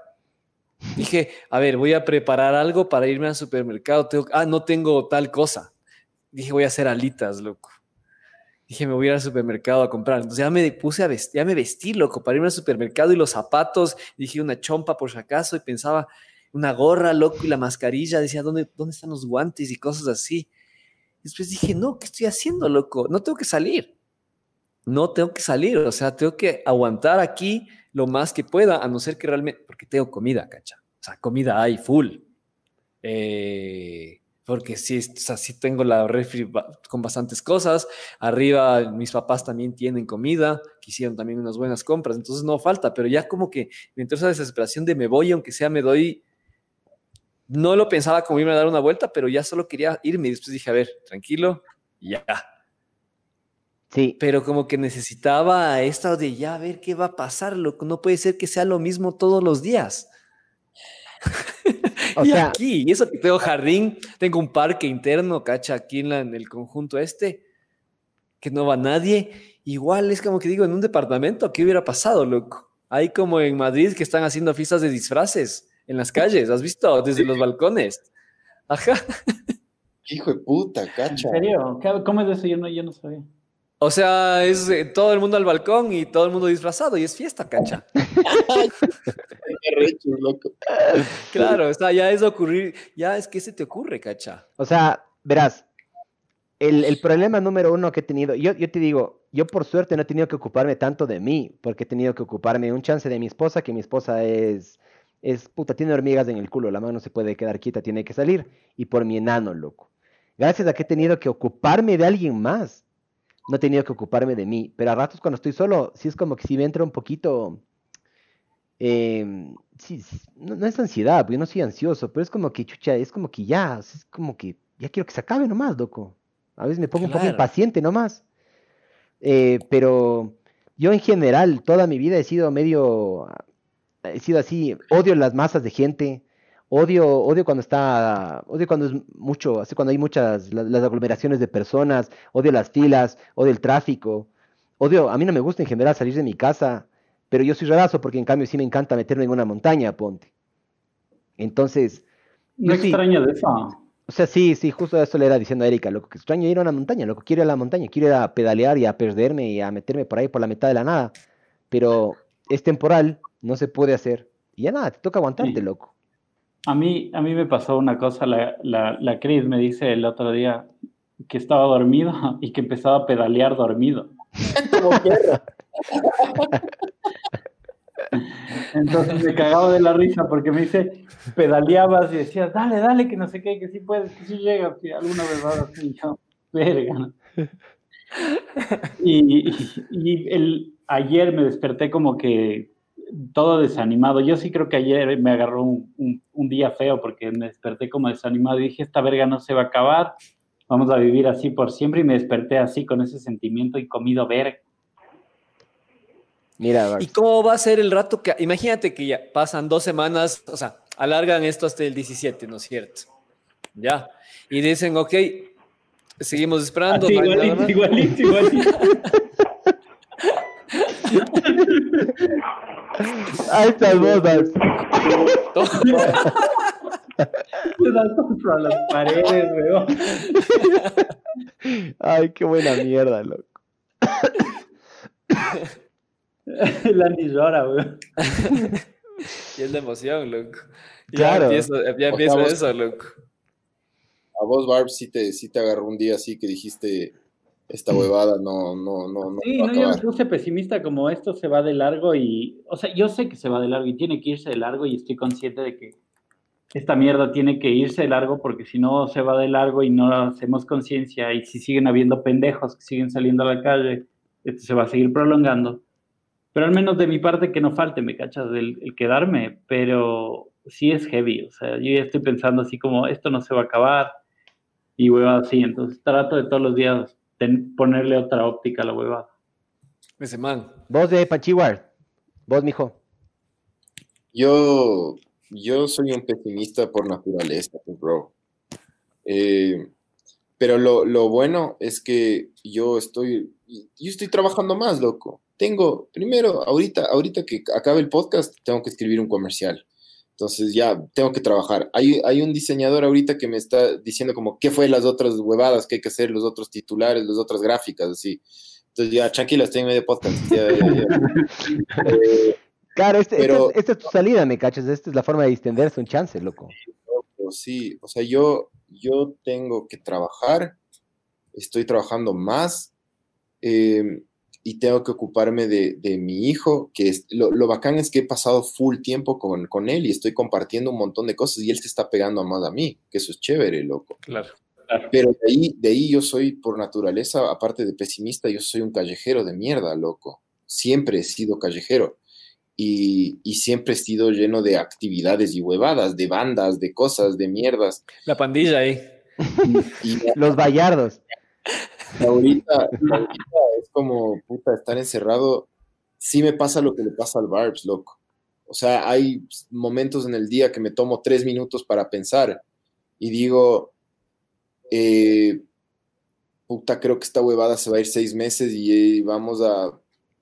Dije, a ver, voy a preparar algo para irme al supermercado. Tengo, ah, no tengo tal cosa. Dije, voy a hacer alitas, loco. Dije, me voy a ir al supermercado a comprar. Entonces ya me puse a vestir, ya me vestí, loco, para irme al supermercado y los zapatos. Dije, una chompa por si acaso. Y pensaba, una gorra, loco, y la mascarilla. Decía, ¿dónde, dónde están los guantes y cosas así? Después dije, no, ¿qué estoy haciendo, loco? No tengo que salir. No tengo que salir. O sea, tengo que aguantar aquí lo más que pueda, a no ser que realmente, porque tengo comida, cacha. O sea, comida hay full. Eh, porque sí, o sea, sí tengo la refri con bastantes cosas. Arriba mis papás también tienen comida, que hicieron también unas buenas compras, entonces no falta, pero ya como que me entró esa desesperación de me voy, aunque sea me doy. No lo pensaba como irme a dar una vuelta, pero ya solo quería irme y después dije, a ver, tranquilo, ya. Sí, Pero como que necesitaba esto de ya a ver qué va a pasar, loco. No puede ser que sea lo mismo todos los días. <laughs> o y sea, aquí, y eso que tengo jardín, tengo un parque interno, cacha, aquí en, la- en el conjunto este, que no va nadie. Igual es como que digo, en un departamento, ¿qué hubiera pasado, loco? Hay como en Madrid que están haciendo fiestas de disfraces en las calles, ¿has visto? Desde los balcones. Ajá. Hijo de puta, ¿En cacha. serio? ¿Qué- ¿Cómo es eso? Yo no, yo no sabía. O sea, es eh, todo el mundo al balcón y todo el mundo disfrazado y es fiesta, cacha. <laughs> Qué recho, loco. Claro, o sea, ya es ocurrir, ya es que se te ocurre, cacha. o sea, verás, el, el problema número uno que he tenido, yo, yo te digo, yo por suerte no he tenido que ocuparme tanto de mí, porque he tenido que ocuparme un chance de mi esposa, que mi esposa es, es puta, tiene hormigas en el culo, la mano no se puede quedar quieta, tiene que salir, y por mi enano, loco. Gracias a que he tenido que ocuparme de alguien más, no he tenido que ocuparme de mí, pero a ratos cuando estoy solo, sí es como que sí me entra un poquito, em, sí, no, no es ansiedad, porque yo no soy ansioso, pero es como que, chucha, es como que ya, es como que ya quiero que se acabe nomás, loco. A veces me pongo un poco impaciente nomás. Eh, pero yo en general, toda mi vida he sido medio, he sido así, odio las masas de gente, odio, odio cuando está, odio cuando es mucho, así cuando hay muchas, la- las aglomeraciones de personas, odio las filas, odio el tráfico, odio, a mí no me gusta en general salir de mi casa, pero yo soy rarazo porque en cambio sí me encanta meterme en una montaña, ponte. Entonces, No sí. extraño de eso. o sea, sí, sí, justo eso le era diciendo a Erika, loco, que extraño ir a una montaña, loco, quiero ir a la montaña, quiero ir a pedalear y a perderme y a meterme por ahí por la mitad de la nada, pero es temporal, no se puede hacer, y ya nada, te toca aguantarte, Sí. loco. A mí, a mí me pasó una cosa, la, la, la Cris me dice el otro día que estaba dormido <laughs> y que empezaba a pedalear dormido. Como. Entonces me cagaba de la risa porque me dice, pedaleabas y decías, dale, dale, que no sé qué, que sí puedes, que sí llegas, que alguna vez vas así, yo, verga. Y, y- y el, ayer me desperté como que todo desanimado. Yo sí creo que ayer me agarró un, un- un día feo porque me desperté como desanimado y dije, esta verga no se va a acabar, vamos a vivir así por siempre y me desperté así con ese sentimiento y comido verga. Mira, ¿Y cómo va a ser el rato que, imagínate que ya pasan dos semanas, o sea, alargan esto hasta el 17, ¿no es cierto? Ya. Y dicen, ok, Seguimos esperando. Así, no igualito, igualito, igualito. <laughs> Ahí estás vos, Babs. Te das contra las paredes, weón. Ay, qué buena mierda, loco. El Andy llora, weón. Y es la emoción, loco. Ya Claro. empiezo, ya empiezo vos- eso, loco. A vos, Barb, sí te, sí te agarró un día así que dijiste, esta huevada no, no, no, no Sí, no, yo me puse pesimista como esto se va de largo y, o sea, yo sé que se va de largo y tiene que irse de largo y estoy consciente de que esta mierda tiene que irse de largo porque si no se va de largo y no hacemos conciencia y si siguen habiendo pendejos que siguen saliendo a la calle, esto se va a seguir prolongando. Pero al menos de mi parte que no falte, me cachas, el, el quedarme, pero sí es heavy, o sea, yo ya estoy pensando así como esto no se va a acabar y hueva así, entonces trato de todos los días ponerle otra óptica a la huevada. Ese man. Vos de Panchiwar. Vos, mijo. Yo, yo soy un pesimista por naturaleza, bro. Eh, pero lo, lo bueno es que yo estoy, yo estoy trabajando más, loco. Tengo, primero, ahorita, ahorita que acabe el podcast, tengo que escribir un comercial. Entonces ya tengo que trabajar. Hay, hay un diseñador ahorita que me está diciendo como qué fue las otras huevadas que hay que hacer, los otros titulares, las otras gráficas, así. Entonces ya, tranquilo, estoy en medio podcast. Ya, ya, ya. <laughs> Eh, Claro, este, Pero- es- esta es tu salida, me cachas. Esta es la forma de distenderse un chance, loco. Sí, o sea, yo, yo tengo que trabajar, estoy trabajando más eh, y tengo que ocuparme de, de mi hijo, que es, lo, lo bacán es que he pasado full tiempo con, con él y estoy compartiendo un montón de cosas y él se está pegando más a mí, que eso es chévere, loco. Claro. Pero de ahí, de ahí yo soy, por naturaleza, aparte de pesimista, yo soy un callejero de mierda, loco. Siempre he sido callejero. Y, y siempre he sido lleno de actividades y huevadas, de bandas, de cosas, de mierdas. La pandilla ahí. Y Los Bayardos. Ahorita, ahorita es como, puta, estar encerrado. Sí me pasa lo que le pasa al Barbs, loco. O sea, hay momentos en el día que me tomo tres minutos para pensar y digo, eh, puta, creo que esta huevada se va a ir seis meses y eh, vamos a,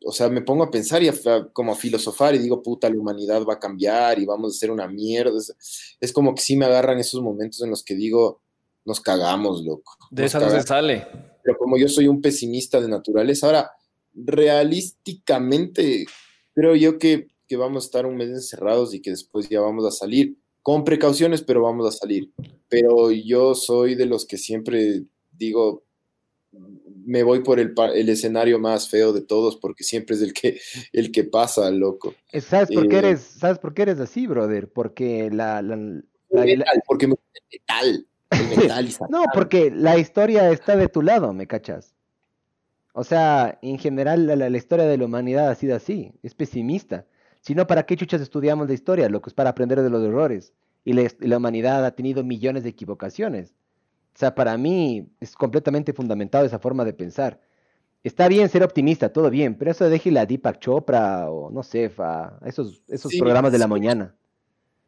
o sea, me pongo a pensar y a, a- como a filosofar y digo, puta, la humanidad va a cambiar y vamos a hacer una mierda. Es, es como que sí me agarran esos momentos en los que digo, nos cagamos, loco. De esa no se sale. Pero como yo soy un pesimista de naturaleza, ahora, realísticamente, creo yo que, que vamos a estar un mes encerrados y que después ya vamos a salir, con precauciones, pero vamos a salir. Pero yo soy de los que siempre digo, me voy por el, el escenario más feo de todos, porque siempre es el que, el que pasa, loco. Eh, ¿Sabes por qué Eh, eres, sabes por qué eres así, brother? Porque la, la- la- la- porque me gusta el metal. El metal y no, porque la historia está de tu lado, ¿me cachas? O sea, en general la, la- historia de la humanidad ha sido así, es pesimista. Si no, ¿para qué chuchas estudiamos la historia? Lo que es para aprender de los errores. Y la, humanidad ha tenido millones de equivocaciones. O sea, para mí es completamente fundamentado esa forma de pensar. Está bien ser optimista, todo bien, pero eso déjela a Deepak Chopra o no sé, a esos, esos Sí, programas de la sí. mañana.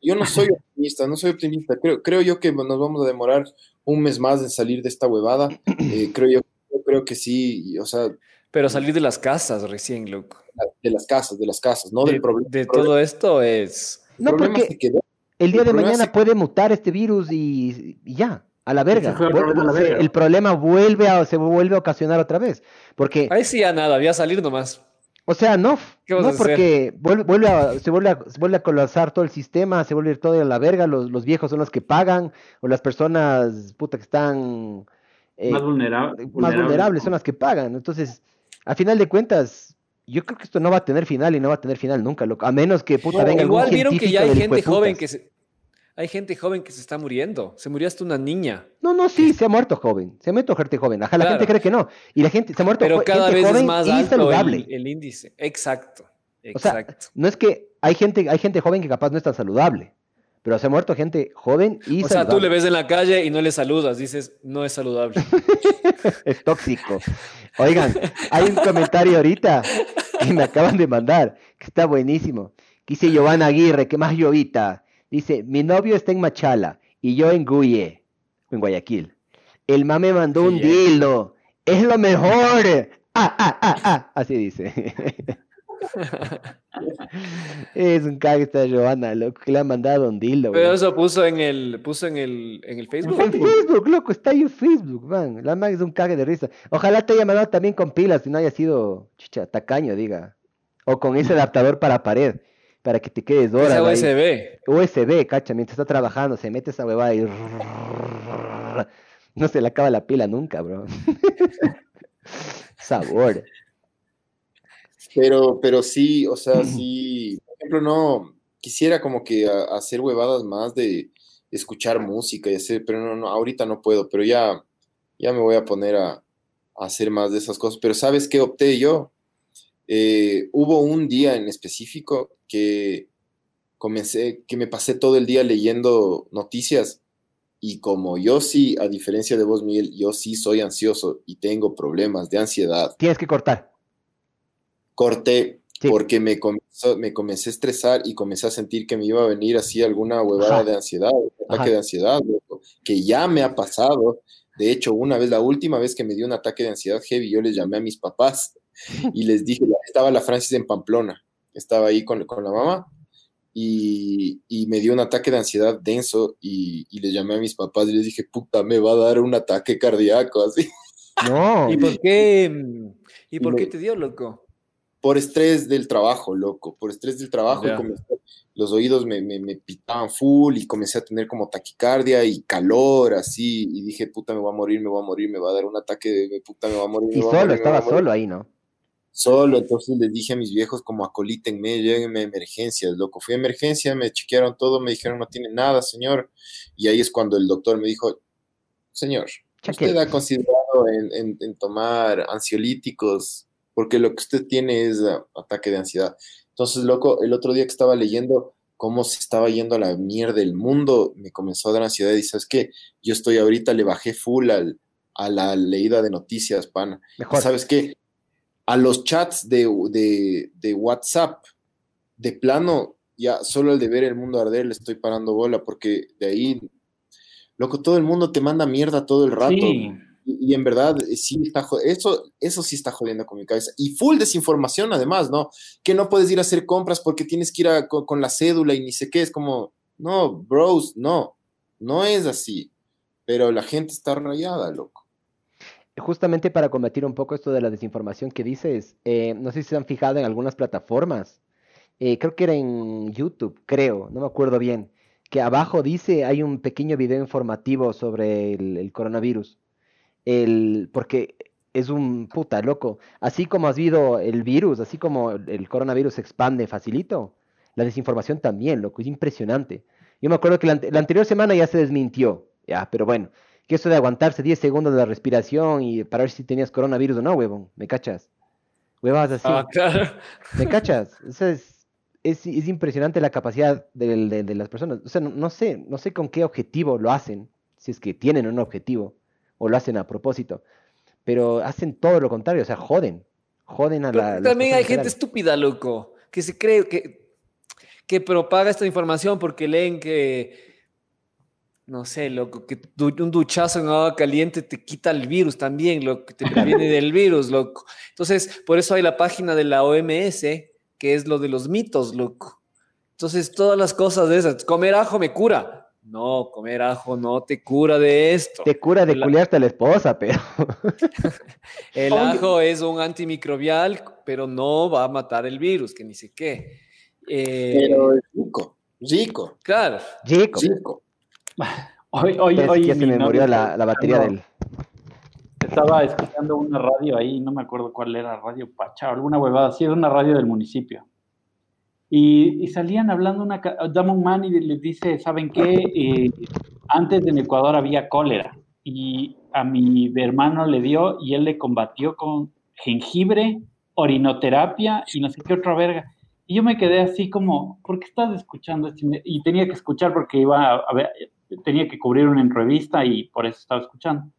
Yo no soy optimista, no soy optimista. Creo, creo yo que nos vamos a demorar un mes más en salir de esta huevada. Eh, <clears throat> creo yo, yo creo que sí, o sea, Pero salir de las casas recién, loco. de las casas, de las casas, no de, del problema. de problema- todo esto es. el No, problema porque se quedó. el día el de mañana puede mutar este virus y, y ya, a la se- verga. el problema vuelve a, se vuelve a ocasionar otra vez. Porque, Ahí sí ya nada, voy a salir nomás. O sea, no, ¿Qué vas no a porque vuelve, vuelve a, se, vuelve a, se vuelve a colapsar todo el sistema, se vuelve todo a la verga, los, los viejos son los que pagan, o las personas, puta, que están eh, más más vulnerables son las que pagan. Entonces, a final de cuentas, yo creo que esto no va a tener final y no va a tener final nunca, loco. A menos que puta venga algún Igual vieron que ya hay gente joven que se. Hay gente joven que se está muriendo. Se murió hasta una niña. No, no, sí, se ha muerto joven. Se ha muerto gente joven. Ajá, la Claro. gente cree que no. Y la gente se ha muerto Pero cada gente vez es joven más y alto saludable. el, el índice. Exacto. O sea, Exacto. no es que hay gente, hay gente joven que capaz no es tan saludable, pero se ha muerto gente joven y o sea, tú saludable. le ves en la calle y no le saludas. Dices, no es saludable. <laughs> Es tóxico. Oigan, hay un comentario ahorita que me acaban de mandar, que está buenísimo. Que dice Giovanna Aguirre, que más llovita. Dice, mi novio está en Machala y yo en Guye, en Guayaquil. El mame mandó un dildo. Es lo mejor. Ah, ah, ah, ah. Así dice. <laughs> es un cague esta Joana, loco, que le ha mandado un dildo. Pero eso puso en el, puso en el, en el Facebook. En Facebook, loco, está ahí en Facebook, man. La man es un cague de risa. Ojalá te haya mandado también con pilas y no haya sido, chicha, tacaño, diga. O con ese adaptador para pared, para que te quedes horas Esa ahí. USB. USB, cacha, mientras está trabajando, se mete esa huevada y... No se le acaba la pila nunca, bro. <laughs> Sabor. Pero, pero sí, o sea, sí, por ejemplo, no, quisiera como que a- hacer huevadas más de escuchar música y hacer, pero no, no, ahorita no puedo, pero ya, ya me voy a poner a, a hacer más de esas cosas. Pero ¿sabes qué opté yo? Eh, hubo un día en específico que comencé, que me pasé todo el día leyendo noticias y como yo sí, a diferencia de vos, Miguel, yo sí soy ansioso y tengo problemas de ansiedad Tienes que cortar. corté Sí. porque me, comenzó- me comencé a estresar y comencé a sentir que me iba a venir así alguna huevada Ajá. de ansiedad, un ataque de ansiedad, que ya me ha pasado. De hecho, una vez, la última vez que me dio un ataque de ansiedad heavy, yo les llamé a mis papás y les dije, estaba la Francis en Pamplona, estaba ahí con, con la mamá y, y me dio un ataque de ansiedad denso y, y les llamé a mis papás y les dije, puta, me va a dar un ataque cardíaco, así. No. ¿Y por qué, mm, y por qué te dio, loco? por estrés del trabajo, loco, por estrés del trabajo, y Ya. comencé- los oídos me, me, me pitaban full y comencé a tener como taquicardia y calor, así, y dije, puta, me voy a morir, me voy a morir, me va a dar un ataque de puta, me va a morir. Y solo, morir, estaba a morir". solo ahí, ¿no? Solo, entonces les dije a mis viejos como acolítenme, lléguenme a emergencias, loco. Fui a emergencia, me chequearon todo, me dijeron no tiene nada, señor. Y ahí es cuando el doctor me dijo, señor, usted ha considerado en, en- en tomar ansiolíticos, porque lo que usted tiene es ah, ataque de ansiedad. Entonces, loco, el otro día que estaba leyendo cómo se estaba yendo a la mierda el mundo, me comenzó a dar ansiedad y sabes qué, yo estoy ahorita, le bajé full al, a la leída de noticias, pana. Mejor. ¿Sabes qué? A los chats de, de, de WhatsApp, de plano, ya solo el de ver el mundo arder le estoy parando bola, porque de ahí, loco, todo el mundo te manda mierda todo el rato. Sí, Y, y en verdad, eh, sí está eso, eso sí está jodiendo con mi cabeza. Y full desinformación, además, ¿no? Que no puedes ir a hacer compras porque tienes que ir a- con, con la cédula y ni sé qué. Es como, no, bros, no, no es así. Pero la gente está rayada, loco. Justamente para combatir un poco esto de la desinformación que dices, eh, no sé si se han fijado en algunas plataformas, eh, creo que era en YouTube, creo, no me acuerdo bien, que abajo dice, hay un pequeño video informativo sobre el, coronavirus, el, porque es un puta loco, así como ha habido el virus, así como el, coronavirus se expande facilito, la desinformación también, loco, es impresionante. Yo me acuerdo que la anterior semana ya se desmintió, ya, pero bueno, que eso de aguantarse 10 segundos de la respiración y para ver si tenías coronavirus o no, huevón, ¿me cachas? Huevas así. Ah, claro. ¿Me <laughs> cachas? O sea, es, es, es impresionante la capacidad de, de las personas. O sea, no, no sé, no sé con qué objetivo lo hacen, si es que tienen un objetivo o lo hacen a propósito, pero hacen todo lo contrario, o sea, joden, joden a la... también hay gente estúpida, loco, que se cree que, que propaga esta información porque leen que, no sé, loco, que du- un duchazo en agua caliente te quita el virus también, loco, te <laughs> previene del virus, loco. Entonces, por eso hay la página de la OMS, que es lo de los mitos, loco. Entonces, todas las cosas de esas, comer ajo me cura. No, comer ajo no te cura de esto. Te cura de La- culiarte a la esposa, pero... <laughs> El ajo es un antimicrobial, pero no va a matar el virus, que ni sé qué. Eh, Pero es rico, rico, claro, Chico, rico. <laughs> hoy, hoy, hoy ya se me murió la, la batería del... Estaba escuchando una radio ahí, no me acuerdo cuál era, Radio Pacha, o alguna huevada, sí, era una radio del municipio. Y, y salían hablando, una, dame un man y les dice, ¿saben qué? Eh, antes en Ecuador había cólera y a mi hermano le dio y él le combatió con jengibre, orinoterapia y no sé qué otra verga. Y yo me quedé así como, ¿por qué estás escuchando Y tenía que escuchar porque iba a, a ver, tenía que cubrir una entrevista y por eso estaba escuchando.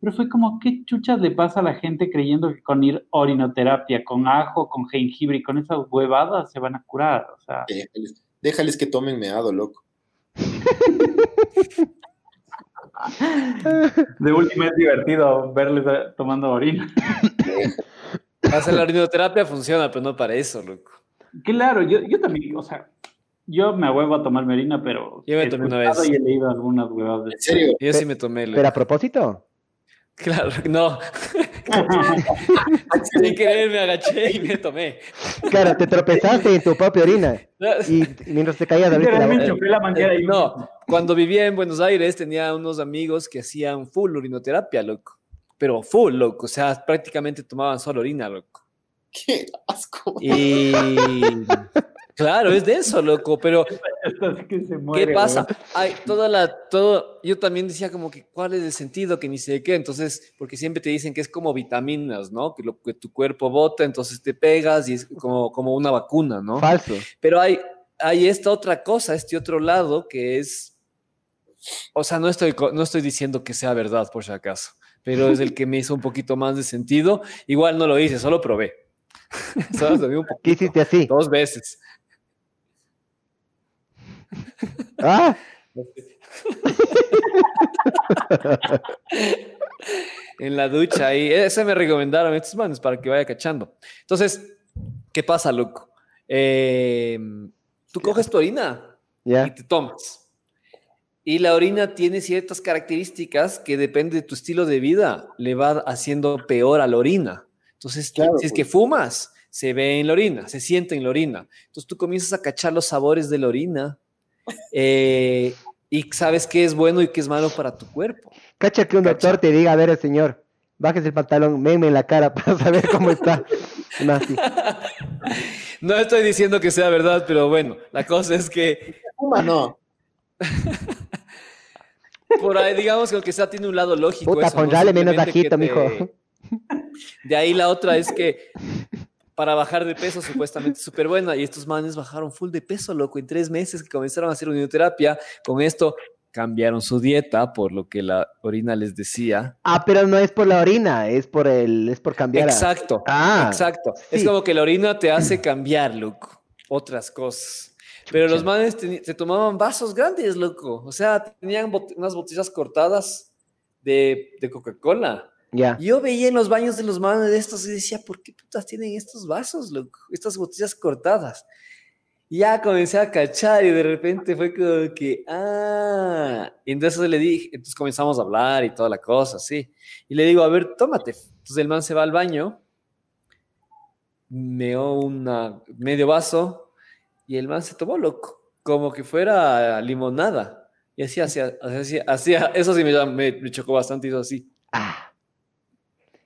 Pero fue como, ¿qué chuchas le pasa a la gente creyendo que con ir orinoterapia, con ajo, con jengibre y con esas huevadas se van a curar? O sea, Déjales, déjales que tomen meado, loco. De última es divertido verles tomando orina. Hacer la orinoterapia funciona, pero no para eso, loco. Claro, yo, yo también, o sea, yo me huevo a tomar orina, pero Yo me tomé una vez. y he leído algunas huevas de ¿En serio? Yo sí me tomé. Pero a propósito. Claro, <laughs> no. <laughs> Sin querer me agaché y me tomé. Claro, te tropezaste en tu propia orina. Y mientras te caías, abriste la la manguera y No, cuando vivía en Buenos Aires tenía unos amigos que hacían full urinoterapia, loco. Pero full, loco. O sea, prácticamente tomaban solo orina, loco. Qué asco. Y claro, es de eso, loco. Pero <laughs> que se muere. ¿qué pasa? Hay toda la, todo, yo también decía como que cuál es el sentido, que ni sé qué. Entonces, porque siempre te dicen que es como vitaminas, ¿no? Que lo que tu cuerpo bota, entonces te pegas y es como, como una vacuna, ¿no? Falso. Pero hay, hay esta otra cosa, este otro lado que es, o sea, no estoy, no estoy diciendo que sea verdad por si acaso, pero es el que me hizo un poquito más de sentido. Igual no lo hice, solo probé. <laughs> Solo un ¿Qué poquito, hiciste así? dos veces. Ah, En la ducha ahí, ese me recomendaron estos manos para que vaya cachando. Entonces, ¿qué pasa, loco? Eh, tú coges tu orina y ya. te tomas. Y la orina tiene ciertas características que depende de tu estilo de vida, le va haciendo peor a la orina. Entonces, Claro, si es que fumas, se ve en la orina, se siente en la orina. Entonces tú comienzas a cachar los sabores de la orina eh, y sabes qué es bueno y qué es malo para tu cuerpo. Cacha que un Cacha. doctor te diga, a ver, señor, bájese el pantalón, meme en la cara <laughs> para saber cómo está. No, estoy diciendo que sea verdad, pero bueno, la cosa es que Fuma, no. por ahí, digamos que aunque sea tiene un lado lógico. Puta, eso, ¿no? ponjale menos bajito, mijo. De ahí la otra es que para bajar de peso supuestamente <laughs> es súper buena y estos manes bajaron full de peso, loco, en tres meses que comenzaron a hacer unioterapia. Con esto cambiaron su dieta por lo que la orina les decía. Ah, pero no es por la orina, es por el, es por cambiar. Exacto, Ah, exacto. Es como que la orina te hace cambiar, loco, otras cosas. Pero los manes se tomaban vasos grandes, loco. O sea, tenían bot- unas botellas cortadas de, de Coca-Cola. Ya. Yo veía en los baños de los manes de estos y decía, ¿por qué putas tienen estos vasos, loco? Estas botellas cortadas. Y ya comencé a cachar y de repente fue como que, ah, y entonces le dije, entonces comenzamos a hablar y toda la cosa, sí. Y le digo, a ver, tómate. Entonces el man se va al baño, meó una medio vaso y el man se tomó, loco, como que fuera limonada. Y así hacía, hacía, hacía, eso sí me, me, me chocó bastante, hizo así. Ah.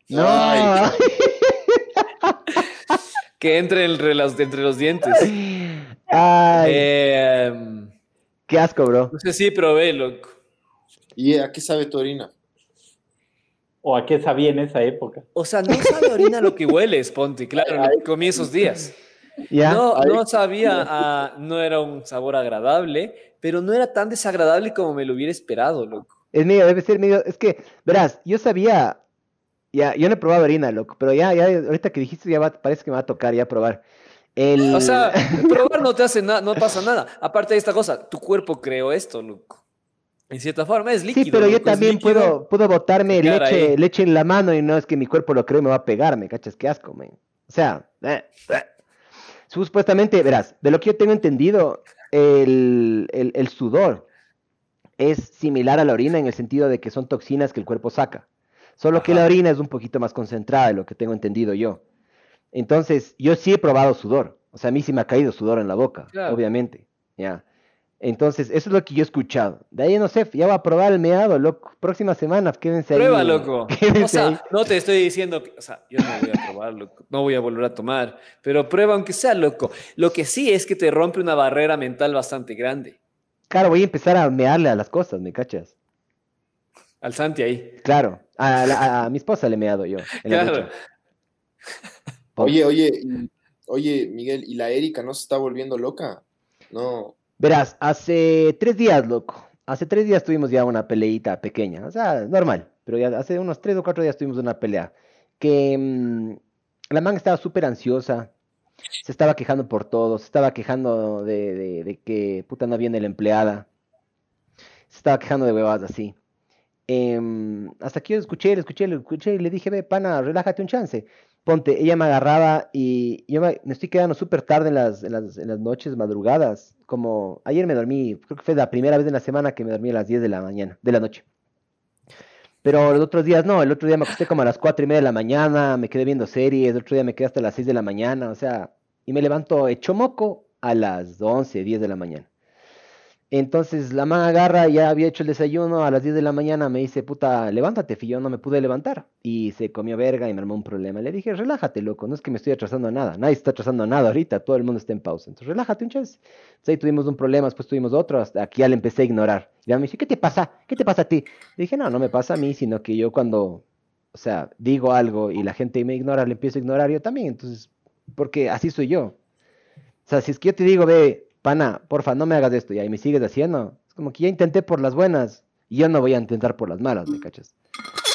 No. Ay. <laughs> Que entre entre los, entre los dientes. Ay, Eh, qué asco, bro. no sé si probé, loco. ¿Y a qué sabe tu orina? ¿O a qué sabía en esa época? O sea, no sabe orina lo que hueles, ponte, claro, lo que comí esos días. Ya. No, no sabía, a- no era un sabor agradable, pero no era tan desagradable como me lo hubiera esperado, loco. Es medio, debe ser medio. Es que, verás, yo sabía. Ya, yo no he probado orina, loco, pero ya, ya, ahorita que dijiste, ya va- parece que me va a tocar ya probar. El... O sea, <laughs> probar no te hace nada, no pasa nada. Aparte de esta cosa, tu cuerpo creó esto, loco. En cierta forma es líquido. sí, pero yo también puedo, puedo botarme leche, ahí. leche en la mano y no es que mi cuerpo lo cree y me va a pegar, ¿me cachas? Qué asco, man. O sea, eh, eh. supuestamente, verás, de lo que yo tengo entendido, el, el- el sudor es similar a la orina en el sentido de que son toxinas que el cuerpo saca. Solo que la orina es un poquito más concentrada de lo que tengo entendido yo. Entonces, yo sí he probado sudor. O sea, a mí sí me ha caído sudor en la boca, Claro. obviamente. Ya. Entonces, eso es lo que yo he escuchado. De ahí no sé, ya va a probar el meado, loco. Próxima semana, quédense ahí. Prueba, loco. <laughs> Quédense O sea, ahí. no te estoy diciendo que, o sea, yo no voy a probar, loco. No voy a volver a tomar, pero prueba aunque sea, loco. Lo que sí es que te rompe una barrera mental bastante grande. Claro, voy a empezar a mearle a las cosas, ¿me cachas? Al Santi ahí. Claro, a, a- a mi esposa le he meado yo. Claro. <laughs> Oye, oye, oye, Miguel, ¿y la Erika no se está volviendo loca? No. Verás, hace tres días, loco. Hace tres días tuvimos ya una peleita pequeña. O sea, normal. Pero ya hace unos tres o cuatro días tuvimos una pelea. Que mm, la man estaba súper ansiosa. Se estaba quejando por todo. Se estaba quejando de, de- de que puta no viene la empleada. Se estaba quejando de huevadas así. Em, hasta que yo escuché, le escuché, le escuché y le dije, ve, pana, relájate un chance. Ponte, ella me agarraba y yo me, estoy quedando súper tarde en las, en las, en las noches, madrugadas. Como ayer me dormí, creo que fue la primera vez en la semana que me dormí a las 10 de la mañana, de la noche. Pero los otros días no, el otro día me acosté como a las 4 y media de la mañana, me quedé viendo series, el otro día me quedé hasta las 6 de la mañana, o sea, y me levanto hecho moco a las 11, 10 de la mañana. Entonces la man agarra, ya había hecho el desayuno a las 10 de la mañana, me dice, puta, levántate, y yo no me pude levantar. Y se comió verga y me armó un problema. Le dije, relájate, loco, no es que me estoy atrasando a nada, nadie está atrasando a nada ahorita, todo el mundo está en pausa. Entonces relájate un chance. Entonces ahí tuvimos un problema, después tuvimos otro, hasta aquí ya le empecé a ignorar. Y ya me dice, ¿qué te pasa? ¿Qué te pasa a ti? Le dije, no, no me pasa a mí, sino que yo cuando, o sea, digo algo y la gente me ignora, le empiezo a ignorar yo también. Entonces, porque así soy yo. O sea, si es que yo te digo, ve, pana, porfa, no me hagas esto, y ahí me sigues haciendo. Es como que ya intenté por las buenas, y yo no voy a intentar por las malas, ¿me cachas?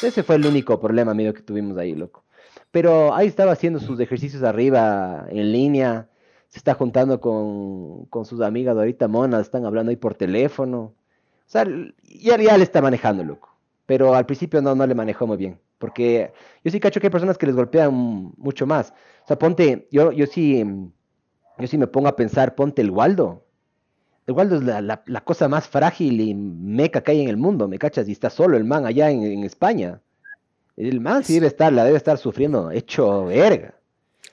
Ese fue el único problema, amigo, que tuvimos ahí, loco. Pero ahí estaba haciendo sus ejercicios arriba, en línea, se está juntando con, con sus amigas ahorita monas, están hablando ahí por teléfono. O sea, ya, ya le está manejando, loco. Pero al principio no, no le manejó muy bien. Porque yo sí cacho que hay personas que les golpean mucho más. O sea, ponte, yo, yo sí, yo sí me pongo a pensar, ponte el Waldo. El Waldo es la, la- la cosa más frágil y meca que hay en el mundo, ¿me cachas? Y está solo el man allá en, en España. El man sí debe estar, la debe estar sufriendo hecho verga.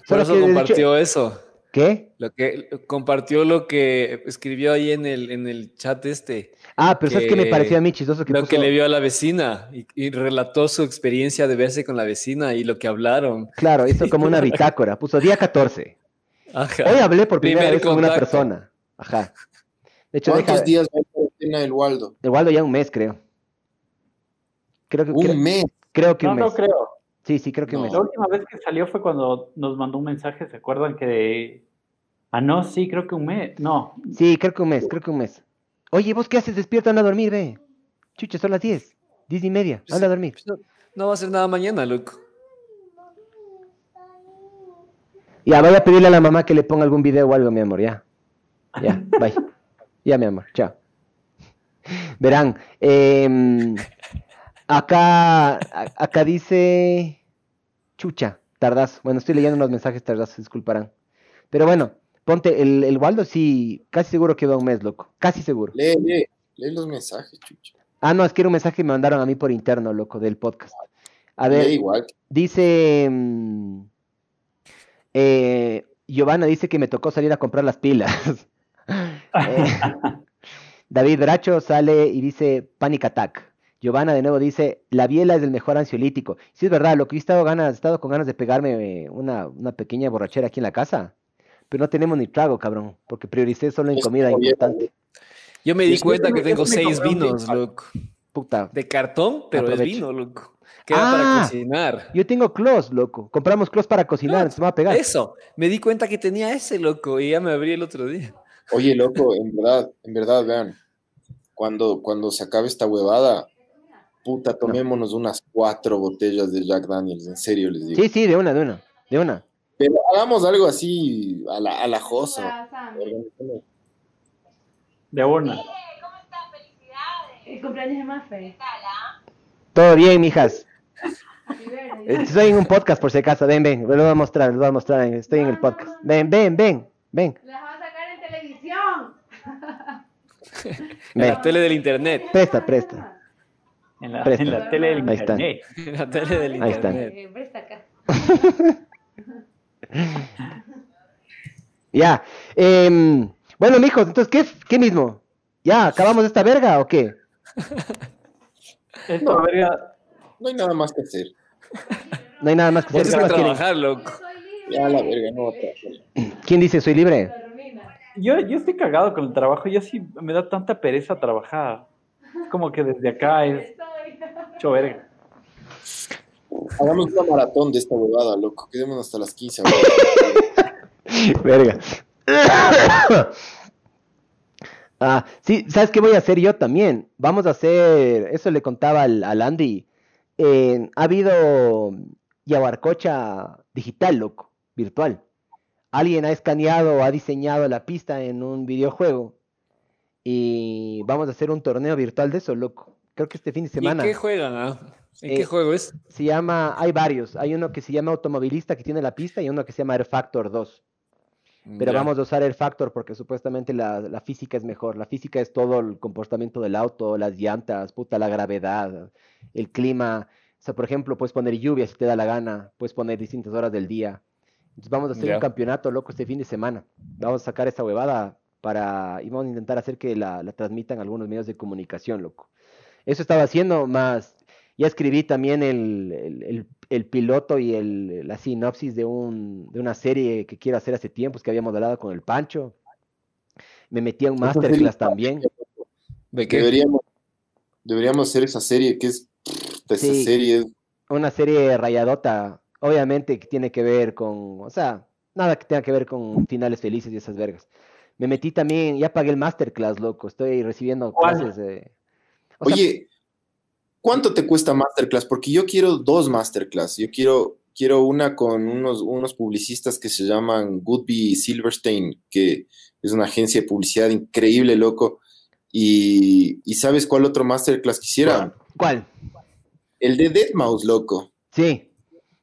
Por eso que, hecho- compartió eso. ¿Qué? Lo que compartió lo que escribió ahí en el, en el chat este. Ah, pero ¿sabes qué me que- pareció a mí chistoso? Que Lo puso- que le vio a la vecina y, y relató su experiencia de verse con la vecina y lo que hablaron. Claro, hizo <laughs> como una bitácora. Puso día 14. Ajá. Hoy hablé por primera Primer vez con una persona. Ajá. De hecho, ¿Cuántos deja, días va a cuarentena el Waldo? el Waldo ya un mes, creo. Creo que, Un creo, mes. creo que No, un no mes. creo. Sí, sí, creo que un No. mes. La última vez que salió fue cuando nos mandó un mensaje, ¿se acuerdan que... Ah, no, sí, creo que un mes. No, Sí, creo que un mes, creo que un mes. Oye, ¿vos qué haces? Despierta, anda a dormir, ve. Chuche, son las 10. 10 y media. Anda a dormir. No, no va a hacer nada mañana, loco. Ya, vaya a pedirle a la mamá que le ponga algún video o algo, mi amor, ya. Ya, bye. Ya, mi amor, chao. Verán, em, acá, acá dice Chucha, tardas. Bueno, estoy leyendo unos mensajes tardas, disculparán. Pero bueno, ponte, el, el Waldo sí, casi seguro que va un mes, loco. Casi seguro. Lee, lee, lee los mensajes, chucho. Ah, no, es que era un mensaje que me mandaron a mí por interno, loco, del podcast. A ver, Lee igual. Dice. mm, eh, Giovanna dice que me tocó salir a comprar las pilas. <laughs> Eh, David Bracho sale y dice Panic Attack. Giovanna de nuevo dice, la biela es el mejor ansiolítico. Sí, es verdad, lo que he estado, ganas, he estado con ganas de pegarme eh, una, una pequeña borrachera aquí en la casa. Pero no tenemos ni trago, cabrón, porque prioricé solo en comida importante. Yo me di cuenta que tengo seis vinos, loco. Puta. De cartón, pero es Aprovecho. vino, loco. Queda Ah, para cocinar. Yo tengo close, loco. Compramos close para cocinar, me va a pegar. Eso, me di cuenta que tenía ese, loco, y ya me abrí el otro día. Oye, loco, en verdad, en verdad, vean, cuando, cuando se acabe esta huevada, puta, tomémonos unas cuatro botellas de Jack Daniels, en serio les digo. Sí, sí, de una, de una, de una. Pero hagamos algo así a la, a la josa. De una. El cumpleaños de Mafe. Todo bien, mijas. Eh, Estoy en un podcast por si acaso. Ven, ven. Lo voy a mostrar, lo voy a mostrar. Estoy en el podcast. Ven, ven, ven, ven. Las va a sacar en televisión. <laughs> En la tele del internet. Presta, presta. En la, Presta. en la tele del Ahí está. internet. <laughs> En la tele del Ahí está. internet. Eh, Presta acá. <laughs> Ya. em, bueno, mijos, entonces, ¿qué, ¿qué mismo? ¿Ya acabamos esta verga o qué? Esto, verga, No hay nada más que hacer. No hay nada más que hacer. a ¿Qué más quieren? trabajar, loco. Ya la verga, no va a trabajar. ¿Quién dice soy libre? yo, yo estoy cagado con el trabajo. Yo sí me da tanta pereza trabajar. Es como que desde acá es hecho verga. Hagamos una maratón de esta huevada, loco. Quedémonos hasta las 15. <laughs> Verga. Ah, sí, ¿sabes qué voy a hacer yo también? Vamos a hacer, eso le contaba al, al Andy, eh, ha habido Yaguarcocha digital, loco, virtual. Alguien ha escaneado o ha diseñado la pista en un videojuego y vamos a hacer un torneo virtual de eso, loco. creo que este fin de ¿Y semana. qué juegan? ah? ¿En Eh, qué juego es? Se llama, hay varios. Hay uno que se llama Automovilista que tiene la pista y uno que se llama Air Factor 2. Pero Ya. vamos a usar Air Factor porque supuestamente la, la física es mejor. La física es todo el comportamiento del auto, las llantas, puta, la gravedad, el clima. O sea, por ejemplo, puedes poner lluvia si te da la gana, puedes poner distintas horas del día. Entonces vamos a hacer un campeonato, loco, este fin de semana. Vamos a sacar esa huevada para, y vamos a intentar hacer que la, la transmitan algunos medios de comunicación, loco. Eso estaba haciendo más. Ya escribí también el, el- el- el piloto y el, la sinopsis de, un, de una serie que quiero hacer hace tiempo, que habíamos hablado con el Pancho. Me metí a un masterclass también. ¿De qué? Deberíamos, deberíamos hacer esa serie que es. pff, Esa Sí. serie es Una serie rayadota, obviamente que tiene que ver con, o sea, nada que tenga que ver con finales felices y esas vergas. Me metí también, ya pagué el masterclass, loco. Estoy recibiendo ¿Cuál? clases de... o sea, Oye, ¿cuánto te cuesta masterclass? Porque yo quiero dos masterclass. Yo quiero, quiero una con unos, unos publicistas que se llaman Goodby Silverstein, que es una agencia de publicidad increíble, loco. Y, y ¿sabes cuál otro masterclass quisiera? ¿Cuál? El de Deadmau5, loco. Sí,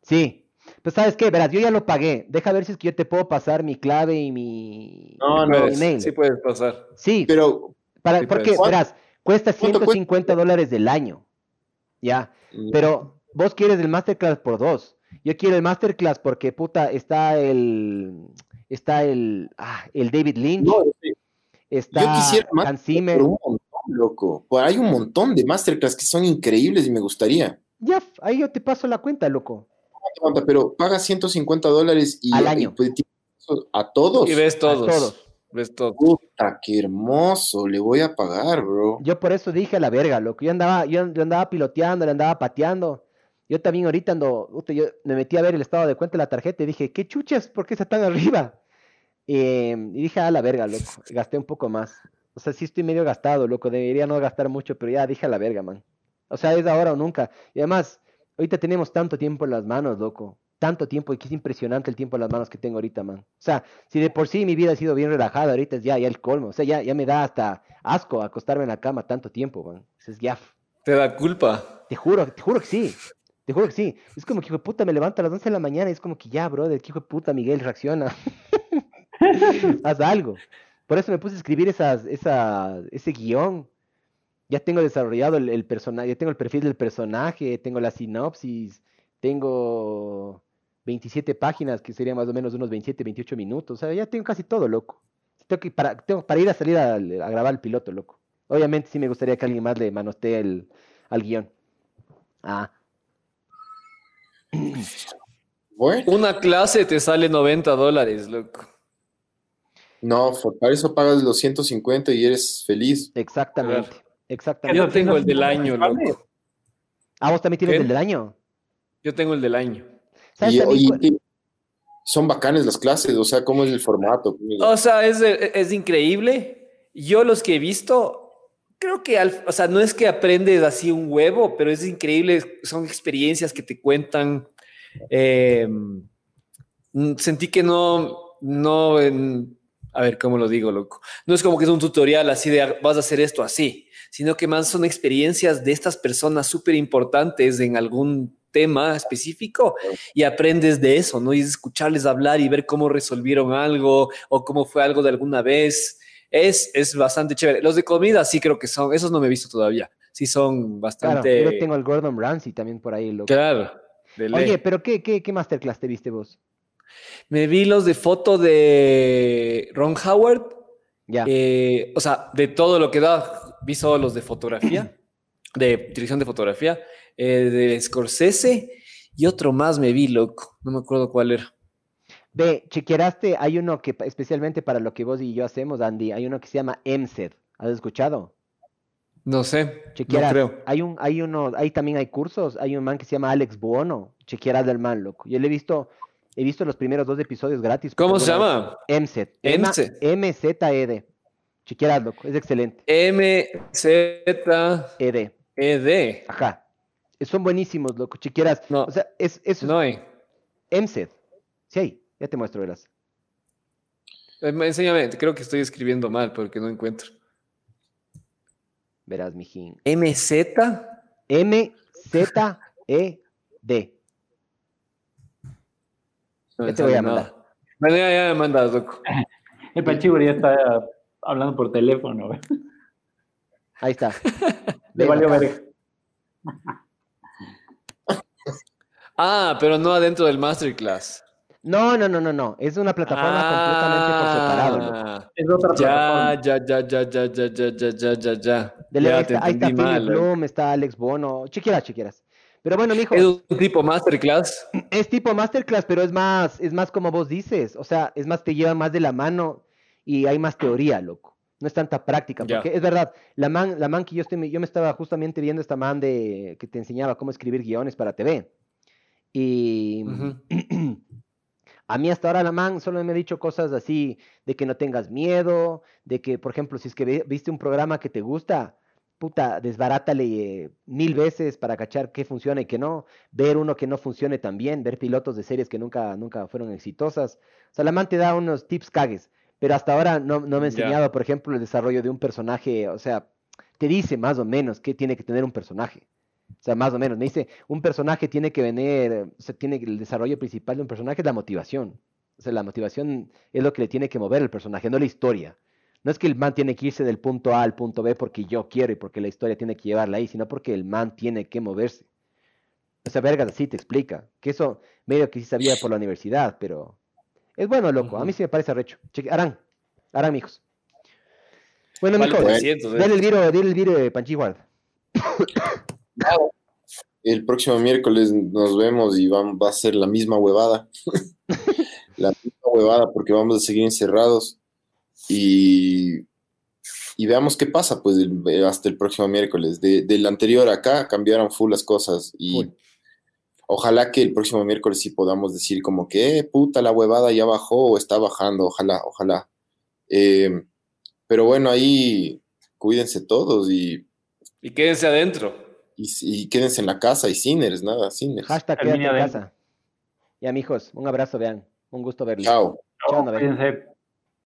sí. Pues sabes qué, verás, yo ya lo pagué. Deja ver si es que yo te puedo pasar mi clave y mi, No, mi no, email. sí puedes pasar. Sí, Pero, para, sí, porque, verás, cuesta ¿Cuánto cuesta? 150 dólares del año. Ya, pero vos quieres el masterclass por dos. Yo quiero el masterclass porque, puta, está el, está el, ah, el David Lynch, no, yo está quisiera más Hans por Zimmer. un montón, loco. Pues hay un montón de masterclass que son increíbles y me gustaría. Ya, ahí yo te paso la cuenta, loco. Pero paga 150 dólares y, Al año. y, pues, ¿a todos? Y ves todos. todos. Puta, qué hermoso, le voy a pagar, bro. Yo por eso dije a la verga, loco. Yo andaba, yo, yo andaba piloteando, le andaba pateando. Yo también ahorita ando, puta, yo me metí a ver el estado de cuenta de la tarjeta y dije, ¿qué chuchas? ¿Por qué está tan arriba? Eh, y dije, a la verga, loco. Gasté un poco más. O sea, sí estoy medio gastado, loco. Debería no gastar mucho, pero ya dije a la verga, man. O sea, es ahora o nunca. Y además, ahorita tenemos tanto tiempo en las manos, loco. Tanto tiempo y que es impresionante el tiempo en las manos que tengo ahorita, man. O sea, si de por sí mi vida ha sido bien relajada, ahorita es ya, ya el colmo. O sea, ya, ya me da hasta asco acostarme en la cama tanto tiempo, man. O sea, es ya, Te da culpa. te juro, te juro que sí. Te juro que sí. Es como que, hijo de puta, me levanto a las 11 de la mañana y es como que ya, brother, que hijo de puta, Miguel, reacciona. <laughs> Haz algo. Por eso me puse a escribir esas, esa, ese guion. Ya tengo desarrollado el, el personaje, ya tengo el perfil del personaje, tengo la sinopsis, tengo 27 páginas, que serían más o menos unos 27, 28 minutos. O sea, ya tengo casi todo, loco. Tengo que, para, tengo, para ir a salir a, a grabar el piloto, loco. Obviamente sí me gustaría que alguien más le manostee el, al guion. Ah, <clears throat> Bueno, Una clase te sale 90 dólares, loco. no, para eso pagas los 150 y eres feliz. exactamente. Claro. Exactamente. Yo tengo el del año, loco. Ah, vos también tienes ¿Qué? el del año. Yo tengo el del año. ¿Sabes Y, son bacanes las clases, o sea, ¿cómo es el formato? O sea, es, es increíble. Yo los que he visto, creo que, al- o sea, no es que aprendes así un huevo, pero es increíble. Son experiencias que te cuentan. Eh, mm, sentí que no, no, en- a ver, ¿cómo lo digo, loco? No es como que es un tutorial así de vas a hacer esto así, sino que más son experiencias de estas personas súper importantes en algún tema específico y aprendes de eso, ¿no? Y es escucharles hablar y ver cómo resolvieron algo o cómo fue algo de alguna vez. Es, es bastante chévere. Los de comida sí creo que son, esos no me he visto todavía. Sí son Claro, bastante... yo tengo el Gordon Ramsay también por ahí, loco. Claro. Oye, pero ¿qué, qué, qué masterclass te viste vos? Me vi los de foto de Ron Howard, Ya. eh, o sea, de todo lo que da, vi solo los de fotografía, <clears throat> de dirección de fotografía, eh, de Scorsese y otro más me vi, loco, no me acuerdo cuál era. Ve, chequeaste, hay uno que especialmente para lo que vos y yo hacemos, Andy, hay uno que se llama EMSED. ¿Has escuchado? No sé, no Chequearás. creo. Hay un, hay uno, ahí también hay cursos, hay un man que se llama Alex Buono. Chequearás del man, loco. Yo le he visto, he visto los primeros dos episodios gratis. ¿Cómo se llama? EMSED. M-Z-E-D. Chequearás, loco. Es excelente. M Z E-D. E D. Ajá. Son buenísimos, loco. Chequearás. No. O sea, es, eso No hay. EMSED. Sí, hay. Ya te muestro, verás. Eh, Enséñame, creo que estoy escribiendo mal porque no encuentro. Verás, mijín. MZ. M-Z-E-D. No Ya te voy a nada. mandar. Bueno, ya, ya me mandas, loco. El Panchivo ya está hablando por teléfono. Ahí está. Le valió acá. Ah, pero no adentro del masterclass. No, no, no, no, no. Es una plataforma completamente por separado. loco. Ah, Es otra plataforma. Ya, ya, ya, ya, ya, ya, ya, ya, ya, ya, ya. Dele, Ya ahí te está, ahí está entendí Philip mal. loco. Bloom, está Alex Bono, chequieras, chequieras. Pero bueno, mijo, Es un tipo masterclass. es tipo masterclass, pero es más, es más como vos dices. O sea, es más, te lleva más de la mano y hay más teoría, loco. No es tanta práctica, Ya. porque es verdad, la man, la man que yo estoy, yo me estaba justamente viendo esta man de que te enseñaba cómo escribir guiones para TV. Y <clears throat> a mí hasta ahora la man solo me ha dicho cosas así, de que no tengas miedo, de que, por ejemplo, si es que viste un programa que te gusta, puta, desbarátale eh, mil veces para cachar qué funciona y qué no, ver uno que no funcione también, ver pilotos de series que nunca, nunca fueron exitosas. O sea, la man te da unos tips cagues, pero hasta ahora no, no me ha enseñado, por ejemplo, el desarrollo de un personaje, o sea, te dice más o menos qué tiene que tener un personaje. O sea, más o menos, me dice, un personaje tiene que venir, o sea, tiene que- el desarrollo principal de un personaje es la motivación. O sea, la motivación es lo que le tiene que mover el personaje, no la historia. No es que el man tiene que irse del punto A al punto B porque yo quiero y porque la historia tiene que llevarla ahí, sino porque el man tiene que moverse. O sea, vergas, así te explica. Que eso medio que sí sabía por la universidad, pero es bueno, loco. A mí sí me parece recho. Cheque, Arán, Arán, mijos. Bueno, Vale mijos, 300, eh. dale el viro, dale el viro de El próximo miércoles nos vemos y va a ser la misma huevada. <laughs> la misma huevada porque vamos a seguir encerrados y, y veamos qué pasa pues el- eh, hasta el próximo miércoles. De- del anterior acá cambiaron full las cosas y Full. ojalá que el próximo miércoles sí podamos decir como que, eh, puta, la huevada ya bajó o está bajando, ojalá, ojalá. Eh, pero bueno, ahí cuídense todos y, Y quédense adentro. Y, y quédense en la casa y Sinners, nada, Sinners. Hashtag quédate en casa. Ya, mijos, un abrazo, vean. Un gusto verles. Chao. Chao. Cuídense.